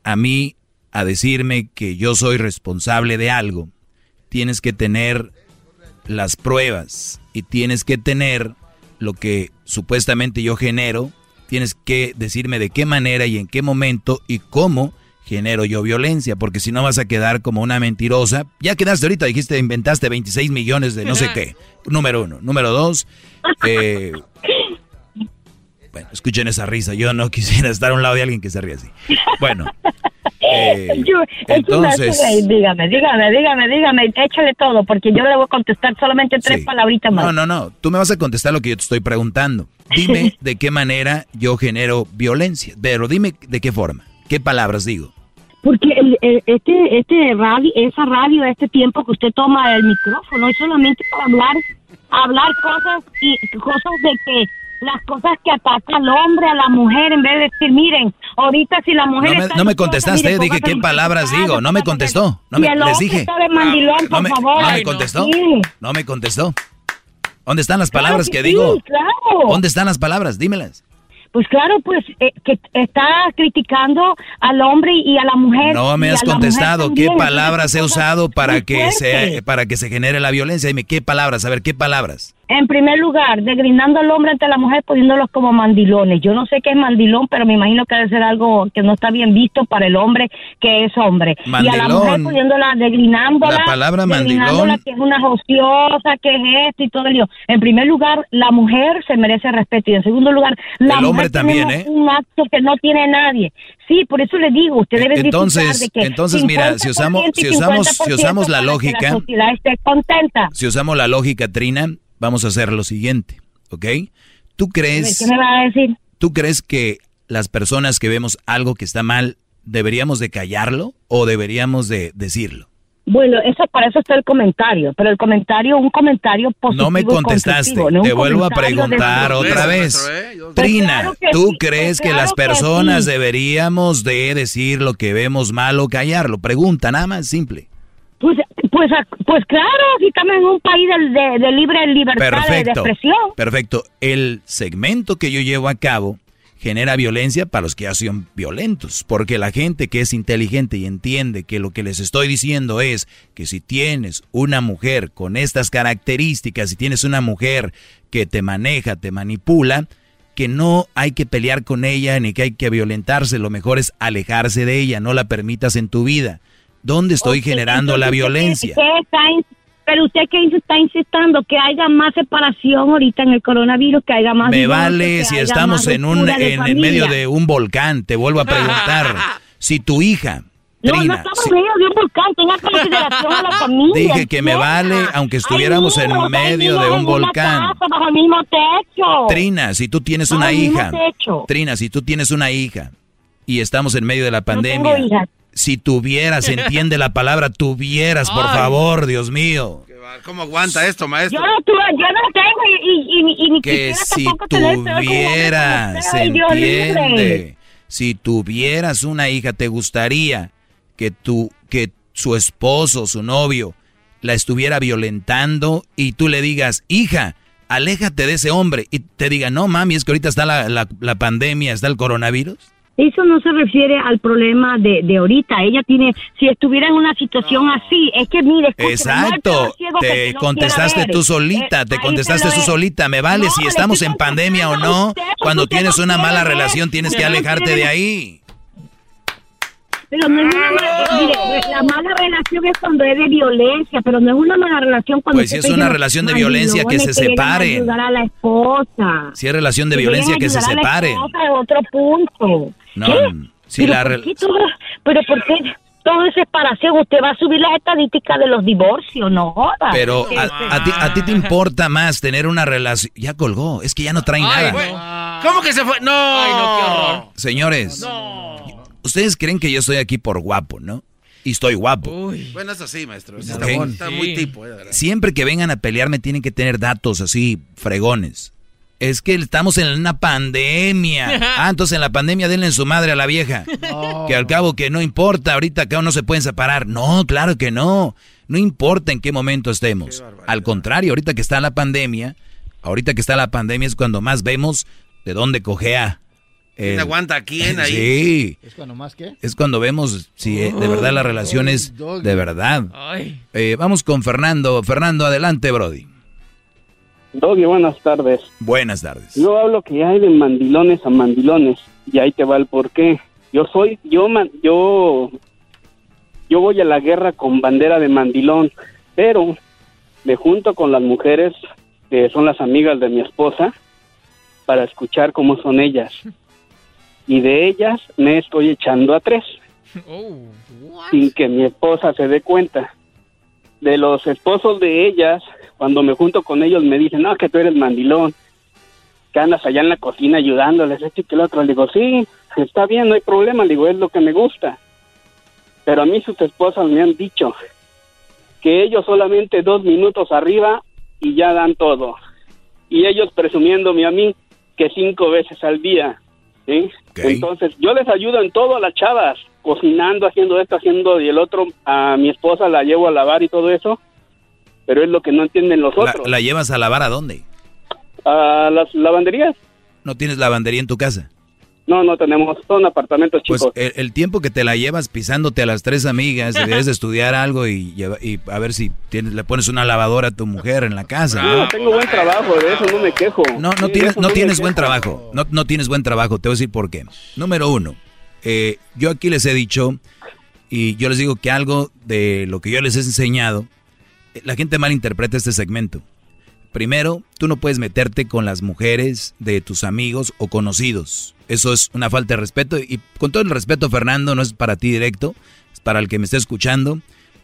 S4: a mí a decirme que yo soy responsable de algo, tienes que tener las pruebas y tienes que tener lo que supuestamente yo genero, tienes que decirme de qué manera y en qué momento y cómo genero yo violencia, porque si no vas a quedar como una mentirosa. Ya quedaste ahorita, dijiste, inventaste 26 millones de no sé qué. Número uno. Número dos, eh, bueno, escuchen esa risa, yo no quisiera estar a un lado de alguien que se ríe así. Bueno, eh,
S37: Yo-
S4: entonces-
S37: dígame, dígame, dígame, dígame, échale todo, porque yo le voy a contestar solamente tres
S4: Sí.
S37: palabritas más.
S4: No, no, no. Tú me vas a contestar lo que yo te estoy preguntando. Dime de qué manera yo genero violencia. Pero dime de qué forma. ¿Qué palabras digo?
S37: Porque el- el- este, este radio, esa radio, este tiempo que usted toma el micrófono es solamente para hablar, hablar cosas y cosas de que las cosas que atacan al hombre, a la mujer, en vez de decir, miren, ahorita si la mujer
S4: No me,
S37: está
S4: no me
S37: ansiosa,
S4: contestaste. Dije qué palabras digo. No me contestó. No me,
S37: el
S4: les dije.
S37: está de mandilón,
S4: No
S37: por
S4: me,
S37: favor.
S4: no me contestó.
S37: Sí.
S4: No me contestó. ¿Dónde están las palabras
S37: que
S4: que,
S37: sí,
S4: digo?
S37: claro.
S4: ¿Dónde están las palabras? Dímelas.
S37: Pues claro, pues eh, que está criticando al hombre y a la mujer.
S4: No me has contestado qué palabras he usado para que se para que se genere la violencia. Dime qué palabras, a ver qué palabras.
S37: En primer lugar, degrinando al hombre ante la mujer, poniéndolos como mandilones. Yo no sé qué es mandilón, pero me imagino que debe ser algo que no está bien visto para el hombre que es hombre. Y a la mujer
S4: Mandilón.
S37: poniéndola, degrinándola.
S4: La palabra mandilón.
S37: que es una ociosa, que es esto y todo el lío. En primer lugar, la mujer se merece respeto. Y en segundo lugar, la
S4: El hombre
S37: mujer
S4: también, ¿eh?
S37: un acto que no tiene nadie. Sí, por eso le digo, usted debe
S4: Entonces,
S37: de que
S4: entonces mira, si usamos
S37: 50% y
S4: si usamos si
S37: 50%
S4: usamos la lógica,
S37: la sociedad esté contenta.
S4: si usamos la lógica, Trina, vamos a hacer lo siguiente, ¿ok? ¿Tú crees,
S37: ¿Qué me va a decir?
S4: ¿tú crees que las personas que vemos algo que está mal, deberíamos de callarlo o deberíamos de decirlo?
S37: Bueno, eso para eso está el comentario, pero el comentario, un comentario positivo.
S4: No me contestaste,
S37: no
S4: te vuelvo a preguntar
S37: de-
S4: otra vez. Trina,
S37: claro que
S4: ¿tú
S37: sí,
S4: crees
S37: pues
S4: que las
S37: que
S4: personas
S37: sí.
S4: deberíamos de decir lo que vemos mal o callarlo? Pregunta, nada más simple.
S37: Pues, pues, pues claro, si estamos en un país de, de- de libre libertad de, de
S4: Perfecto.
S37: expresión.
S4: Perfecto. El segmento que yo llevo a cabo genera violencia para los que ya son violentos, porque la gente que es inteligente y entiende que lo que les estoy diciendo es que si tienes una mujer con estas características, si tienes una mujer que te maneja, te manipula, que no hay que pelear con ella ni que hay que violentarse, lo mejor es alejarse de ella, no la permitas en tu vida. ¿Dónde estoy
S37: Ok,
S4: generando la
S37: entonces, ¿qué-
S4: violencia?
S37: qué está in- pero usted que está insistiendo que haya más separación ahorita en el coronavirus, que haya más
S4: Me vale si estamos en un en, en medio de un volcán. Te vuelvo a preguntar si tu hija
S37: No, no
S4: Trina,
S37: estamos
S4: si-
S37: en medio de un volcán, tenga consideración a la familia.
S4: dije que me vale aunque estuviéramos en medio de un volcán.
S37: casa, bajo el mismo techo.
S4: Trina, si tú tienes
S37: Bajo
S4: una hija,
S37: techo.
S4: Trina, si tú tienes una hija y estamos en medio de la
S37: tengo
S4: pandemia,
S37: hijas.
S4: Si tuvieras, entiende la palabra tuvieras, por
S6: Ay.
S4: favor, Dios mío.
S6: ¿Cómo aguanta esto, maestro?
S37: Yo no, tuve, yo no tengo y, y, y, y ni
S4: que
S37: quisiera
S4: si
S37: tener como
S4: tuvieras,
S37: libre.
S4: entiende, si tuvieras una hija, te gustaría que tu, que su esposo, su novio, la estuviera violentando y tú le digas, hija, aléjate de ese hombre y te diga, no mami, es que ahorita está la, la, la pandemia, está el coronavirus.
S37: Eso no se refiere al problema de, de ahorita. Ella tiene, si estuviera en una situación así, es que mire,
S4: Exacto, te contestaste tú solita,
S37: Eh,
S4: te contestaste tú
S37: es.
S4: solita, me vale
S37: No,
S4: si estamos en pandemia o no,
S37: usted,
S4: cuando tienes
S37: no
S4: una
S37: quiere
S4: mala relación tienes que alejarte de ahí.
S37: Pero no es una mala, mire, la mala relación es cuando es de violencia, pero no es una mala relación cuando
S4: Pues si es una relación de
S37: "Mandilones
S4: violencia, que se separen".
S37: ayudar a la esposa.
S4: Si es relación de violencia, que se
S37: es otro punto.
S4: No, si
S37: pero,
S4: la
S37: ¿por
S4: re-
S37: qué todo, pero ¿por qué todo es separación? Usted va a subir las estadísticas de los divorcios, no joda.
S4: Pero a, a ti, a ti te importa más tener una relación. Ya colgó, es que ya no trae nada.
S6: ¿Cómo que se fue? No. Ay, no, qué horror.
S4: Señores, ustedes creen que yo estoy aquí por guapo, ¿no? Y estoy guapo.
S6: Bueno, eso sí, maestro. Eso está, muy- está muy tipo, eh, de verdad.
S4: Siempre que vengan a pelearme tienen que tener datos así, fregones. Es que estamos en una pandemia. Ah, entonces en la pandemia denle en su madre a la vieja. Que al cabo que no importa, ahorita acá no se pueden separar. No, claro que no. No importa en qué momento estemos. Al contrario, ahorita que está la pandemia, ahorita que está la pandemia es cuando más vemos de dónde cojea.
S6: ¿Quién
S4: el-
S6: aguanta a quién ahí?
S4: Sí.
S38: ¿Es cuando más qué?
S4: Es cuando vemos si eh, de verdad la relación es de verdad. Eh, vamos con Fernando. Fernando, adelante, Brody.
S36: Doggy, buenas tardes.
S4: Buenas tardes.
S36: Yo hablo que hay de mandilones a mandilones y ahí te va el porqué. Yo soy, yo, man- yo, yo voy a la guerra con bandera de mandilón, pero me junto con las mujeres que son las amigas de mi esposa para escuchar cómo son ellas. Y de ellas me estoy echando a tres, sin que mi esposa se dé cuenta. De los esposos de ellas, cuando me junto con ellos me dicen, no, que tú eres mandilón, que andas allá en la cocina ayudándoles, esto y que lo otro. Le digo, sí, está bien, no hay problema, le digo, es lo que me gusta. Pero a mí sus esposas me han dicho que ellos solamente dos minutos arriba y ya dan todo. Y ellos presumiéndome a mí que cinco veces al día. ¿Sí? Entonces, yo les ayudo en todo a las chavas, cocinando, haciendo esto, haciendo y el otro, a mi esposa la llevo a lavar y todo eso, pero es lo que no entienden los
S4: La,
S36: otros.
S4: la llevas a lavar a dónde?
S36: ¿A las lavanderías?
S4: ¿No tienes lavandería en tu casa?
S36: No, no tenemos, son apartamentos
S4: Pues
S36: chicos.
S4: el, el tiempo que te la llevas pisándote a las tres amigas, debes de estudiar algo y, y a ver si tienes, le pones una lavadora a tu mujer en la casa.
S36: No, tengo buen trabajo, de eso no me quejo.
S4: No, no
S36: Sí,
S4: tienes, no tienes buen
S36: quejo.
S4: trabajo. No, no tienes buen trabajo. Te voy a decir por qué. Número uno, eh, yo aquí les he dicho y yo les digo que algo de lo que yo les he enseñado, eh, la gente malinterpreta este segmento. Primero, tú no puedes meterte con las mujeres de tus amigos o conocidos. Eso es una falta de respeto. Y con todo el respeto, Fernando, no es para ti directo, es para el que me esté escuchando.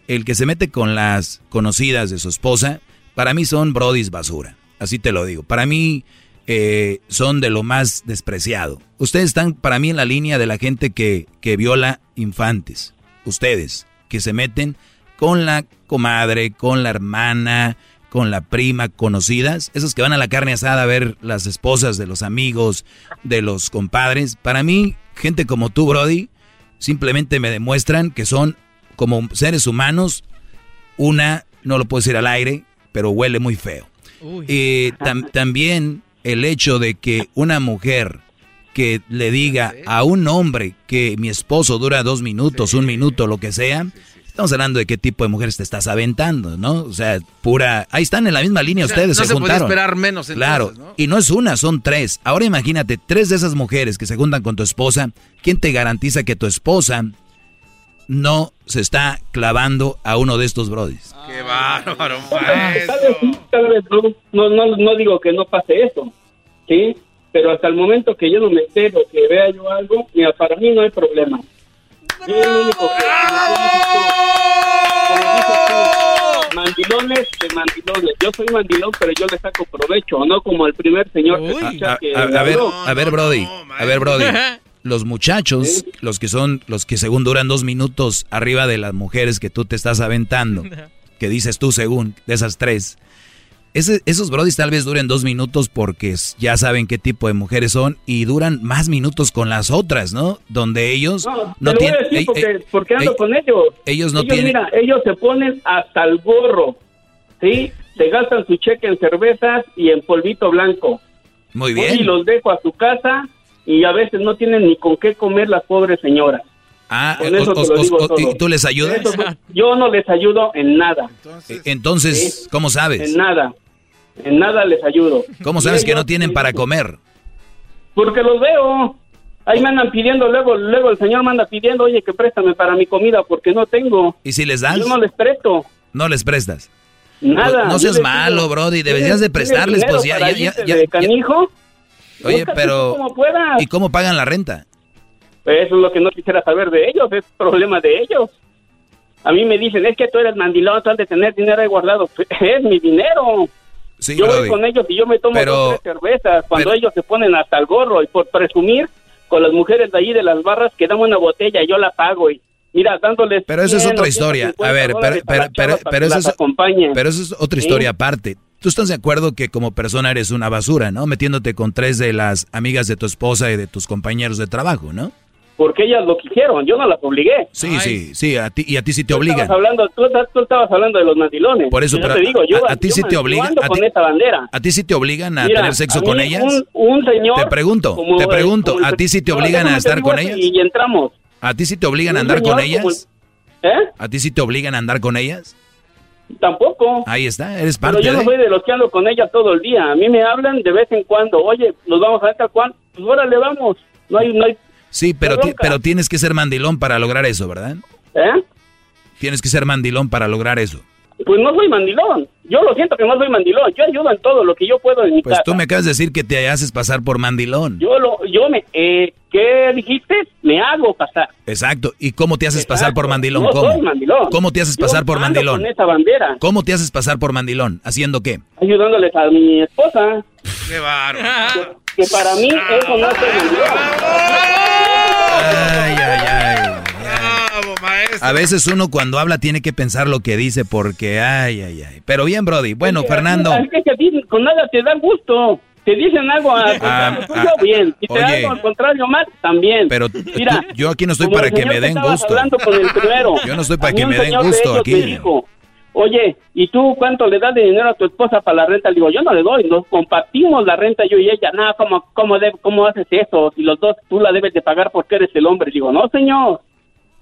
S4: El que se mete con las conocidas de su esposa, para mí son brodis basura. Así te lo digo. Para mí eh, son de lo más despreciado. Ustedes están para mí en la línea de la gente que, que viola infantes. Ustedes, que se meten con la comadre, con la hermana, con la prima, conocidas, esos que van a la carne asada a ver las esposas de los amigos, de los compadres. Para mí, gente como tú, Brody, simplemente me demuestran que son como seres humanos, una, no lo puedo decir al aire, pero huele muy feo. Y tam- también el hecho de que una mujer que le diga a un hombre que mi esposo dura dos minutos, un minuto, lo que sea, estamos hablando de qué tipo de mujeres te estás aventando, ¿no? O sea, pura... Ahí están en la misma línea
S6: O sea,
S4: ustedes,
S6: no
S4: se, juntaron.
S6: esperar menos, entonces,
S4: Claro,
S6: ¿no?
S4: y no es una, son tres. Ahora imagínate, tres de esas mujeres que se juntan con tu esposa, ¿quién te garantiza que tu esposa no se está clavando a uno de estos brodis?
S6: Qué bárbaro,
S36: Tal vez sí, tal vez no, no, no, no digo que no pase eso, ¿sí? Pero hasta el momento que yo no me entero, que vea yo algo, mira, para mí no hay problema. Yo lo único que... como dices tú, Mandilones de mandilones. Yo soy mandilón, pero yo le saco provecho, no como el primer señor que escucha
S4: A,
S36: que
S4: a- a ver, a ver, Brody, a ver, Brody. Los muchachos, los que son, los que según duran dos minutos arriba de las mujeres que tú te estás aventando, que dices tú según, de esas tres, ese- esos brodis tal vez duren dos minutos porque ya saben qué tipo de mujeres son y duran más minutos con las otras, ¿no? Donde ellos
S36: No,
S4: no,
S36: te lo voy a
S4: tienen...
S36: decir
S4: ey-
S36: porque,
S4: ey-
S36: porque ando
S4: ey-
S36: con ellos.
S4: ellos no tienen-
S36: Mira, ellos se ponen hasta el gorro, ¿sí? se gastan su cheque en cervezas y en polvito blanco.
S4: Muy bien.
S36: Y los dejo a su casa y a veces no tienen ni con qué comer las pobres señoras.
S4: Ah,
S36: Con
S4: o-
S36: eso
S4: o-
S36: te lo
S4: o-
S36: digo
S4: o-
S36: todo.
S4: ¿y tú les ayudas?
S36: Eso yo no les ayudo en nada,
S4: Eh, Entonces, ¿cómo sabes?
S36: en nada. En nada les ayudo.
S4: ¿Cómo sabes que no tienen para comer?
S36: Porque los veo. Ahí me andan pidiendo, luego luego el señor manda pidiendo, oye, que préstame para mi comida porque no tengo.
S4: ¿Y si les das?
S36: Yo no les presto.
S4: No les prestas.
S36: Nada.
S4: Pues, no seas malo,
S36: digo,
S4: Brody.
S36: ¿tienes-
S4: Deberías de prestarles, pues ya,
S36: para
S4: ya, ya,
S36: irte
S4: ya-
S36: de
S4: ya-
S36: canijo?
S4: Oye, pero...
S36: tú como puedas.
S4: ¿Y cómo pagan la renta?
S36: Eso es lo que no quisiera saber de ellos, es problema de ellos. A mí me dicen, es que tú eres mandilón, tú has de tener dinero ahí guardado. Es mi dinero.
S4: Sí,
S36: yo voy con ellos y yo me tomo
S4: Pero-
S36: dos, tres cervezas cuando
S4: pero-
S36: ellos se ponen hasta el gorro y por presumir con las mujeres de allí de las barras que dan una botella y yo la pago y mira dándoles
S4: Pero eso es
S36: 100
S4: otra
S36: o
S4: historia.
S36: 150
S4: A ver, pero, pero, pero, pero eso es,
S36: acompañen.
S4: pero eso es otra
S36: ¿Sí?
S4: historia aparte. Tú estás de acuerdo que como persona eres una basura, ¿no? Metiéndote con tres de las amigas de tu esposa y de tus compañeros de trabajo, ¿no?
S36: Porque ellas lo quisieron, yo no las obligué.
S4: Sí, sí, sí, a ti, y a ti sí te
S36: Tú
S4: obligan.
S36: estabas hablando, tú, tú estabas hablando de los mandilones.
S4: Por eso, pero
S36: te digo, yo,
S4: a, a ti
S36: yo
S4: sí te obligan. A
S36: con
S4: ti,
S36: esa bandera.
S4: a ti sí te obligan a
S36: Mira,
S4: tener sexo
S36: a mí
S4: con ellas.
S36: Un, un señor.
S4: Te pregunto,
S36: como
S4: te
S36: el-
S4: pregunto,
S36: como el-
S4: ¿a ti sí te
S36: No,
S4: obligan a
S36: déjame te
S4: estar con ellas?
S36: Y entramos.
S4: ¿A ti sí te obligan a andar con
S36: señor
S4: ellas?
S36: ¿Eh?
S4: ¿A ti sí te obligan a andar con ellas?
S36: Tampoco.
S4: Ahí está, eres
S36: Pero
S4: parte
S36: yo no
S4: de...
S36: soy de los que ando con ellas todo el día. A mí me hablan de vez en cuando. Oye, nos vamos a ver tal cual. Pues órale, vamos. No hay, no hay.
S4: Sí, pero, pero tienes que ser mandilón para lograr eso, ¿verdad?
S36: ¿Eh?
S4: Tienes que ser mandilón para lograr eso.
S36: Pues no soy mandilón. Yo lo siento que no soy mandilón. Yo ayudo en todo lo que yo puedo en mi
S4: Pues
S36: casa.
S4: tú me acabas de decir que te haces pasar por mandilón.
S36: Yo lo, yo me, eh, ¿qué dijiste? Me hago pasar.
S4: Exacto. ¿Y cómo te haces pasar por mandilón?
S36: No
S4: ¿Cómo?
S36: soy mandilón.
S4: ¿Cómo te haces
S36: Yo
S4: pasar por mandilón?
S36: Con esa bandera,
S4: ¿Cómo te haces pasar por mandilón? ¿Haciendo qué?
S36: ayudándoles a mi esposa.
S6: Qué bárbaro.
S36: Que para mí eso no es mandilón.
S4: Ay, ay, ay.
S6: Bravo, maestro.
S4: A veces uno cuando habla tiene que pensar lo que dice porque, ay, ay, ay. Pero bien, Brody. Bueno,
S36: que
S4: Fernando.
S36: Es que a ti con nada te da gusto. Te dicen algo al
S4: Ah,
S36: tuyo,
S4: ah,
S36: bien. Si te da
S4: oye.
S36: algo al contrario mal, también.
S4: Pero
S36: Mira,
S4: tú- yo aquí no estoy para que me den gusto.
S36: hablando con el primero.
S4: Yo no estoy para
S36: A
S4: que me den gusto aquí.
S36: me dijo, Oye, ¿y tú cuánto le das de dinero a tu esposa para la renta? Le digo, yo no le doy, nos compartimos la renta yo y ella. Nada, ¿cómo, cómo, ¿cómo haces eso? Si los dos tú la debes de pagar porque eres el hombre. Digo, no, señor.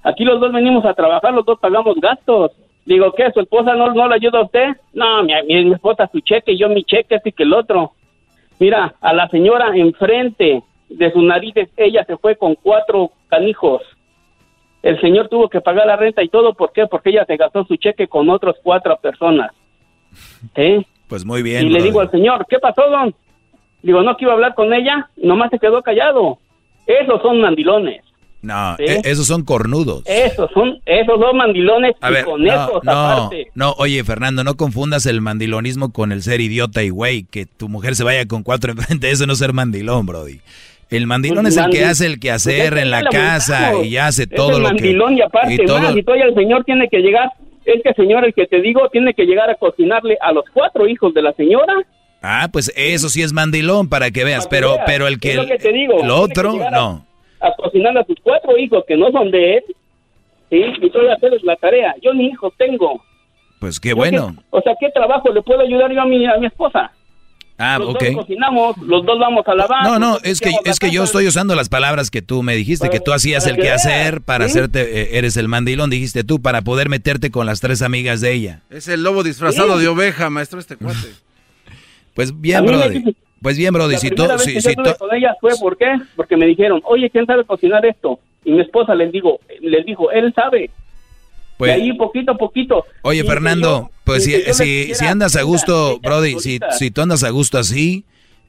S36: Aquí los dos venimos a trabajar, los dos pagamos gastos. Digo, ¿qué? ¿Su esposa no, no le ayuda a usted? No, mi, mi, mi esposa su cheque, yo mi cheque, así que el otro. Mira, a la señora enfrente de sus narices, ella se fue con cuatro canijos. El señor tuvo que pagar la renta y todo, ¿por qué? Porque ella se gastó su cheque con otras cuatro personas. ¿Eh?
S4: Pues muy bien.
S36: y le digo al señor, ¿qué pasó, don? Digo, no que iba a hablar con ella, nomás se quedó callado. Esos son mandilones.
S4: No,
S36: ¿Sí?
S4: e- esos son cornudos.
S36: Esos son, esos son mandilones
S4: A
S36: y
S4: ver,
S36: con
S4: no,
S36: esos
S4: no,
S36: aparte.
S4: no, oye, Fernando, no confundas el mandilonismo con el ser idiota y güey, que tu mujer se vaya con cuatro enfrente, eso no es ser mandilón, Brody. El mandilón
S36: Pues
S4: es el que hace el quehacer
S36: Pues es
S4: en la
S36: que
S4: casa y hace
S36: Es
S4: todo
S36: el
S4: lo que...
S36: mandilón y aparte
S4: y todo-
S36: más, y todavía el señor tiene que llegar, es que señor, el que te digo, tiene que llegar a cocinarle a los cuatro hijos de la señora.
S4: Ah, pues eso sí es mandilón para que veas,
S36: Para que
S4: pero,
S36: veas.
S4: pero el que...
S36: Es lo que te digo,
S4: Lo
S36: tiene
S4: otro,
S36: que a-
S4: no.
S36: A cocinar a sus cuatro hijos que no son de él, ¿sí? Y todavía hacerles la tarea. Yo ni hijos tengo.
S4: Pues qué bueno.
S36: o sea, ¿qué trabajo le puedo ayudar yo a mi, a mi esposa?
S4: Ah,
S36: los
S4: ok.
S36: dos cocinamos, los dos vamos a lavar.
S4: No, no, es que, es que yo estoy usando las palabras que tú me dijiste, que tú hacías el
S36: que
S4: quehacer
S36: veas,
S4: para
S36: ¿sí?
S4: hacerte, eh, eres el mandilón, dijiste tú, para poder meterte con las tres amigas de ella.
S6: Es el lobo disfrazado
S36: Sí.
S6: de oveja, maestro, este cuate.
S4: Pues bien,
S36: me
S4: Brody. Pues bien, Brody,
S36: La
S4: si tú,
S36: primera vez
S4: si,
S36: que
S4: si tú-
S36: con ellas fue ¿por qué? Porque me dijeron, oye, ¿quién sabe cocinar esto? Y mi esposa les digo, les dijo, él sabe.
S4: Pues,
S36: y ahí poquito a poquito.
S4: oye, Fernando,
S36: yo-
S4: pues si, si, andas a
S36: "Mira,
S4: gusto, Brody, si,
S36: solita".
S4: si tú andas a gusto así,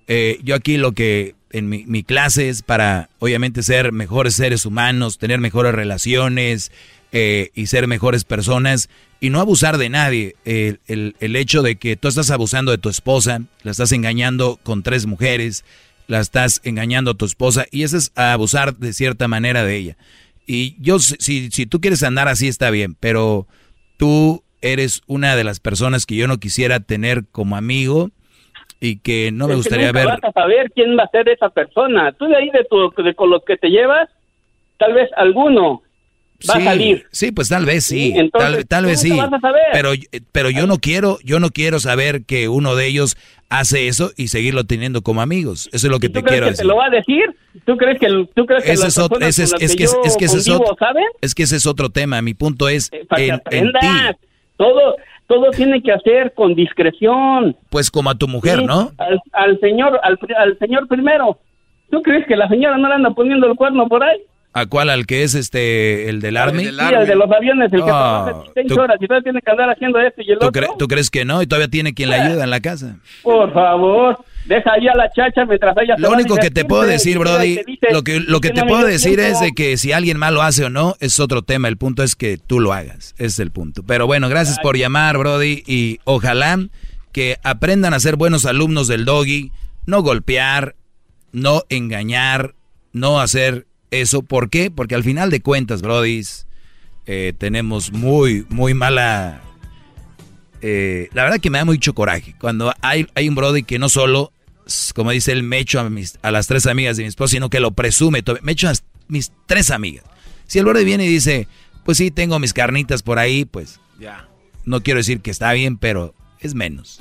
S4: eh, yo aquí lo que en mi, mi clase es para, obviamente, ser mejores seres humanos, tener mejores relaciones eh, y ser mejores personas y no abusar de nadie. El, el- el hecho de que tú estás abusando de tu esposa, la estás engañando con tres mujeres, la estás engañando a tu esposa y eso es abusar de cierta manera de ella. Y yo, si, si tú quieres andar así está bien, pero tú eres una de las personas que yo no quisiera tener como amigo y que no me
S36: Es
S4: gustaría ver.
S36: vas a saber quién va a ser esa persona. Tú de ahí, de, tu, de con los que te llevas, tal vez alguno.
S38: Va
S4: sí,
S38: a salir.
S4: Sí, pues tal vez sí.
S38: Entonces,
S4: tal, tal vez
S38: ¿cómo
S4: sí.
S38: vas a saber?
S4: Pero, pero yo no quiero, yo no quiero saber que uno de ellos hace eso y seguirlo teniendo como amigos. Eso es lo que
S38: ¿Tú
S4: te
S38: crees
S4: quiero
S38: que
S4: decir.
S38: te lo va a decir? ¿Tú crees que, tú crees que
S4: Ese es, otro, ese es,
S38: que
S4: que, es, que ese es otro,
S38: saben?
S4: es que ese es otro tema. Mi punto es
S38: Para que
S4: en, en ti.
S38: Todo, todo tiene que hacer con discreción.
S4: Pues como a tu mujer,
S38: Sí,
S4: ¿no?
S38: Al, al señor, al, al señor primero. ¿Tú crees que la señora no le anda poniendo el cuerno por ahí?
S4: ¿A cuál? ¿Al que es este, el del Army?
S38: Sí, el de los aviones, el que
S4: Ah,
S38: trabaja seis
S4: tú-
S38: horas y todavía tiene que andar haciendo esto y el
S4: ¿Tú,
S38: otro.
S4: cre- tú crees que no? Y todavía tiene quien le ayuda en la casa.
S38: Por favor, deja ahí a la chacha mientras ella
S4: Lo único que te puedo decir, Brody, lo que, lo que
S38: "Es
S4: te puedo decir
S38: tiempo".
S4: es de que si alguien más lo hace o no, es otro tema. El punto es que tú lo hagas. Ese es el punto. Pero bueno, gracias por llamar, Brody. Y ojalá que aprendan a ser buenos alumnos del doggy. No golpear, no engañar, no hacer eso. ¿Por qué? Porque al final de cuentas, Brody, tenemos muy, muy mala... eh, la verdad que me da mucho coraje cuando hay, hay un Brody que no solo como dice él, me echo a, mis, a las tres amigas de mi esposa, sino que lo presume. Me echo a mis tres amigas. Si el borde viene y dice, pues sí, tengo mis carnitas por ahí, pues ya. No quiero decir que está bien, pero es menos.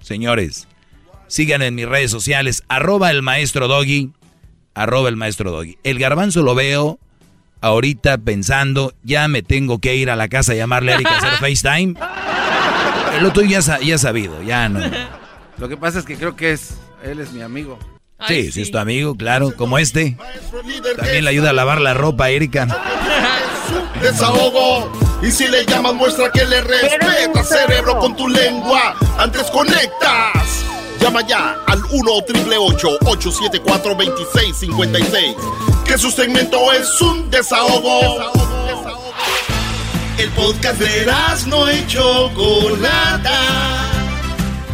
S4: Señores, sigan en mis redes sociales, arroba el maestro Doggy, arroba el maestro Doggy. El garbanzo lo veo ahorita pensando, ya me tengo que ir a la casa a llamarle a Erika a hacer FaceTime. Lo tuyo ya, ya sabido, ya no.
S6: Lo que pasa es que creo que es, él es mi amigo.
S4: Sí, sí, es tu amigo, claro, como este. También le ayuda a lavar la ropa, Erika.
S1: Desahogo. Y si le llamas, muestra que le respeta, cerebro, con tu lengua. Antes conectas. Llama ya al 1 triple 874 2656. Que su segmento es un desahogo. El podcast de no y Chocolata.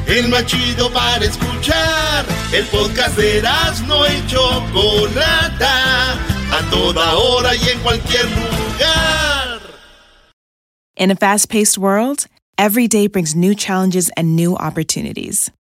S1: El más chido para escuchar. El podcast de no y Chocolata. A toda hora y en cualquier lugar.
S39: In a fast paced world, every day brings new challenges and new opportunities.